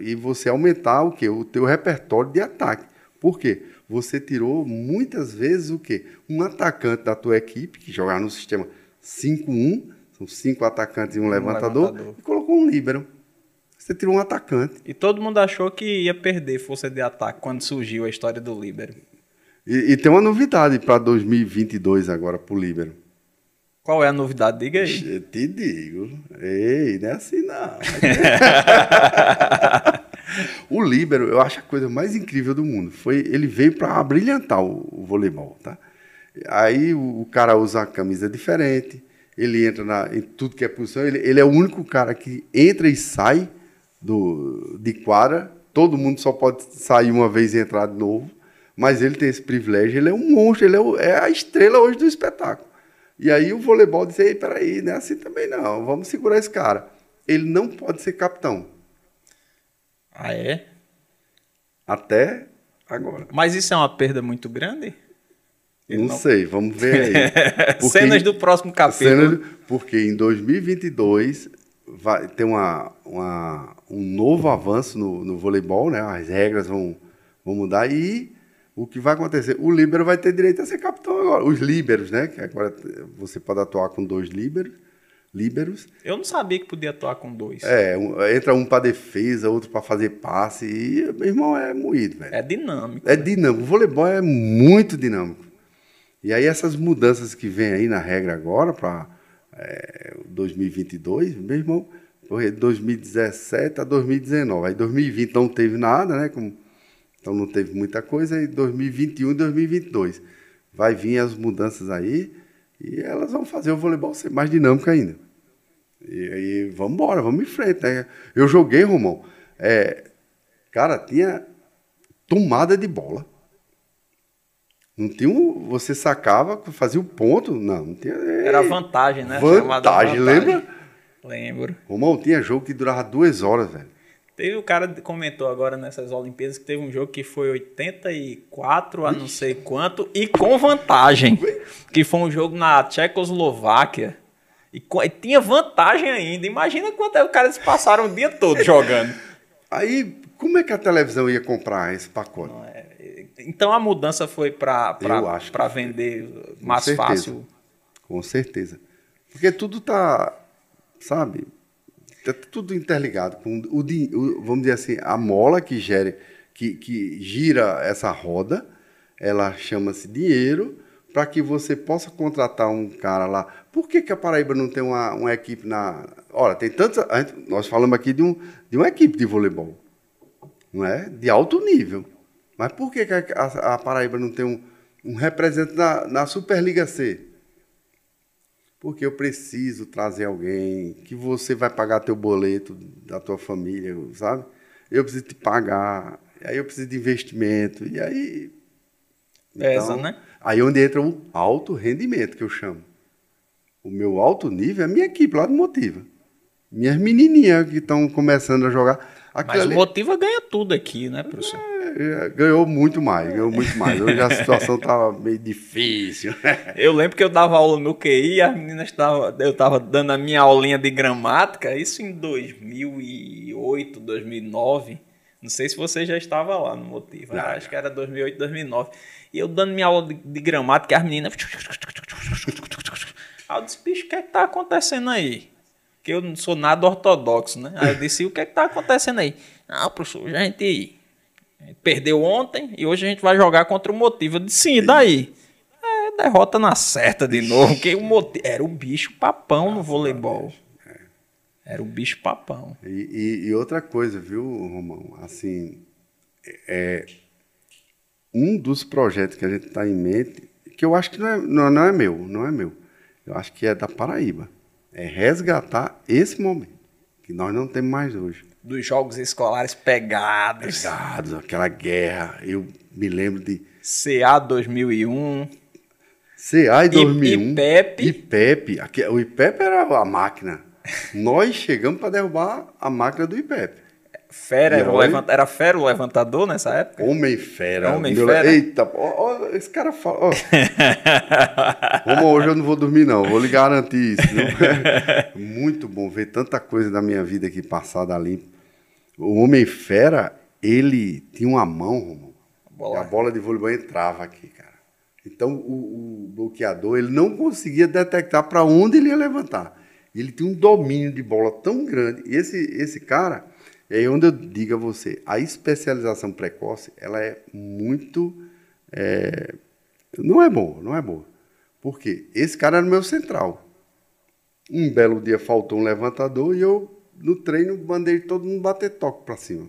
e você aumentar o que o teu repertório de ataque. Por quê? Você tirou muitas vezes o quê? Um atacante da tua equipe que jogava no sistema 5-1, são cinco atacantes e um, um levantador, levantador, e colocou um líbero. Você tirou um atacante. E todo mundo achou que ia perder força de ataque quando surgiu a história do líbero. E, e tem uma novidade para 2022 agora para o líbero. Qual é a novidade? Diga aí. Eu te digo. Ei, não é assim não. o líbero, eu acho a coisa mais incrível do mundo. Foi, ele veio para brilhantar o, o, voleibol, tá? Aí o, o, cara usa a camisa diferente, ele entra na, em tudo que é posição, ele, ele é o único cara que entra e sai do, de quadra. Todo mundo só pode sair uma vez e entrar de novo, mas ele tem esse privilégio, ele é um monstro, ele é, o, é a estrela hoje do espetáculo. E aí o voleibol disse, ei, peraí, não é assim também não, vamos segurar esse cara. Ele não pode ser capitão. Ah, é? Até agora. Mas isso é uma perda muito grande? Não, não, sei, vamos ver aí. cenas do próximo capítulo. Cenas, porque em 2022 vai ter uma, uma, um novo avanço no, no voleibol, né? As regras vão, vão mudar e o que vai acontecer? O líbero vai ter direito a ser capitão agora. Os líberos, né? Que agora você pode atuar com dois líberos. Líberos. Eu não sabia que podia atuar com dois. É, um, entra um para defesa, outro para fazer passe. E, meu irmão, é moído, velho. É dinâmico. É né? dinâmico. O voleibol é muito dinâmico. E aí, essas mudanças que vem aí na regra agora, para é, 2022, meu irmão, de 2017 a 2019. Aí, 2020 não teve nada, né? Como então não teve muita coisa. E 2021 e 2022 vai vir as mudanças aí e elas vão fazer o voleibol ser mais dinâmico ainda. E aí vamos embora, vamos em frente. Né? Eu joguei, Romão. É, cara, tinha tomada de bola. Não tinha um, você sacava, fazia o ponto, não, não tinha. Era vantagem, né? Vantagem, vantagem, lembra? Lembro. Romão tinha jogo que durava duas horas, velho. Teve o cara que comentou agora nessas Olimpíadas que teve um jogo que foi 84 a não sei quanto e com vantagem. Que foi um jogo na Tchecoslováquia. E, e tinha vantagem ainda. Imagina quanto é os caras passaram o dia todo jogando. Aí, como é que a televisão ia comprar esse pacote? É, então a mudança foi para vender mais fácil. Com certeza. Porque tudo tá, sabe, Está tudo interligado. Com o, o, vamos dizer assim, a mola que, gere, que, que gira essa roda, ela chama-se dinheiro, para que você possa contratar um cara lá. Por que, que a Paraíba não tem uma, uma equipe na. Olha, tem tantos. Nós falamos aqui de, um, de uma equipe de voleibol, não é? De alto nível. Mas por que, que a, a Paraíba não tem um, um representante na, na Superliga C? porque eu preciso trazer alguém que você vai pagar teu boleto da tua família, sabe? Eu preciso te pagar, aí eu preciso de investimento, e aí... Pesa, então, né? Aí é onde entra o alto rendimento, que eu chamo. O meu alto nível é a minha equipe lá do Motiva. Minhas menininhas que estão começando a jogar. Mas ali... Motiva ganha tudo aqui, né, professor? É, é, ganhou muito mais, ganhou muito mais. Hoje a situação estava meio difícil. eu lembro que eu dava aula no QI, as meninas estavam, eu estava dando a minha aulinha de gramática, isso em 2008, 2009. Não sei se você já estava lá no Motivo, ah, acho que era 2008, 2009. E eu dando minha aula de, de gramática, e as meninas. Aí eu disse, bicho, o que é que tá acontecendo aí? Que eu não sou nada ortodoxo, né? Aí eu disse, o que é que tá acontecendo aí? Não, professor, gente Perdeu ontem e hoje a gente vai jogar contra o Motivo. Eu disse, sim, daí? É, derrota na certa de novo. Que o motivo, era o bicho papão no voleibol. Era o bicho papão. E, e, e outra coisa, viu, Romão? Assim, é, um dos projetos que a gente está em mente, que eu acho que não é, não, não é meu, não é meu. Eu acho que é da Paraíba. É resgatar esse momento, que nós não temos mais hoje dos jogos escolares pegados. Pegados, aquela guerra. Eu me lembro de. CA 2001. CA e 2001. IPEP. IPEP. O IPEP era a máquina. Nós chegamos para derrubar a máquina do IPEP. Fera, era, levant... era fera o levantador nessa época? Homem fera. Homem meu... fera. Eita, ó, ó, esse cara fala. Ó. Como hoje eu não vou dormir, não. Vou lhe garantir isso. Muito bom ver tanta coisa da minha vida aqui passada ali. O Homem Fera, ele tinha uma mão, Romulo, bola. a bola de voleibol entrava aqui, cara. Então o, o bloqueador ele não conseguia detectar para onde ele ia levantar. Ele tinha um domínio de bola tão grande. E esse, esse cara, é aí onde eu digo a você, a especialização precoce, ela é muito. É, não é boa, não é boa. Por quê? Esse cara era o meu central. Um belo dia faltou um levantador e eu, no treino, mandei todo mundo bater toque para cima.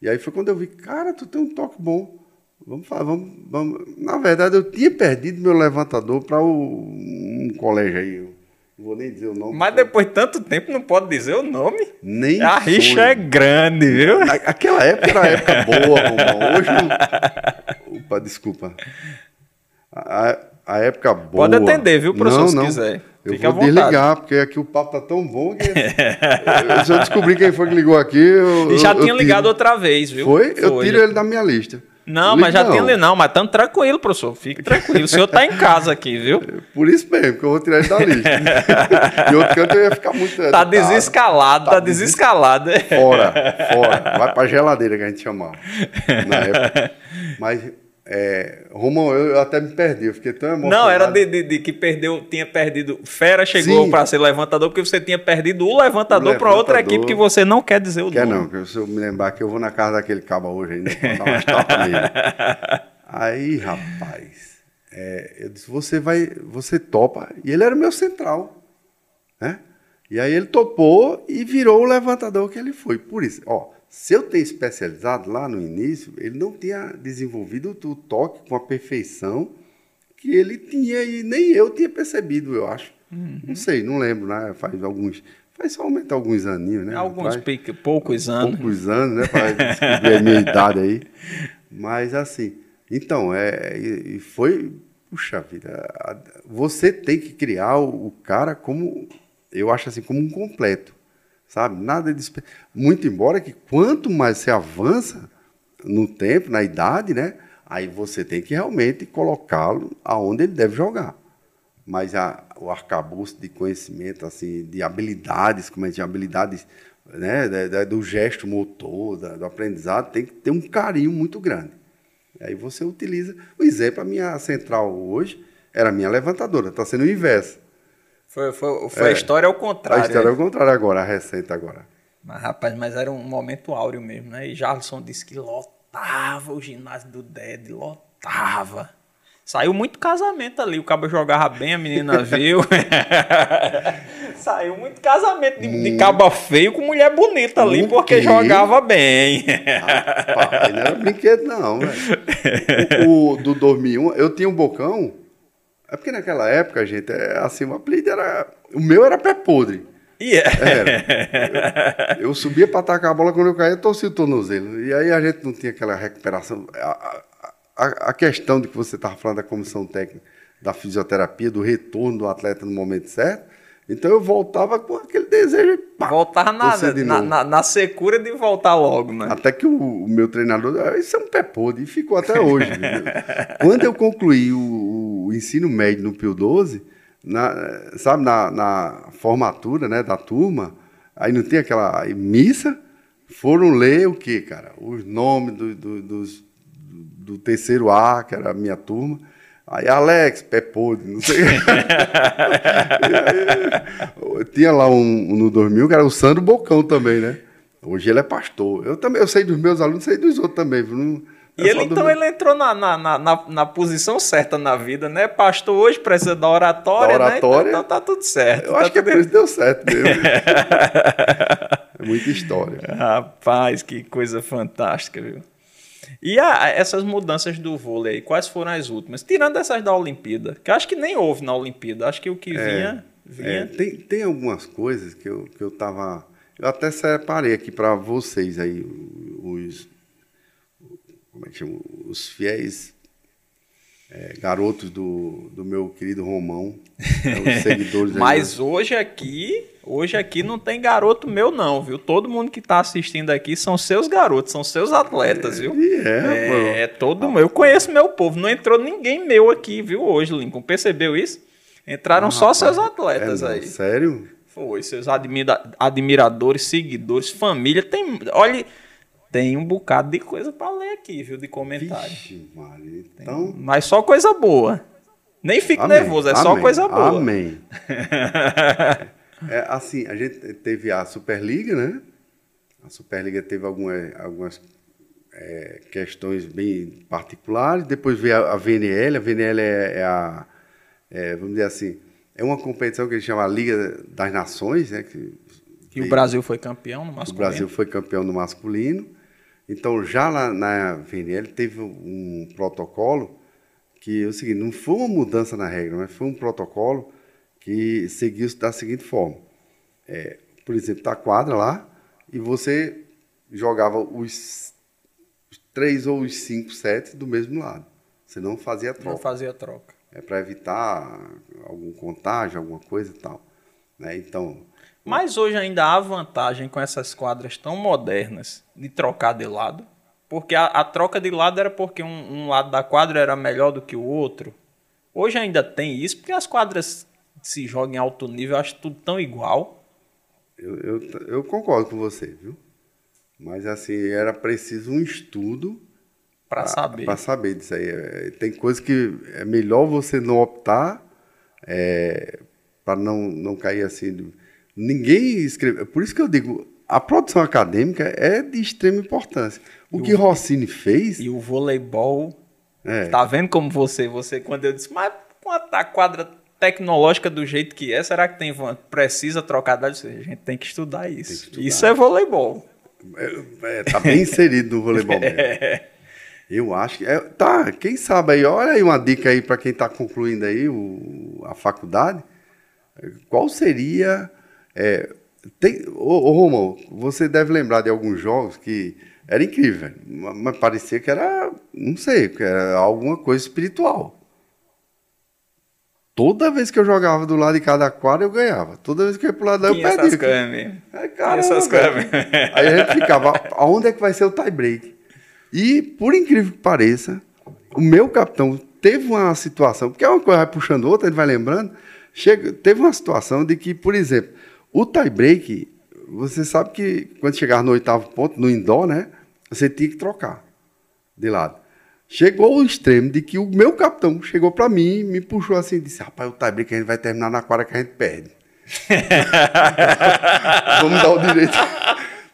E aí foi quando eu vi, cara, tu tem um toque bom. Vamos, vamos, vamos. Na verdade, eu tinha perdido meu levantador para um colégio aí. Não vou nem dizer o nome. Mas depois de tanto tempo não pode dizer o nome. Nem A sonho. rixa é grande, viu? Aquela época era uma época boa, Romão. Hoje não... Opa, desculpa. A, a época boa. Pode atender, viu, professor, não, se não. quiser. Eu Fique vou desligar, porque aqui o papo tá tão bom que. se eu descobrir quem foi que ligou aqui. Eu, e já eu, tinha eu ligado outra vez, viu? Foi? foi? Eu tiro ele da minha lista. Não, mas já não. tem ali, não, mas estamos tranquilo, professor. Fique tranquilo. O senhor está em casa aqui, viu? Por isso mesmo, que eu vou tirar ele da lista. e outro canto eu ia ficar muito. Tá desescalado, tá, tá desescalado. Fora, fora. Vai pra geladeira que a gente chamava. Na época. Mas é, Romão, eu, até me perdi, eu fiquei tão emocionado. Não, era de, de, de que perdeu, tinha perdido. Fera chegou para ser levantador porque você tinha perdido o levantador, para outra equipe que você não quer dizer o quer nome. Quer não, se eu me lembrar que eu vou na casa daquele cabo hoje ainda, dar umas tapas nele. Aí, rapaz, é, eu disse: você vai, você topa. E ele era o meu central, né? E aí ele topou e virou o levantador que ele foi. Por isso, ó. Se eu ter especializado lá no início, ele não tinha desenvolvido o toque com a perfeição que ele tinha e nem eu tinha percebido, eu acho. Uhum. Não sei, não lembro, né? Faz alguns. Faz só aumentar alguns aninhos, né? Alguns poucos anos. Poucos anos, né? Para descobrir a minha idade aí. Mas assim, então, é, e foi. Puxa vida, você tem que criar o cara como. Eu acho assim, como um completo sabe? Nada de muito embora que quanto mais você avança no tempo, na idade, né? Aí você tem que realmente colocá-lo aonde ele deve jogar. Mas a, o arcabouço de conhecimento, assim, de habilidades, como é de habilidades, né, do gesto motor, do aprendizado, tem que ter um carinho muito grande. Aí você utiliza. O exemplo, a minha central hoje era a minha levantadora, está sendo o inverso. Foi, foi, foi é. a história ao contrário. A história é ao contrário agora, a receita agora. Mas, rapaz, mas era um momento áureo mesmo, né? E Jarlson disse que lotava o ginásio do DED, lotava. Saiu muito casamento ali, o cabo jogava bem, a menina viu. Saiu muito casamento de, de caba feio com mulher bonita ali, porque jogava bem. Rapaz, não era brinquedo não, velho. O, o, do 2001, eu tinha um bocão é porque naquela época, gente, é, assim, o apelido era. O meu era pé podre. Yeah. Era. Eu, eu subia para atacar a bola, quando eu caía, torcia o tornozelo. E aí a gente não tinha aquela recuperação. A, a, a questão de que você estava falando da comissão técnica, da fisioterapia, do retorno do atleta no momento certo. Então eu voltava com aquele desejo. Pá, voltar nada, na, na, na, secura de voltar logo, né? Até que o, o meu treinador, ah, isso é um pé podre, e ficou até hoje. Quando eu concluí o, o, ensino médio no Pio 12, na, sabe, na, na, formatura né, da turma, aí não tem aquela missa, foram ler o quê, cara? Os nomes do, do, dos, do terceiro A, que era a minha turma. Aí, Alex, pé podre, não sei. Tinha lá um, um, no 2000 que era o Sandro Bocão também, né? Hoje ele é pastor. Eu também, eu sei dos meus alunos, sei dos outros também. Não, é e ele então ele entrou na, na, na, na, posição certa na vida, né? Pastor hoje precisa da oratória, da oratória né? Então, então, tá tudo certo. Eu tá acho que é por isso deu certo mesmo. é muita história. Rapaz, que coisa fantástica, viu? E a, essas mudanças do vôlei, quais foram as últimas? Tirando essas da Olimpíada, que acho que nem houve na Olimpíada, acho que o que é, vinha. vinha... É, tem, tem algumas coisas que eu, que eu tava. Eu até separei aqui para vocês aí, os. Como é que chama? Os fiéis. É, garotos do, do meu querido Romão, é, os seguidores. Mas hoje aqui, hoje aqui não tem garoto meu não, viu? Todo mundo que está assistindo aqui são seus garotos, são seus atletas, viu? É, é, é todo meu. Eu conheço meu povo, não entrou ninguém meu aqui, viu? Hoje, Lincoln, percebeu isso? Entraram ah, só rapaz, seus atletas é, aí. Sério? Foi, seus admira admiradores, seguidores, família. Tem, olha, tem um bocado de coisa para ler aqui, viu? De comentário. Vixe, Maria, então... Mas só coisa boa. Nem fique Amém. nervoso, é Amém. só coisa boa. Amém. é, assim, a gente teve a Superliga, né? A Superliga teve algumas, algumas é, questões bem particulares. Depois veio a, a VNL. A VNL é, é a, é, vamos dizer assim, é uma competição que eles chamam a Liga das Nações, né? Que, e o Brasil foi campeão no masculino. O Brasil foi campeão no masculino. Então, já lá na VNL teve um protocolo que é o seguinte, não foi uma mudança na regra, mas foi um protocolo que seguiu da seguinte forma. É, por exemplo, tá a quadra lá e você jogava os, os três ou os cinco sets do mesmo lado. Você não fazia troca. Não fazia troca. É para evitar algum contágio, alguma coisa e tal. Né? Então, mas hoje ainda há vantagem com essas quadras tão modernas de trocar de lado. Porque a, a troca de lado era porque um, um, lado da quadra era melhor do que o outro. Hoje ainda tem isso, porque as quadras se jogam em alto nível, eu acho tudo tão igual. Eu, eu, eu concordo com você, viu? Mas assim, era preciso um estudo para saber. Para saber disso aí. É, tem coisas que é melhor você não optar é, para não, não cair assim Ninguém escreveu. Por isso que eu digo, a produção acadêmica é de extrema importância. O e que o, Rossini fez. E o voleibol. É. Tá vendo como você, você, quando eu disse, mas com a quadra tecnológica do jeito que é, será que tem precisa trocar dados? A gente tem que estudar isso. Que estudar. Isso é voleibol. É, é, tá bem inserido no voleibol mesmo. É. Eu acho que. É, tá, quem sabe aí, olha aí uma dica aí para quem está concluindo aí o, a faculdade. Qual seria é, tem, ô, ô Romão, você deve lembrar de alguns jogos que era incrível, mas parecia que era, não sei, que era alguma coisa espiritual. Toda vez que eu jogava do lado de cada quadra, eu ganhava. Toda vez que eu ia pro lado daí, eu perdia. Essas câmeras. É, essas câmeras. Aí a gente ficava, aonde é que vai ser o tie break? E, por incrível que pareça, o meu capitão teve uma situação, porque é uma coisa vai puxando outra, ele vai lembrando, chega, teve uma situação de que, por exemplo, o tie-break, você sabe que quando chegar no oitavo ponto, no indoor, né? Você tinha que trocar de lado. Chegou ao extremo de que o meu capitão chegou para mim, me puxou assim e disse: Rapaz, o tie-break a gente vai terminar na quadra que a gente perde. Vamos dar o direito.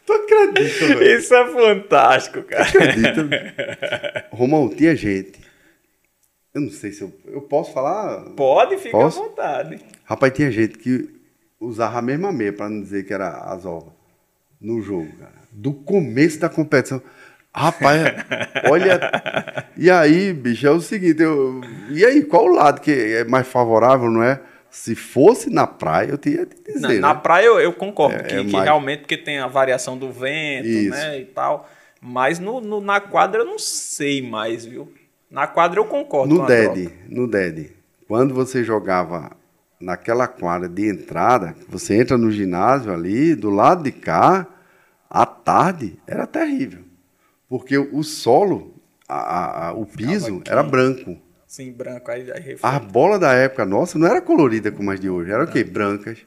Tu acredita, velho? Isso é fantástico, cara. Tu acredita? Romão, tinha gente. Eu não sei se eu, eu posso falar. Pode, fica posso? à vontade. Rapaz, tinha gente que usava a mesma meia, para não dizer que era as ovas, no jogo, cara. Do começo da competição. Rapaz, olha. E aí, bicho, é o seguinte, eu, e aí, qual o lado que é mais favorável, não é? Se fosse na praia, eu tinha de dizer. Na, né? na praia eu, eu concordo, é, que, é mais... que, realmente porque tem a variação do vento, Isso. né? E tal. Mas no, no, na quadra eu não sei mais, viu? Na quadra eu concordo. No DED, no DED, quando você jogava naquela quadra de entrada, você entra no ginásio ali, do lado de cá, à tarde, era terrível. Porque o solo, a, a, o piso, era branco. Sim, branco. Aí, aí a bola da época nossa não era colorida como as de hoje, era o quê? Brancas.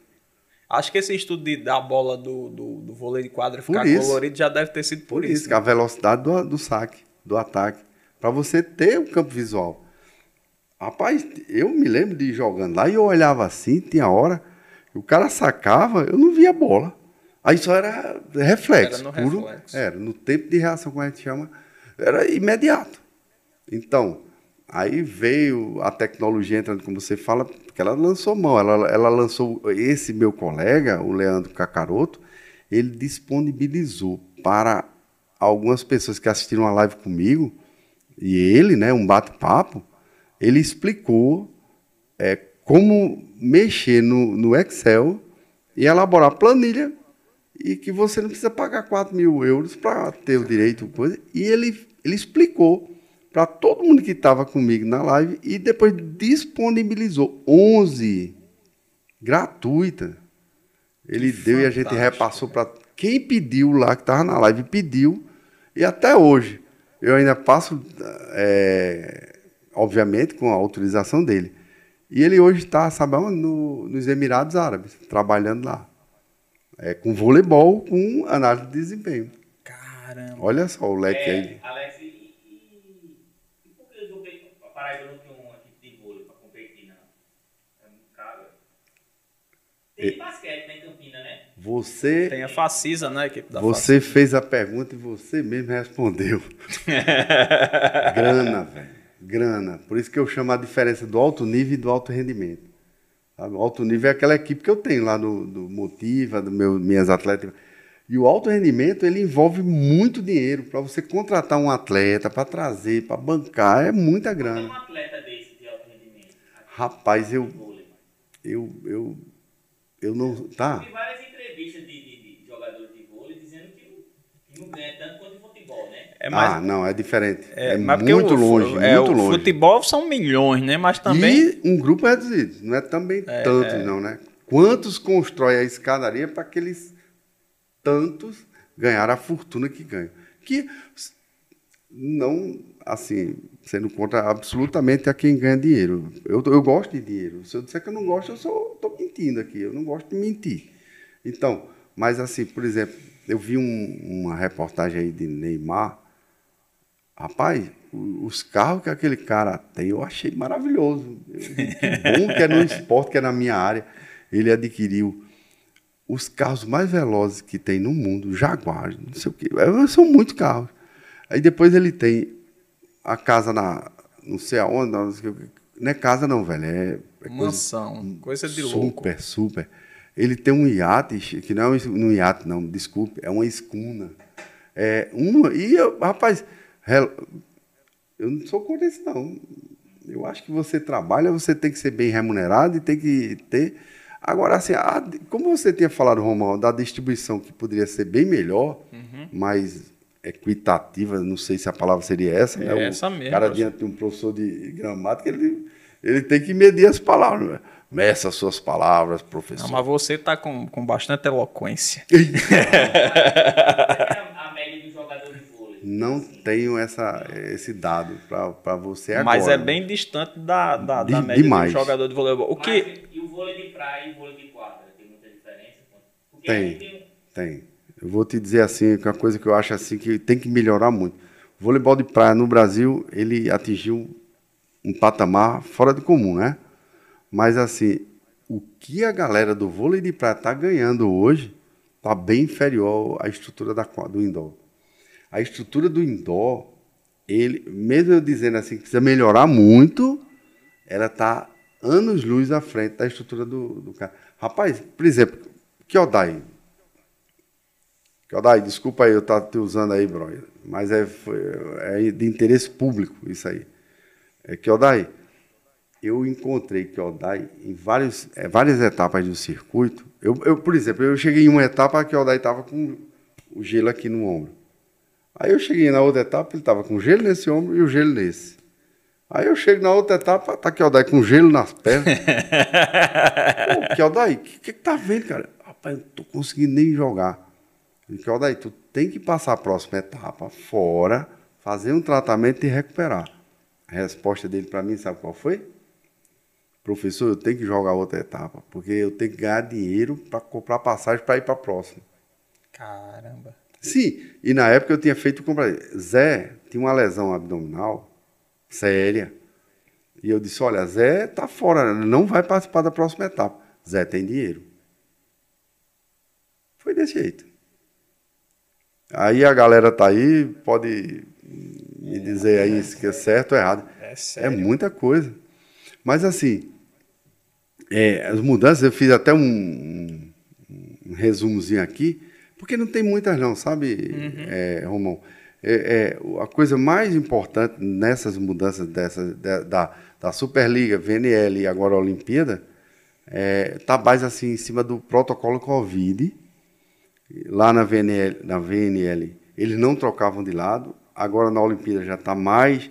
Acho que esse estudo de, da bola do, do, do vôlei de quadra ficar isso, colorido já deve ter sido por, por isso. isso né? A velocidade do, do saque, do ataque. Para você ter o um campo visual. Rapaz, eu me lembro de jogando lá e eu olhava assim, tinha hora, o cara sacava, eu não via a bola. Aí só era reflexo. Era no puro, reflexo. Era, no tempo de reação, como a gente chama, era imediato. Então, aí veio a tecnologia entrando, como você fala, porque ela lançou mão, ela, ela lançou, esse meu colega, o Leandro Cacaroto, ele disponibilizou para algumas pessoas que assistiram a live comigo, e ele, né, um bate-papo, ele explicou é, como mexer no, no Excel e elaborar planilha e que você não precisa pagar 4 mil euros para ter o direito. Coisa, e ele, ele explicou para todo mundo que estava comigo na live e depois disponibilizou 11 gratuita. Ele que deu e a gente repassou para quem pediu lá, que estava na live, pediu. E até hoje, eu ainda passo, é, obviamente, com a autorização dele. E ele hoje está, sabe, no, nos Emirados Árabes, trabalhando lá. É, com voleibol, com análise de desempenho. Caramba. Olha só o leque é, aí. Alex, e, e, e por que a Paraíba não tem uma equipe de vôlei para competir, não? É muito caro. Tem e, basquete né, em Campina, né? Você. Tem a Facisa, né? A equipe da você Facisa. fez a pergunta e você mesmo respondeu. Grana, velho grana. Por isso que eu chamo a diferença do alto nível e do alto rendimento. Sabe? O alto nível é aquela equipe que eu tenho lá do, do Motiva, do meu, minhas atletas. E o alto rendimento ele envolve muito dinheiro para você contratar um atleta, para trazer, para bancar, é muita grana. Tem um atleta desse de alto rendimento. Rapaz, eu, eu, eu, eu não, tá. Tem várias entrevistas de, de, de jogadores de vôlei dizendo que não ganha tanto quanto é mais, ah, não, é diferente. É, é muito o, longe, é, muito o longe. futebol são milhões, né? Mas também... E um grupo reduzido, não é também é, tantos é. não, né? Quantos constrói a escadaria para aqueles tantos ganhar a fortuna que ganham? Que não, assim, sendo contra absolutamente a quem ganha dinheiro. Eu, eu gosto de dinheiro. Se eu disser que eu não gosto, eu estou mentindo aqui. Eu não gosto de mentir. Então, mas assim, por exemplo, eu vi um, uma reportagem aí de Neymar Rapaz, os carros que aquele cara tem, eu achei maravilhoso. Que bom que é no esporte, que é na minha área. Ele adquiriu os carros mais velozes que tem no mundo, Jaguar, não sei o quê. É, são muitos carros. Aí depois ele tem a casa na. não sei aonde, não, é casa não, velho. É, é Mansão, coisa, coisa de super, louco. Super, super. Ele tem um iate, que não é um iate, não, desculpe, é uma escuna. É uma, e, eu, rapaz, eu não sou contra isso, não. Eu acho que você trabalha, você tem que ser bem remunerado e tem que ter. Agora, assim, a, como você tinha falado, Romão, da distribuição que poderia ser bem melhor, uhum. mais equitativa, não sei se a palavra seria essa, é né? O essa mesmo. cara diante de um professor de gramática, ele, ele tem que medir as palavras. Né? Meça as suas palavras, professor. Não, mas você está com, com bastante eloquência. não tenho essa, esse dado para você agora. Mas é bem distante da, da, da média demais. do jogador de voleibol. O que... Mas, e o vôlei de praia e o vôlei de quadra? Tem muita diferença? Porque tem, tem, tem. Eu vou te dizer assim, que é uma coisa que eu acho assim que tem que melhorar muito. O voleibol de praia no Brasil, ele atingiu um patamar fora do comum, né? Mas assim, o que a galera do vôlei de praia está ganhando hoje está bem inferior à estrutura da, do indoor a estrutura do indoor, ele, mesmo eu dizendo assim que precisa melhorar muito, ela está anos-luz à frente da estrutura do, do cara. Rapaz, por exemplo, Kyodai. Kyodai, desculpa aí eu estar te usando aí, bro, mas é, é de interesse público isso aí. É, Kyodai, eu encontrei Kyodai em vários, é, várias etapas do circuito. Eu, eu, por exemplo, eu cheguei em uma etapa que o Kyodai estava com o gelo aqui no ombro. Aí eu cheguei na outra etapa, ele estava com gelo nesse ombro e o gelo nesse. Aí eu chego na outra etapa, tá aqui o Dai com gelo nas pernas. Pô, Keldai, o que, que, que tá vendo, cara? Rapaz, eu não tô conseguindo nem jogar. Keldai, tu tem que passar a próxima etapa fora, fazer um tratamento e recuperar. A resposta dele para mim, sabe qual foi? Professor, eu tenho que jogar outra etapa, porque eu tenho que ganhar dinheiro para comprar passagem para ir para a próxima. Caramba. Sim, e na época eu tinha feito compra. Zé tinha uma lesão abdominal séria. E eu disse: Olha, Zé tá fora, não vai participar da próxima etapa. Zé tem dinheiro. Foi desse jeito. Aí a galera tá aí, pode me dizer aí se é certo ou errado. É, é muita coisa. Mas assim, é, as mudanças, eu fiz até um, um, um resumozinho aqui. Porque não tem muitas não, sabe, uhum. é, Romão? É, é, a coisa mais importante nessas mudanças dessa, da, da Superliga, VNL e agora a Olimpíada, está é, mais assim em cima do protocolo Covid. Lá na VNL, na VNL eles não trocavam de lado, agora na Olimpíada já está mais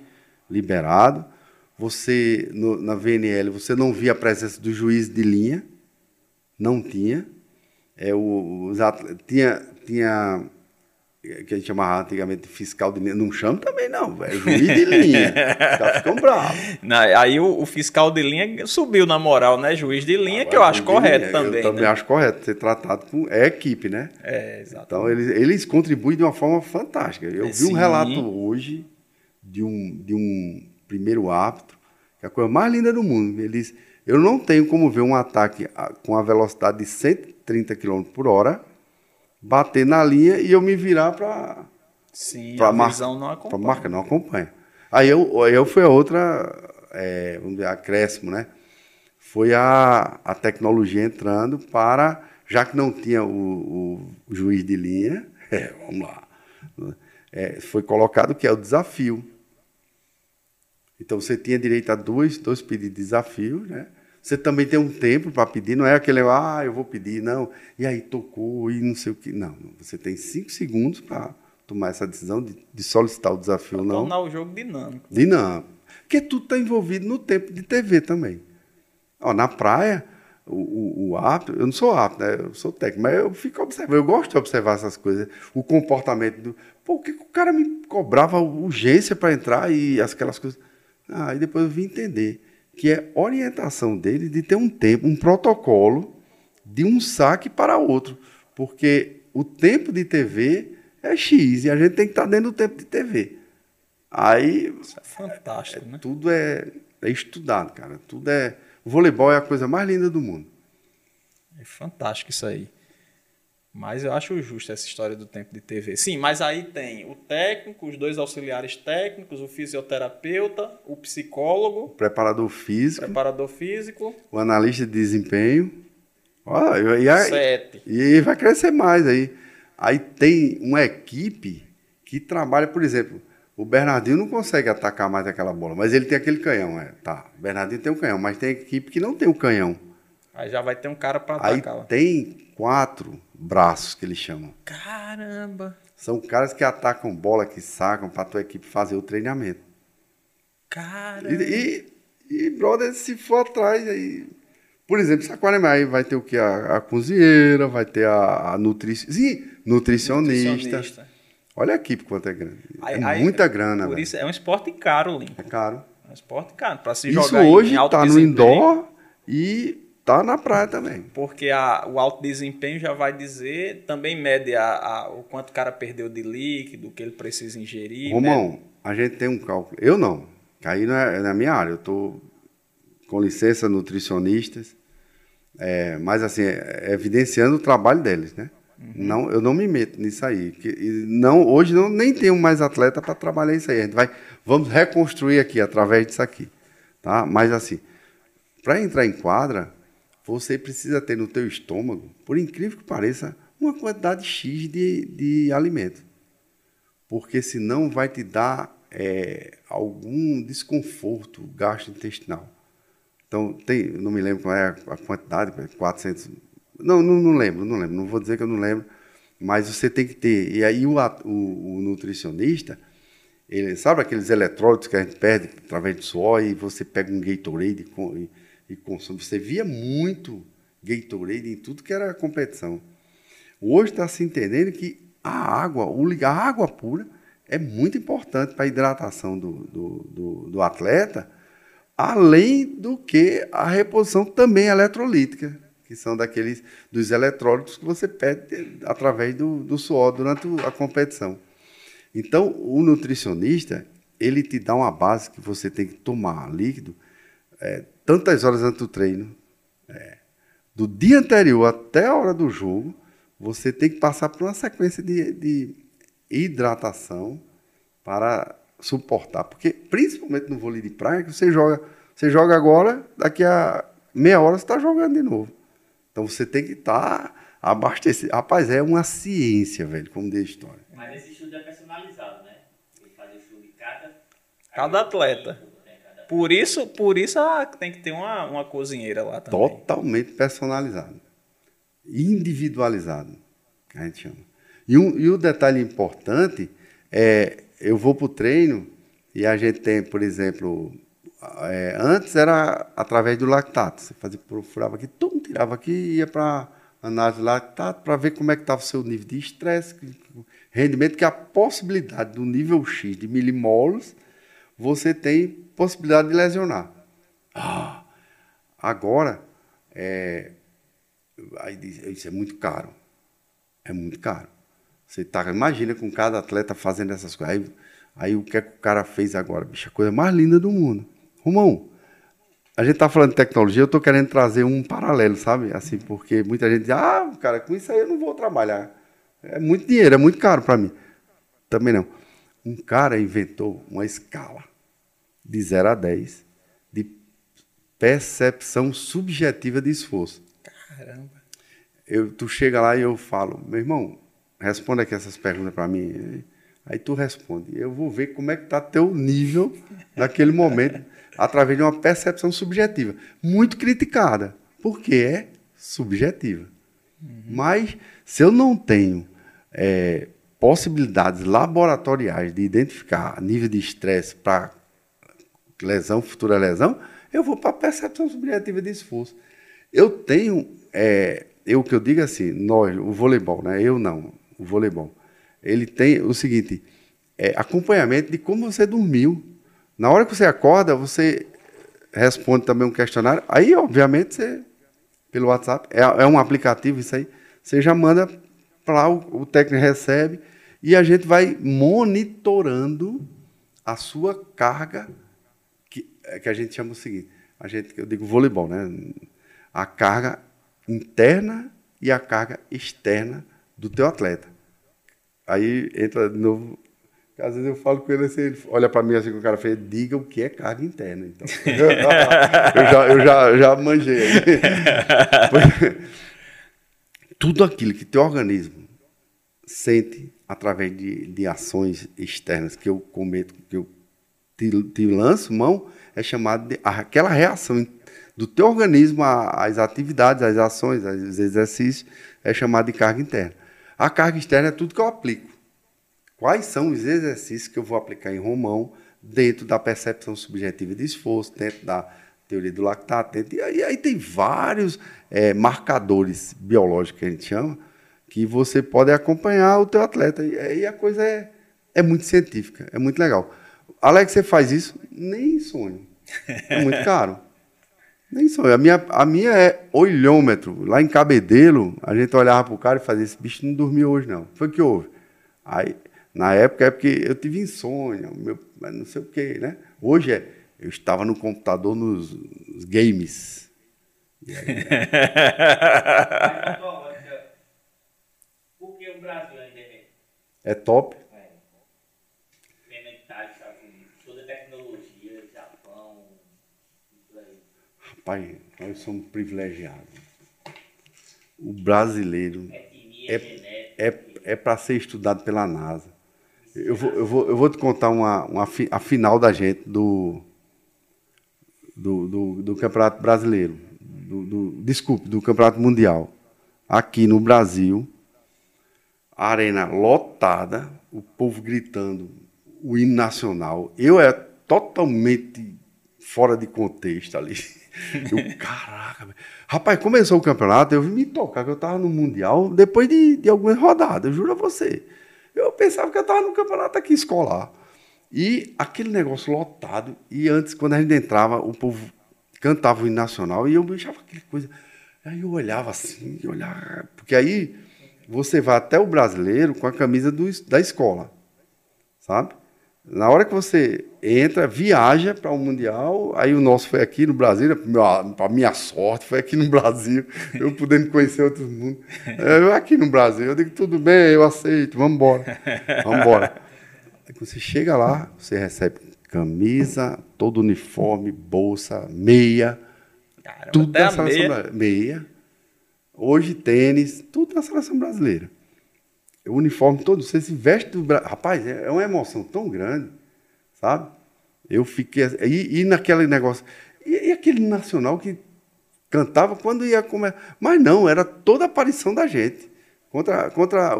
liberado. Você, no, na VNL, você não via a presença do juiz de linha, não tinha. É, os atletas, tinha, tinha que a gente chamava antigamente de fiscal de linha, não chama também não, é juiz de linha, já ficam bravos. aí o, o, fiscal de linha subiu na moral, né, juiz de linha, que eu acho correto linha, também. Eu também né? acho correto, ser tratado com, é equipe, né? É, exato. Então eles, eles contribuem de uma forma fantástica. Eu vi Sim. um relato hoje de um, de um primeiro árbitro, que é a coisa mais linda do mundo, eles... Eu não tenho como ver um ataque com a velocidade de 130 km por hora bater na linha e eu me virar para. Sim, pra a marca, visão não acompanha. marca não acompanha. Aí eu, eu foi a outra, é, vamos dizer, acréscimo, né? Foi a, a tecnologia entrando para, já que não tinha o, o, o juiz de linha, é, vamos lá, é, foi colocado que é o desafio. Então você tinha direito a dois, dois pedidos de desafio, né? Você também tem um tempo para pedir, não é aquele, ah, eu vou pedir, não. E aí tocou e não sei o que. Não, você tem cinco segundos para tomar essa decisão de, de solicitar o desafio ou não. Tornar o jogo dinâmico. Dinâmico. Porque tudo está envolvido no tempo de TV também. Ó, na praia, o, o, o apto, eu não sou apto, né? eu sou técnico, mas eu fico observando, eu gosto de observar essas coisas, o comportamento do. Pô, o que, que o cara me cobrava urgência para entrar e aquelas coisas. Ah, e depois eu vim entender que é orientação dele de ter um tempo, um protocolo de um saque para outro, porque o tempo de TV é X e a gente tem que estar dentro do tempo de TV. Aí Isso é fantástico, é, né? Tudo é, é estudado, cara. Tudo é o voleibol é a coisa mais linda do mundo. É fantástico isso aí. Mas eu acho justo essa história do tempo de TV. Sim, mas aí tem o técnico, os dois auxiliares técnicos, o fisioterapeuta, o psicólogo, o preparador físico, preparador físico, o analista de desempenho. Ó, e, aí, Sete. E vai crescer mais aí. Aí tem uma equipe que trabalha, por exemplo, o Bernardinho não consegue atacar mais aquela bola, mas ele tem aquele canhão, é. Tá, o Bernardinho tem um canhão, mas tem equipe que não tem o um canhão. Aí já vai ter um cara para atacar. Aí tem quatro braços que eles chamam. Caramba! São caras que atacam bola, que sacam para tua equipe fazer o treinamento. Caramba! E, e, e brother, se for atrás aí. Por exemplo, Saquarema aí vai ter o que? A, a cozinheira, vai ter a, a nutri... Sim, nutricionista. nutricionista. Olha a equipe quanto é grande. É aí, é muita grana, Por véio. isso é um esporte caro, Link. É caro. É um esporte caro. Para se isso jogar hoje em alto tá no indoor e Tá na praia também. Porque a, o alto desempenho já vai dizer, também mede a, a, o quanto o cara perdeu de líquido, o que ele precisa ingerir. Romão, né? a gente tem um cálculo. Eu não. Aí não é, é na minha área. Eu estou com licença nutricionistas, é, mas assim, é, é evidenciando o trabalho deles, né? Uhum. Não, eu não me meto nisso aí. Que, não, hoje não, nem tenho mais atleta para trabalhar isso aí. A gente vai, vamos reconstruir aqui através disso aqui, tá? Mas assim, para entrar em quadra, você precisa ter no teu estômago, por incrível que pareça, uma quantidade X de, de alimento. Porque senão vai te dar é, algum desconforto gastrointestinal. Então, tem, não me lembro qual é a quantidade, 400. Não, não, não lembro, não lembro. Não vou dizer que eu não lembro, mas você tem que ter. E aí o, o, o nutricionista, ele sabe aqueles eletrólitos que a gente perde através do suor e você pega um Gatorade com, e, e consome. Você via muito Gatorade em tudo que era competição. Hoje está se entendendo que a água, a água pura, é muito importante para a hidratação do, do, do, do, atleta, além do que a reposição também eletrolítica, que são daqueles dos eletrólitos que você perde através do, do suor durante a competição. Então, o nutricionista, ele te dá uma base que você tem que tomar líquido é, tantas horas antes do treino, é, do dia anterior até a hora do jogo, você tem que passar por uma sequência de, de hidratação para suportar. Porque, principalmente no vôlei de praia, que você joga, você joga agora, daqui a meia hora você está jogando de novo. Então você tem que estar tá abastecido. Rapaz, é uma ciência, velho, como diz a história. Mas esse estudo é personalizado, né? Ele faz o estudo de cada... Cada atleta. Por isso, por isso ah, tem que ter uma, uma cozinheira lá também. Totalmente personalizado. Individualizado, a gente chama. E, um, e o detalhe importante é, eu vou para o treino E a gente tem, por exemplo, é, antes era através do lactato. Você fazia, furava aqui, tum, tirava aqui e ia para análise do lactato para ver como é que estava o seu nível de estresse, rendimento, que a possibilidade do nível X de milimolos, você tem possibilidade de lesionar. Ah, agora, é, aí diz, isso é muito caro. É muito caro. Você tá, imagina com cada atleta fazendo essas coisas. Aí, aí o que, é que o cara fez agora? Bicho, a coisa mais linda do mundo. Romão, a gente tá falando de tecnologia, eu tô querendo trazer um paralelo, sabe? Assim, porque muita gente diz, ah, cara, com isso aí eu não vou trabalhar. É muito dinheiro, é muito caro para mim. Também não. Um cara inventou uma escala de 0 a 10 de percepção subjetiva de esforço. Caramba. Eu, tu chega lá e eu falo, meu irmão, responda aqui essas perguntas para mim. Aí tu responde. Eu vou ver como é que está teu nível naquele momento, através de uma percepção subjetiva. Muito criticada, porque é subjetiva. Uhum. Mas se eu não tenho é, possibilidades laboratoriais de identificar nível de estresse para lesão, futura lesão, eu vou para a percepção subjetiva de esforço. Eu tenho, é, eu que eu digo assim, nós, o voleibol, né? Eu não, o voleibol. Ele tem o seguinte, é, acompanhamento de como você dormiu. Na hora que você acorda, você responde também um questionário. Aí, obviamente, você, pelo WhatsApp, é, é um aplicativo isso aí, você já manda para o, o técnico recebe e a gente vai monitorando a sua carga, é, que a gente chama o seguinte, a gente, eu digo voleibol, né? A carga interna e a carga externa do teu atleta. Aí entra de novo. Às vezes eu falo com ele assim, ele olha para mim assim com o cara fez, diga o que é carga interna. Então, eu já, eu já, já manjei. Tudo aquilo que teu organismo sente através de, de ações externas que eu cometo, que eu te, te lanço mão, é chamado de aquela reação do teu organismo às atividades, às ações, aos exercícios, é chamado de carga interna. A carga externa é tudo que eu aplico. Quais são os exercícios que eu vou aplicar em Romão dentro da percepção subjetiva de esforço, dentro da teoria do lactato, dentro, e aí, aí tem vários é, marcadores biológicos que a gente chama, que você pode acompanhar o teu atleta. E aí a coisa é, é muito científica, é muito legal. Alex, você faz isso? Nem sonho. É muito caro. Nem sonho. A minha, a minha é olhômetro. Lá em Cabedelo, a gente olhava para o cara e fazia, esse bicho não dormiu hoje, não. Foi o que houve. Aí, na época é porque eu tive insônia, meu, mas não sei o quê, né? Hoje é, eu estava no computador nos, nos games. E aí, ainda é é top. Rapaz, nós somos privilegiados. O brasileiro é, é, é para ser estudado pela NASA. Eu vou, eu vou, eu vou te contar uma, uma, a final da gente do, do, do, do Campeonato Brasileiro. Do, do, desculpe, do Campeonato Mundial. Aqui no Brasil, a arena lotada, o povo gritando o hino nacional. Eu é totalmente fora de contexto ali. Eu, caraca, rapaz, começou o campeonato, eu me tocar que eu estava no Mundial depois de, de algumas rodadas, eu juro a você. Eu pensava que eu estava no campeonato aqui escolar. E aquele negócio lotado, e antes, quando a gente entrava, o povo cantava o nacional, e eu achava aquela coisa. Aí eu olhava assim, olhava, porque aí você vai até o brasileiro com a camisa do, da escola, sabe? Na hora que você entra, viaja para o Mundial, aí o nosso foi aqui no Brasil, para minha sorte, foi aqui no Brasil, eu podendo conhecer outros mundos. Eu aqui no Brasil, eu digo, tudo bem, eu aceito, vamos embora. Vamos embora. Aí você chega lá, você recebe camisa, todo uniforme, bolsa, meia, Caramba, tudo da seleção meia. brasileira. Meia. Hoje tênis, tudo da seleção brasileira. O uniforme todo, você se veste do Brasil. Rapaz, é é uma emoção tão grande, sabe? Eu fiquei. assim- E, e naquele negócio. E, e aquele nacional que cantava quando ia comer. Mas não, era toda a aparição da gente. Contra, contra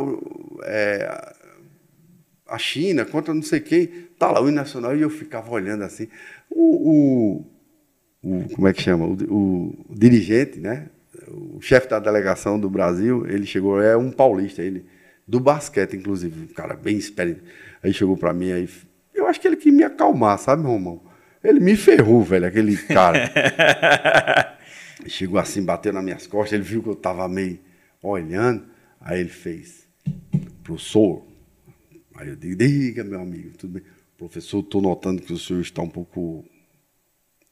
é, a China, contra não sei quem, tá lá o nacional e eu ficava olhando assim. O, o, o como é que chama? O, o, o dirigente, né? O chefe da delegação do Brasil, ele chegou, é um paulista, ele do basquete, inclusive, um cara bem experiente. Aí chegou para mim aí, eu acho que ele queria me acalmar, sabe, Romão? Ele me ferrou, velho, aquele cara. Chegou assim, bateu nas minhas costas, ele viu que eu tava meio olhando, aí ele fez, professor, Aí eu digo, diga, meu amigo, tudo bem. Professor, estou notando que o senhor está um pouco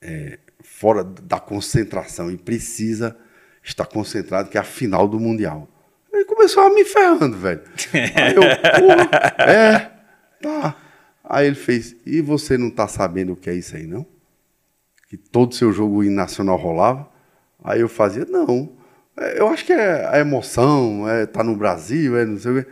é, fora da concentração e precisa estar concentrado, que é a final do Mundial. Ele começou a me ferrando, velho. Aí eu, porra, é, tá. Aí ele fez, e você não está sabendo o que é isso aí, não? Que todo seu jogo nacional rolava? Aí eu fazia, não. É, eu acho que é a emoção, é tá no Brasil, é não sei o quê.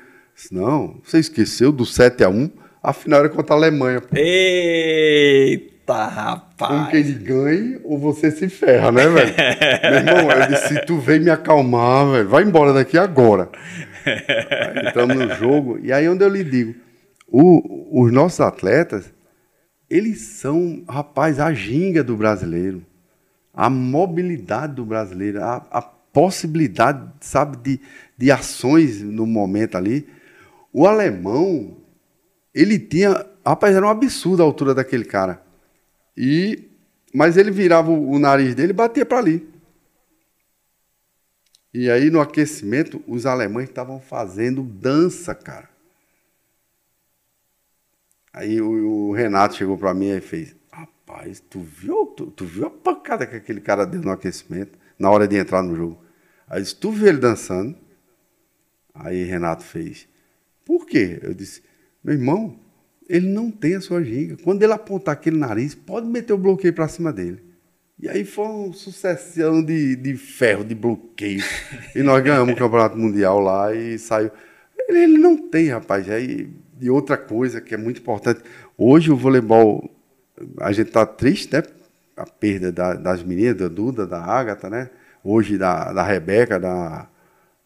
Não, você esqueceu do 7 a 1 a final era contra a Alemanha. Pô. Eita, rapaz. Como que ele ganhe ou você se ferra, né, velho? Meu irmão, eu disse, tu vem me acalmar, velho, vai embora daqui agora. Aí entramos no jogo, e aí onde eu lhe digo, o, os nossos atletas, eles são, rapaz, a ginga do brasileiro, a mobilidade do brasileiro, a, a possibilidade, sabe, de, de ações no momento ali. O alemão, ele tinha. Rapaz, era um absurdo a altura daquele cara. E, mas ele virava o, o nariz dele e batia para ali. E aí, no aquecimento, os alemães estavam fazendo dança, cara. Aí o, o Renato chegou para mim e fez: Rapaz, tu viu, tu, tu, viu a pancada que aquele cara deu no aquecimento, na hora de entrar no jogo? Aí disse: Tu viu ele dançando? Aí Renato fez: por quê? Eu disse, meu irmão, ele não tem a sua ginga. Quando ele apontar aquele nariz, pode meter o bloqueio para cima dele. E aí foi uma sucessão de, de ferro, de bloqueio. e nós ganhamos o Campeonato Mundial lá e saiu. Ele, ele não tem, rapaz. E outra coisa que é muito importante. Hoje o voleibol, a gente está triste, né? A perda da, das meninas, da Duda, da Ágata, né? Hoje da, da Rebeca, da,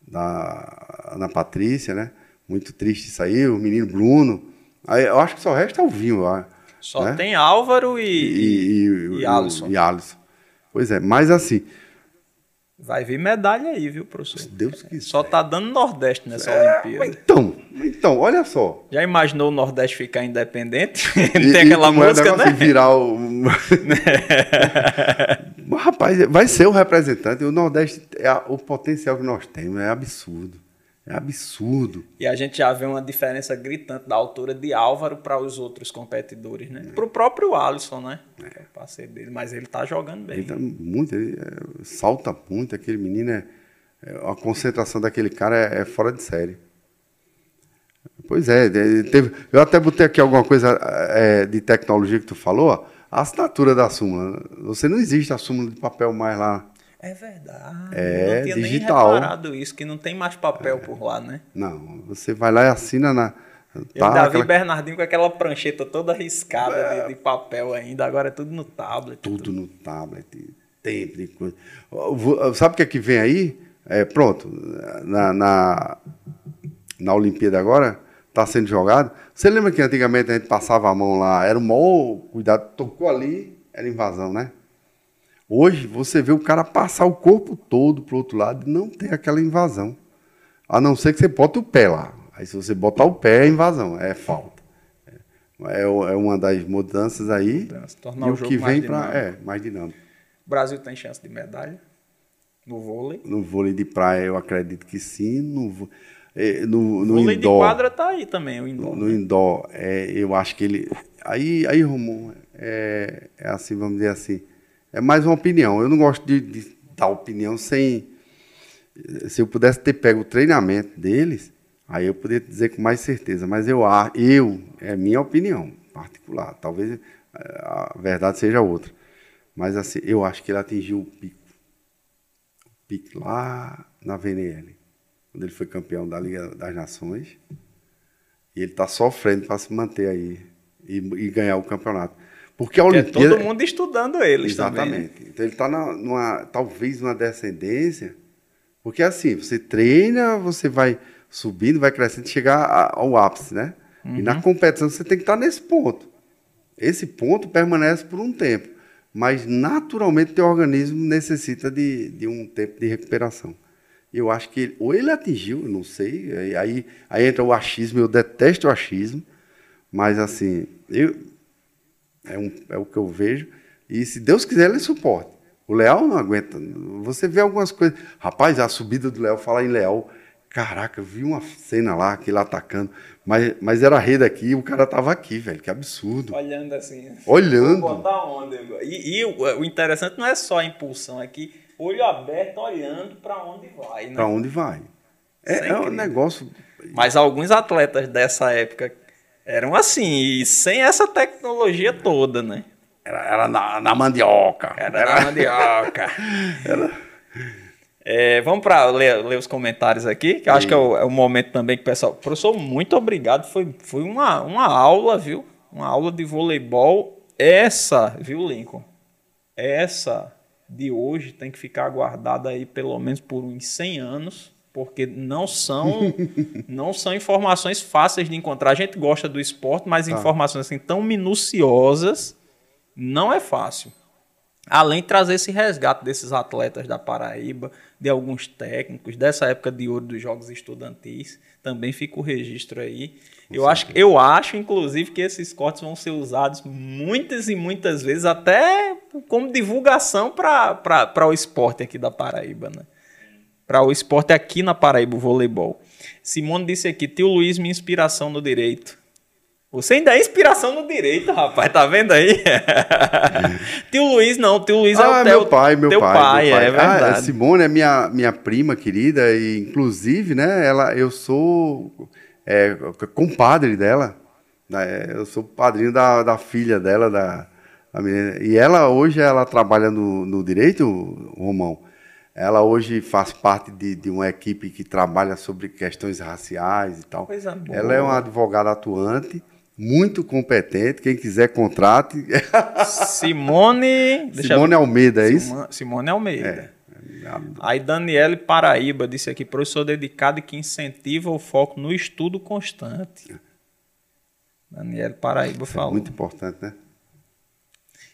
da Ana Patrícia, né? Muito triste isso aí, o menino Bruno. Aí, eu acho que só resta o Vinho lá. Só né? tem Álvaro e, e, e, e Alisson. E Alisson. Pois é, mas assim. Vai vir medalha aí, viu, professor? Se Deus quiser. Só tá dando Nordeste nessa é, Olimpíada. Então, então, olha só. Já imaginou o Nordeste ficar independente? Não tem aquela música, né? virar o... Rapaz, vai ser o representante. O Nordeste, é o potencial que nós temos é absurdo. É absurdo. E a gente já vê uma diferença gritante da altura de Álvaro para os outros competidores, né? É. Para o próprio Alisson, né? É. parceiro dele, mas ele está jogando bem. Ele tá muito, ele é, salta muito, aquele menino é, é a concentração daquele cara é, é, fora de série. Pois é, teve, eu até botei aqui alguma coisa é, de tecnologia que tu falou, ó, a assinatura da súmula. Você não existe a súmula de papel mais lá é verdade. É, não tinha digital. nem reparado isso, que não tem mais papel é. por lá, né? Não, você vai lá e assina na. Eu tá, Davi aquela... Bernardinho com aquela prancheta toda riscada é. de, de, papel ainda, agora é tudo no tablet. Tudo, tudo. no tablet, tempo de coisa. Sabe o que é que vem aí? É, pronto, na, na, na Olimpíada agora, está sendo jogado. Você lembra que antigamente a gente passava a mão lá, era o maior cuidado, tocou ali, era invasão, né? Hoje você vê o cara passar o corpo todo para o outro lado e não tem aquela invasão. A não ser que você bota o pé lá. Aí se você botar o pé é invasão, é falta. É, é uma das mudanças aí. Tornar e o, o que vem para é mais dinâmico. O Brasil tem chance de medalha no vôlei? No vôlei de praia eu acredito que sim. No, é, no, no vôlei indoor, de quadra tá aí também, o indoor. No, no né? indoor, é, eu acho que ele. Aí, aí Romão, é, é assim, vamos dizer assim é mais uma opinião. Eu não gosto de, de dar opinião sem. Se eu pudesse ter pego o treinamento deles, aí eu poderia dizer com mais certeza. Mas eu, eu é minha opinião particular. Talvez é, a verdade seja outra. Mas assim, eu acho que ele atingiu o pico. O pico lá na VNL. Quando ele foi campeão da Liga das Nações. E ele está sofrendo para se manter aí e, e ganhar o campeonato. Porque a Olimpíada. É todo mundo estudando eles Exatamente. Também. Então ele está numa, talvez numa descendência. Porque assim, você treina, você vai subindo, vai crescendo, chegar ao ápice, né? E na competição você tem que estar nesse ponto. Esse ponto permanece por um tempo. Mas naturalmente teu organismo necessita de, de um tempo de recuperação. Eu acho que ele, ou ele atingiu, não sei, aí, aí, aí entra o achismo, eu detesto o achismo, mas assim, eu, é, um, é o que eu vejo, e se Deus quiser, ele suporta. O Leal não aguenta. Você vê algumas coisas. Rapaz, a subida do Leal, falar em Leal, caraca, eu vi uma cena lá, aquele atacando, mas, mas era rei daqui e o cara tava aqui, velho, que absurdo. Olhando assim. Olhando. Vou botar onda. E, e o, o interessante não é só a impulsão, é que olho aberto, olhando para onde vai. Né? Para onde vai. É, é um negócio. Mas alguns atletas dessa época eram assim, e sem essa tecnologia toda, né? Era, era na, na mandioca. Era, era... na mandioca. era... É, vamos para ler, ler, os comentários aqui, que eu acho que é o, é o, momento também que o pessoal. Professor, muito obrigado. Foi, foi uma, uma aula, viu? Uma aula de voleibol. Essa, viu, Lincoln? Essa de hoje tem que ficar guardada aí pelo menos por uns 100 anos, porque não são não são informações fáceis de encontrar. A gente gosta do esporte, mas tá. informações assim tão minuciosas não é fácil. Além de trazer esse resgate desses atletas da Paraíba, de alguns técnicos, dessa época de ouro dos Jogos Estudantis, também fica o registro aí. Eu acho, eu acho, inclusive, que esses cortes vão ser usados muitas e muitas vezes, até como divulgação para o esporte aqui da Paraíba, né? Para o esporte aqui na Paraíba, o voleibol. Simone disse aqui, tio Luiz, minha inspiração no direito. Você ainda é inspiração no direito, rapaz, tá vendo aí? tio Luiz, não, tio Luiz é ah, é o teu, meu pai, meu teu pai, pai, meu pai. é verdade. Ah, Simone é minha, minha prima querida e inclusive, né, ela, eu sou é, compadre dela, né, eu sou padrinho da, da filha dela, da, da menina, e ela hoje ela trabalha no, no direito, Romão, ela hoje faz parte de, de, uma equipe que trabalha sobre questões raciais e tal. Coisa boa. Ela é uma advogada atuante, muito competente. Quem quiser, contrate. Simone. Simone Almeida, é isso? Simone Almeida. É. Aí Daniele Paraíba disse aqui, professor dedicado que incentiva o foco no estudo constante. Daniele Paraíba falou. É muito importante, né?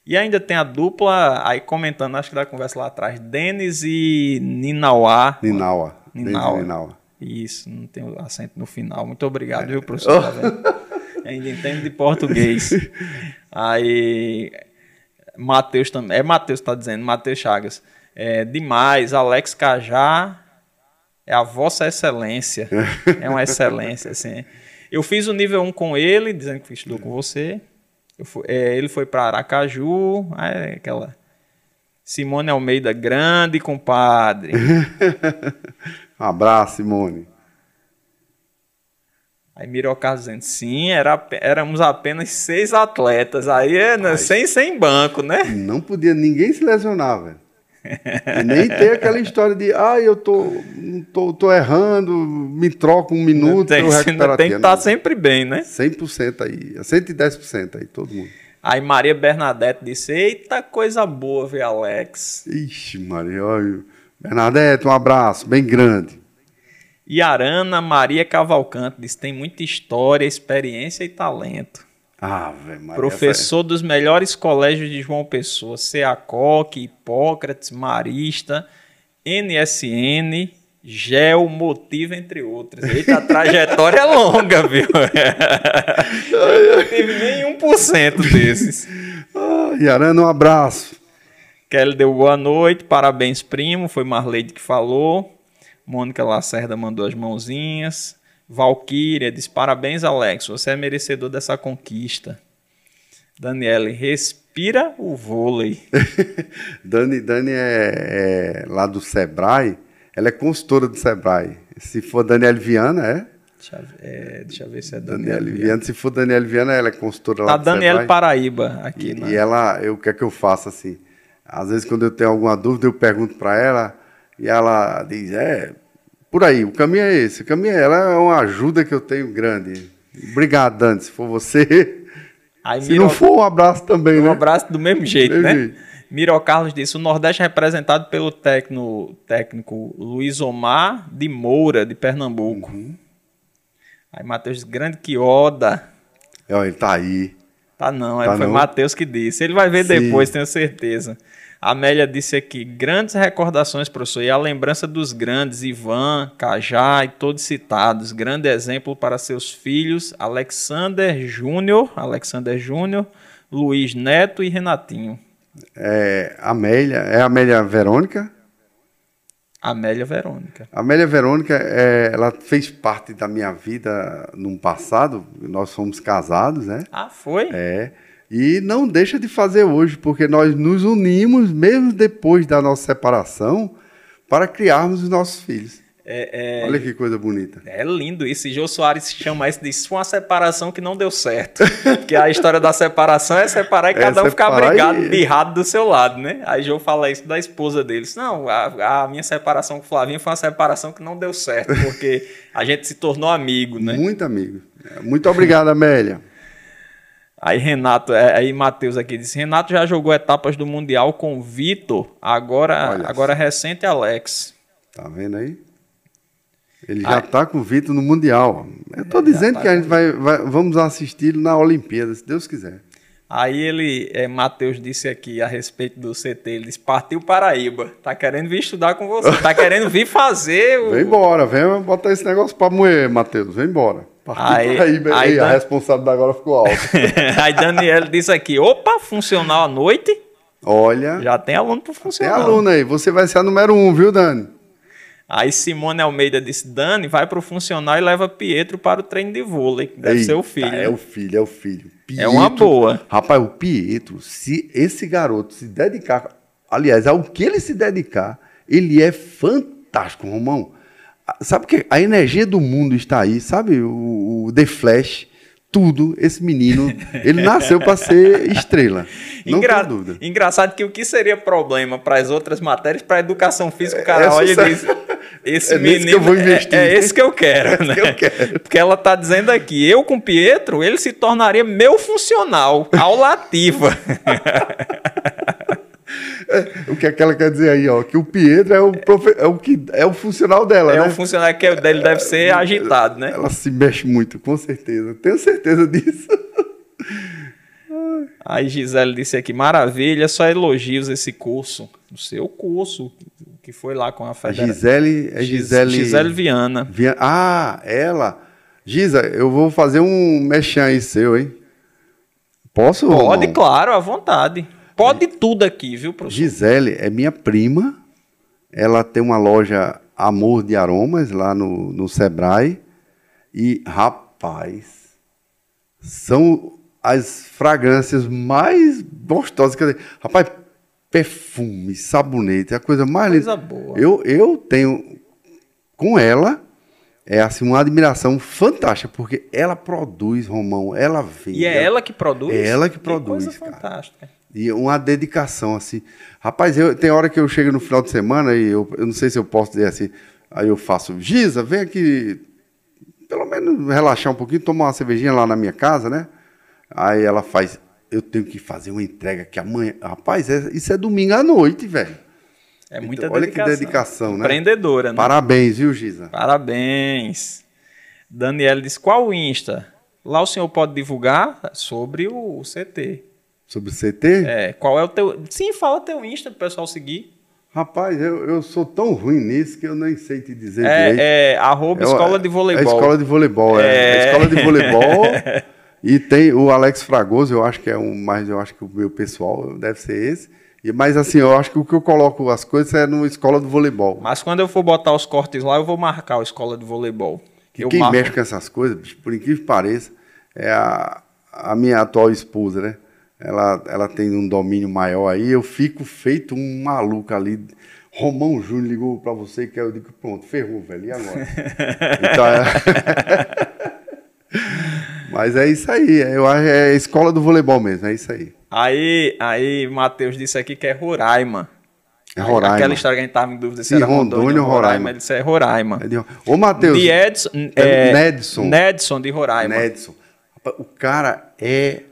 E ainda tem a dupla, aí comentando, acho que da conversa lá atrás, Denis e Ninauá. Ninawa. Ninauá. Ninawa. Isso, não tem acento no final. Muito obrigado, é. viu, professor? Tá ainda entende de português. Aí, Matheus também. É Matheus que está dizendo, Matheus Chagas. É, demais, Alex Cajá é a vossa excelência. É uma excelência, assim. Eu fiz o nível 1 com ele, dizendo que estudou com você. Fui, é, ele foi para Aracaju, é, aquela. Simone Almeida, grande compadre. um abraço, Simone. Aí Miro Carlos dizendo, sim, era, éramos apenas seis atletas. Aí, é, né, sem, sem banco, né? Não podia ninguém se lesionar, velho. E nem ter aquela história de, ah, eu tô, tô, tô errando, me troco um minuto, tem, eu recupero Tem que estar tá sempre bem, né? 100% aí, 110% aí, todo mundo. Aí Maria Bernadette disse, eita, coisa boa ver Alex. Ixi, Maria, olha. Bernadette, um abraço bem grande. E Arana Maria Cavalcante diz: tem muita história, experiência e talento. Ah, Maria, Professor dos melhores colégios de João Pessoa, CEACOC, Hipócrates, Marista, NSN, GEL, Motivo, entre outros. Eita, a trajetória é longa, viu? Eu não tive nem 1% desses. Ah, Yarana, um abraço. Kelly deu boa noite, parabéns, primo. Foi Marleide que falou. Mônica Lacerda mandou as mãozinhas. Valquíria diz: Parabéns, Alex. Você é merecedor dessa conquista. Daniele, respira o vôlei. Dani, Dani é, é, lá do Sebrae. Ela é consultora do Sebrae. Se for Daniele Viana, é? Deixa, é, deixa eu ver se é Daniele Viana. Viana. Se for Daniele Viana, ela é consultora lá tá do Daniele Sebrae. Paraíba aqui. E, né? e ela, eu, o que é que eu faço assim? Às vezes, quando eu tenho alguma dúvida, eu pergunto para ela e ela diz: É, por aí, o caminho é esse. O caminho é, ela é uma ajuda que eu tenho grande. Obrigado, Dani, se for você. Aí, se Miro... não for, um abraço também, um né? Um abraço do mesmo jeito, do mesmo né? Jeito. Miro Carlos disse: o Nordeste é representado pelo técnico, técnico Luiz Omar de Moura, de Pernambuco. Uhum. Aí Matheus disse, grande Quioda. Ó, ele tá aí. Tá não, aí Tá foi? Matheus que disse. Ele vai ver Sim. depois, tenho certeza. A Amélia disse aqui, grandes recordações, professor, e a lembrança dos grandes, Ivan, Cajá e todos citados. Grande exemplo para seus filhos, Alexander Júnior, Alexander Júnior, Luiz Neto e Renatinho. É, Amélia, é a Amélia Verônica? Amélia Verônica. Amélia Verônica, é, ela fez parte da minha vida no passado. Nós fomos casados, né? Ah, foi? É. E não deixa de fazer hoje, porque nós nos unimos, mesmo depois da nossa separação, para criarmos os nossos filhos. É, é, Olha que coisa bonita. é lindo isso. E Jô Soares chama isso de isso foi uma separação que não deu certo. Porque a história da separação é separar e É cada um ficar brigado, e- birrado do seu lado, né? Aí Jô fala isso da esposa deles. Não, a, a minha separação com o Flavinho foi uma separação que não deu certo, porque a gente se tornou amigo, né? Muito amigo. Muito obrigado, Amélia. Aí Renato, é, aí Matheus aqui disse: Renato já jogou etapas do Mundial com Vitor, agora, Olha agora recente Alex. Tá vendo aí? Ele já está com o Vitor no Mundial. Eu tô dizendo tá que a gente vai, vai- vamos assistir na Olimpíada, se Deus quiser. Aí ele, é, Matheus disse aqui a respeito do CT, ele disse, partiu Paraíba, tá querendo vir estudar com você, tá querendo vir fazer o... Vem embora, vem botar esse negócio pra moer, Matheus. Vem embora. Aí- aí, bem. aí Ei, a Dan- responsabilidade agora ficou alta. Aí Daniel disse aqui, opa, funcional à noite, Olha, já tem aluno pro tem funcional. aluno aí. Você vai ser a número um, viu, Dani? Aí Simone Almeida disse, Dani, vai pro funcional e leva Pietro para o treino de vôlei, deve Eita, ser o filho. É o filho, é o filho. É uma boa. Rapaz, o Pietro, se esse garoto se dedicar, aliás, ao que ele se dedicar, ele é fantástico, Romão. Sabe que a energia do mundo está aí, sabe? O, o The Flash, tudo. Esse menino, ele nasceu para ser estrela. Não Engra- dúvida. Engraçado que o que seria problema para as outras matérias, para a educação física, o cara É olha e diz: Esse É menino que eu vou é- investir." É, esse que eu quero, né? que eu quero. Porque ela tá dizendo aqui: eu com Pietro, ele se tornaria meu funcional, aulativa. O que é que ela quer dizer aí, ó? Que o Pietro é o, profe- é o, que, é o funcional dela, é né? um funcional que ele deve ser agitado, né? Ela se mexe muito, com certeza. Tenho certeza disso. Aí Gisele disse aqui: maravilha, só elogios esse curso. O seu curso, que foi lá com a Federação. Gisele, é Gisele... Gisele Viana. Via- Ah, ela. Gisa, eu vou fazer um mexão aí seu, hein? Posso? Pode, claro, à vontade. Pode tudo aqui, viu, professor? Gisele é minha prima. Ela tem uma loja Amor de Aromas lá no, no Sebrae. E, rapaz, são as fragrâncias mais gostosas. Quer dizer, rapaz, perfume, sabonete, é a coisa mais linda. Coisa boa. Eu, eu tenho com ela é assim uma admiração fantástica, porque ela produz, Romão, ela vende. E é ela que produz? É ela que produz, coisa cara. fantástica. E uma dedicação, assim. Rapaz, eu, tem hora que eu chego no final de semana e eu, eu não sei se eu posso dizer assim. Aí eu faço, Giza, vem aqui, pelo menos relaxar um pouquinho, tomar uma cervejinha lá na minha casa, né? Aí ela faz, eu tenho que fazer uma entrega que amanhã. Rapaz, é- isso é domingo à noite, velho. É muita Então, olha que dedicação. dedicação, né? Empreendedora, né? Parabéns, viu, Giza? Parabéns. Daniela disse, qual o Insta? Lá o senhor pode divulgar sobre o CT. Sobre o CT? É, qual é o teu... Sim, fala teu Insta pro pessoal seguir. Rapaz, eu, eu sou tão ruim nisso que eu nem sei te dizer direito. É, é arroba É escola de voleibol. É a escola de voleibol, é. É. A escola de voleibol. e tem o Alex Fragoso, eu acho que é um, mas eu acho que o meu pessoal deve ser esse. E, mas assim, eu acho que o que eu coloco as coisas é no escola de voleibol. Mas quando eu for botar os cortes lá, eu vou marcar a escola de voleibol. Que eu quem marco. mexe com essas coisas, por incrível que pareça, é a, a minha atual esposa, né? Ela, ela tem um domínio maior aí, eu fico feito um maluco ali. Romão Júnior ligou pra você que eu digo, pronto, ferrou, velho, e agora? então, é... Mas é isso aí, eu acho é a escola do voleibol mesmo, é isso aí. Aí, aí Matheus disse aqui que é Roraima. É Roraima. Aquela história que a gente tava em dúvida se Sim, era Rondônia Rondônia ou Roraima. Roraima. Ele disse é Roraima. É de- Ô, Matheus, De Edson, É é, Nedson. Nedson de Roraima. Nedson. O cara é.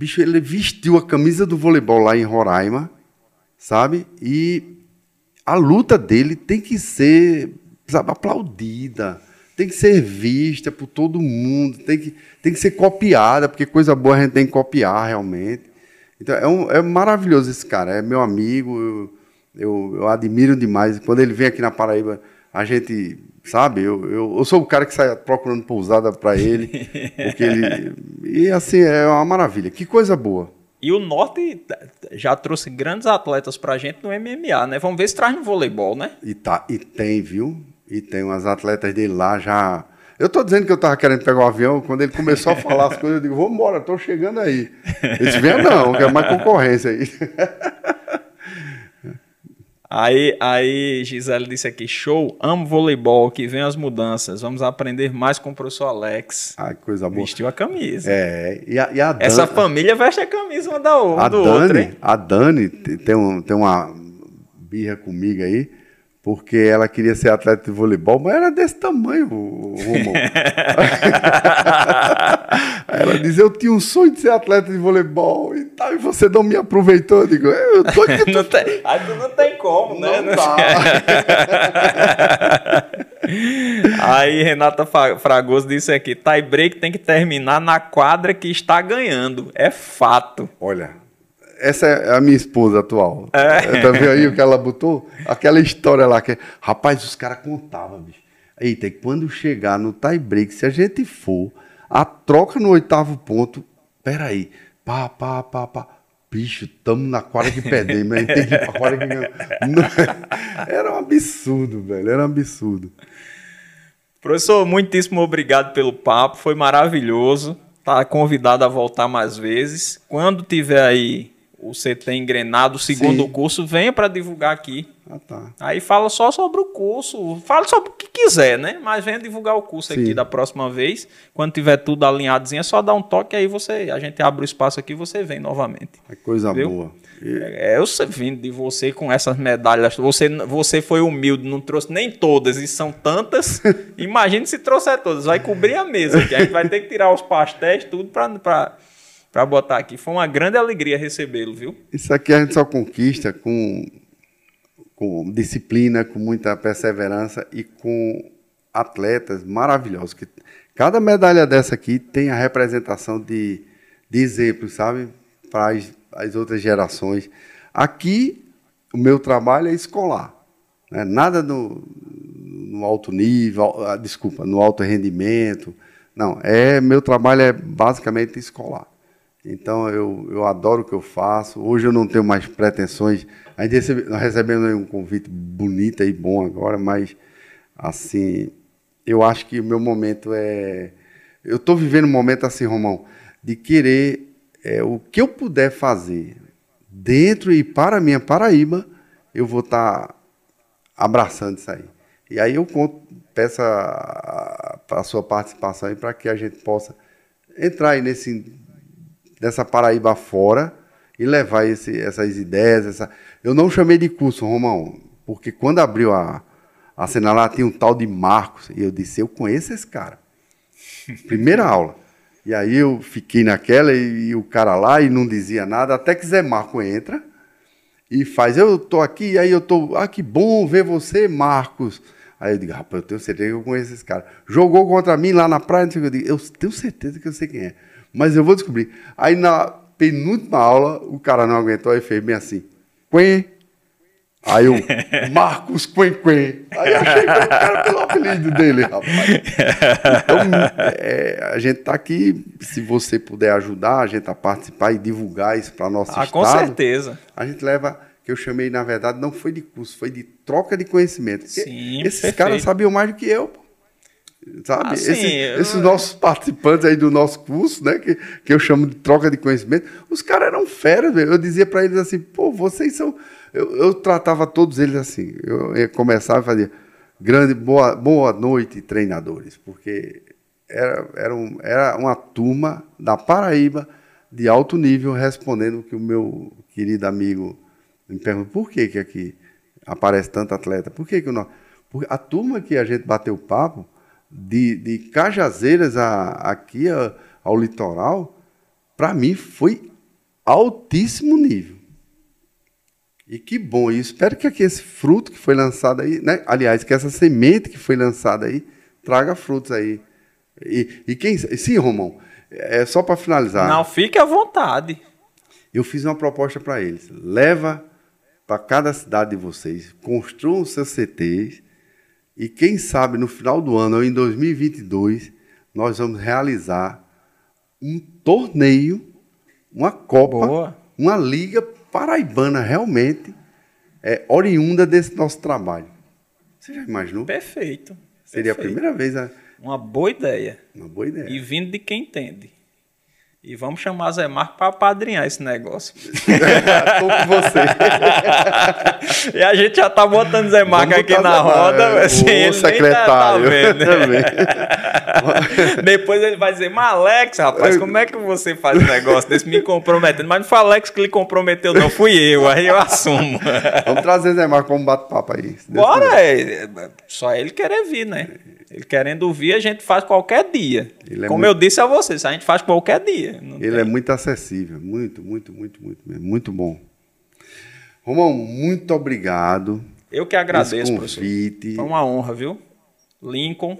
Bicho, ele vestiu a camisa do voleibol lá em Roraima, sabe? E a luta dele tem que ser sabe, aplaudida. tem que ser vista por todo mundo, tem que, tem que ser copiada, porque coisa boa a gente tem que copiar realmente. Então é, um, é maravilhoso esse cara, é meu amigo, eu, eu, eu, admiro demais. Quando ele vem aqui na Paraíba, a gente, sabe, eu, eu, eu sou o cara que sai procurando pousada para ele, porque ele. E assim, é uma maravilha. Que coisa boa. E o Norte já trouxe grandes atletas pra gente no MMA, né? Vamos ver se traz no voleibol, né? E, tá, e tem, viu? E tem umas atletas dele lá já. Eu tô dizendo que eu tava querendo pegar o um avião, quando ele começou a falar as coisas, eu digo, vamos embora, tô chegando aí. Disse, venha não, quer mais concorrência aí. Aí, aí Gisele disse aqui, show, amo voleibol, que vem as mudanças, vamos aprender mais com o professor Alex. Ai, coisa boa. Vestiu a camisa. É, e a, e a Essa família veste a camisa uma da outra, a do Dani, outro? A Dani tem, um, tem uma birra comigo aí, porque ela queria ser atleta de voleibol, mas era desse tamanho, Romão. ela diz, eu tinha um sonho de ser atleta de voleibol e tal, e você não me aproveitou. Eu digo, eu tô aqui. não tem, aí tu não tem como, né? Não dá. aí Renata Fragoso disse aqui, tie break tem que terminar na quadra que está ganhando. É fato. Olha, essa é a minha esposa atual. É. Tá vendo aí o que ela botou? Aquela história lá que. Rapaz, os caras contavam, bicho. Eita, e quando chegar no tie break, se a gente for, a troca no oitavo ponto. Peraí. Pá, pá, pá, pá. Bicho, estamos na quadra que perdemos, a gente tem que ir pra quadra que ganhou. Era um absurdo, velho. Era um absurdo. Professor, muitíssimo obrigado pelo papo, foi maravilhoso. Tá convidado a voltar mais vezes. Quando tiver aí o CT engrenado, o segundo Sim. curso, venha para divulgar aqui. Ah, tá. Aí fala só sobre o curso, fala sobre o que quiser, né? Mas venha divulgar o curso Sim. aqui da próxima vez. Quando tiver tudo alinhadozinho, é só dar um toque aí você, a gente abre o espaço aqui e você vem novamente. É coisa viu? boa. E... É, eu sei vindo de você com essas medalhas. Você, você foi humilde, não trouxe nem todas, e são tantas. Imagine se trouxer todas. Vai cobrir a mesa, que a gente vai ter que tirar os pastéis, tudo para para botar aqui. Foi uma grande alegria recebê-lo, viu? Isso aqui a gente só conquista com, com disciplina, com muita perseverança e com atletas maravilhosos. Que cada medalha dessa aqui tem a representação de, de exemplos, sabe? Para as, as outras gerações. Aqui, o meu trabalho é escolar. Né? Nada no, no alto nível, ah, desculpa, no alto rendimento. Não, é meu trabalho é basicamente escolar. Então eu, eu adoro o que eu faço. Hoje eu não tenho mais pretensões. A gente recebe, nós recebemos um convite bonito e bom agora, mas assim, eu acho que o meu momento é. Eu estou vivendo um momento assim, Romão, de querer é, o que eu puder fazer dentro e para a minha Paraíba, eu vou estar tá abraçando isso aí. E aí eu conto, peço a, a, a sua participação para que a gente possa entrar aí nesse dessa Paraíba fora e levar esse, essas ideias. Essa... Eu não chamei de curso, Romão, porque quando abriu a, a cena lá, tinha um tal de Marcos, e eu disse, eu conheço esse cara. Primeira aula. E aí eu fiquei naquela, e, e, o cara lá, e não dizia nada, até que Zé Marco entra e faz, eu tô aqui, aí eu tô, ah, que bom ver você, Marcos. Aí eu digo, rapaz, eu tenho certeza que eu conheço esse cara. Jogou contra mim lá na praia, eu digo, eu tenho certeza que eu sei quem é mas eu vou descobrir. Aí na penúltima aula, o cara não aguentou e fez bem assim, Quen. Aí eu, Marcos Quen Quen. Aí eu achei que era o cara pelo apelido dele, rapaz. Então, é, a gente está aqui, se você puder ajudar a gente a participar e divulgar isso para nosso ah, estado. com certeza. A gente leva, que eu chamei, na verdade, não foi de curso, foi de troca de conhecimento. Sim, esses perfeito. caras sabiam mais do que eu, pô. Sabe? Assim, Esse, eu... Esses nossos participantes aí do nosso curso, né? Que, que eu chamo de troca de conhecimento, os caras eram feras, velho. Eu dizia para eles assim, pô, vocês são. Eu, eu tratava todos eles assim. Eu ia começar e fazia grande boa, boa noite, treinadores, porque era, era, um, era uma turma da Paraíba de alto nível respondendo o que o meu querido amigo me perguntou: por que, que aqui aparece tanto atleta? Por que, que o nosso. A turma que a gente bateu papo de, de Cajazeiras a, aqui a, ao litoral, para mim foi altíssimo nível. E que bom, e espero que aqui esse fruto que foi lançado aí, né? aliás, que essa semente que foi lançada aí, traga frutos aí. E, e quem. Sim, Romão, é só para finalizar. Não, fique à vontade. Eu fiz uma proposta para eles. Leva para cada cidade de vocês, construam seus CTs e quem sabe no final do ano ou em 2022 nós vamos realizar um torneio, uma Copa, Boa. uma liga paraibana realmente é, oriunda desse nosso trabalho. Você já imaginou? Perfeito. Seria Perfeito. a primeira vez a, Uma boa ideia. uma boa ideia. E vindo de quem entende. E vamos chamar Zé Marco para apadrinhar esse negócio. Tô com você. e a gente já tá botando Zé Marco Vamos aqui na roda. é, assim, o tá- secretário tá também. Depois ele vai dizer, mas Alex, rapaz, como é que você faz um negócio desse me comprometendo? Mas não foi Alex que lhe comprometeu, não, fui eu, aí eu assumo. Vamos trazer Zé Marco para um bate-papo aí. Bora, é, é, só ele querer vir, né? Ele querendo vir, a gente faz qualquer dia. Ele é Como muito- eu disse a vocês, a gente faz qualquer dia. Ele tem- é muito acessível, muito, muito, muito, muito mesmo. Muito bom. Romão, muito obrigado. Eu que agradeço, esse professor. convite. Foi uma honra, viu? Lincoln.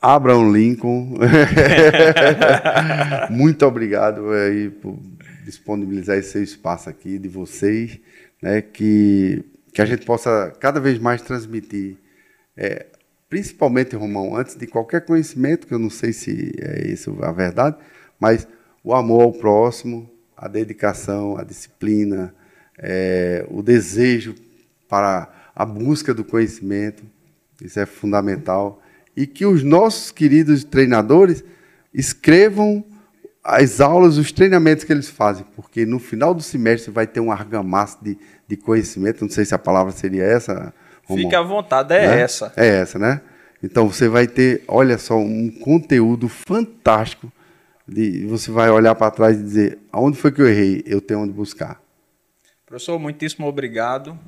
Abraham Lincoln. muito obrigado aí por disponibilizar esse seu espaço aqui de vocês, né? Que, que a gente possa cada vez mais transmitir, é, principalmente, Romão, antes de qualquer conhecimento, que eu não sei se é isso a verdade, mas o amor ao próximo, a dedicação, a disciplina, é, o desejo para a busca do conhecimento, isso é fundamental. E que os nossos queridos treinadores escrevam as aulas, os treinamentos que eles fazem, porque no final do semestre vai ter um argamasso de, de conhecimento, não sei se a palavra seria essa, Romão, Fique à vontade, é né? essa. É essa, né? Então você vai ter, olha só, um conteúdo fantástico. De, você vai olhar para trás e dizer, aonde foi que eu errei? Eu tenho onde buscar. Professor, muitíssimo obrigado.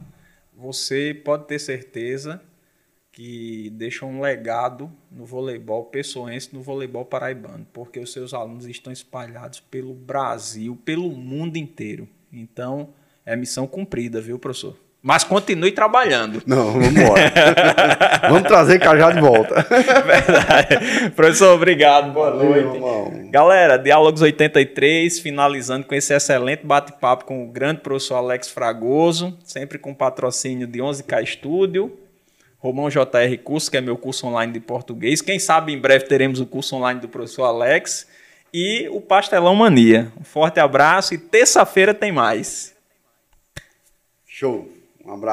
Você pode ter certeza que deixa um legado no voleibol pessoense, no voleibol paraibano, porque os seus alunos estão espalhados pelo Brasil, pelo mundo inteiro. Então, é missão cumprida, viu, professor? Mas continue trabalhando. Não, vamos embora. vamos trazer Cajá de volta. Verdade. Professor, obrigado. Boa Valeu, noite. irmão. Galera, Diálogos 83, finalizando com esse excelente bate-papo com o grande professor Alex Fragoso, sempre com patrocínio de 11K Studio, Romão JR Curso, que é meu curso online de português. Quem sabe em breve teremos o curso online do professor Alex e o Pastelão Mania. Um forte abraço e terça-feira tem mais. Show. Um abraço.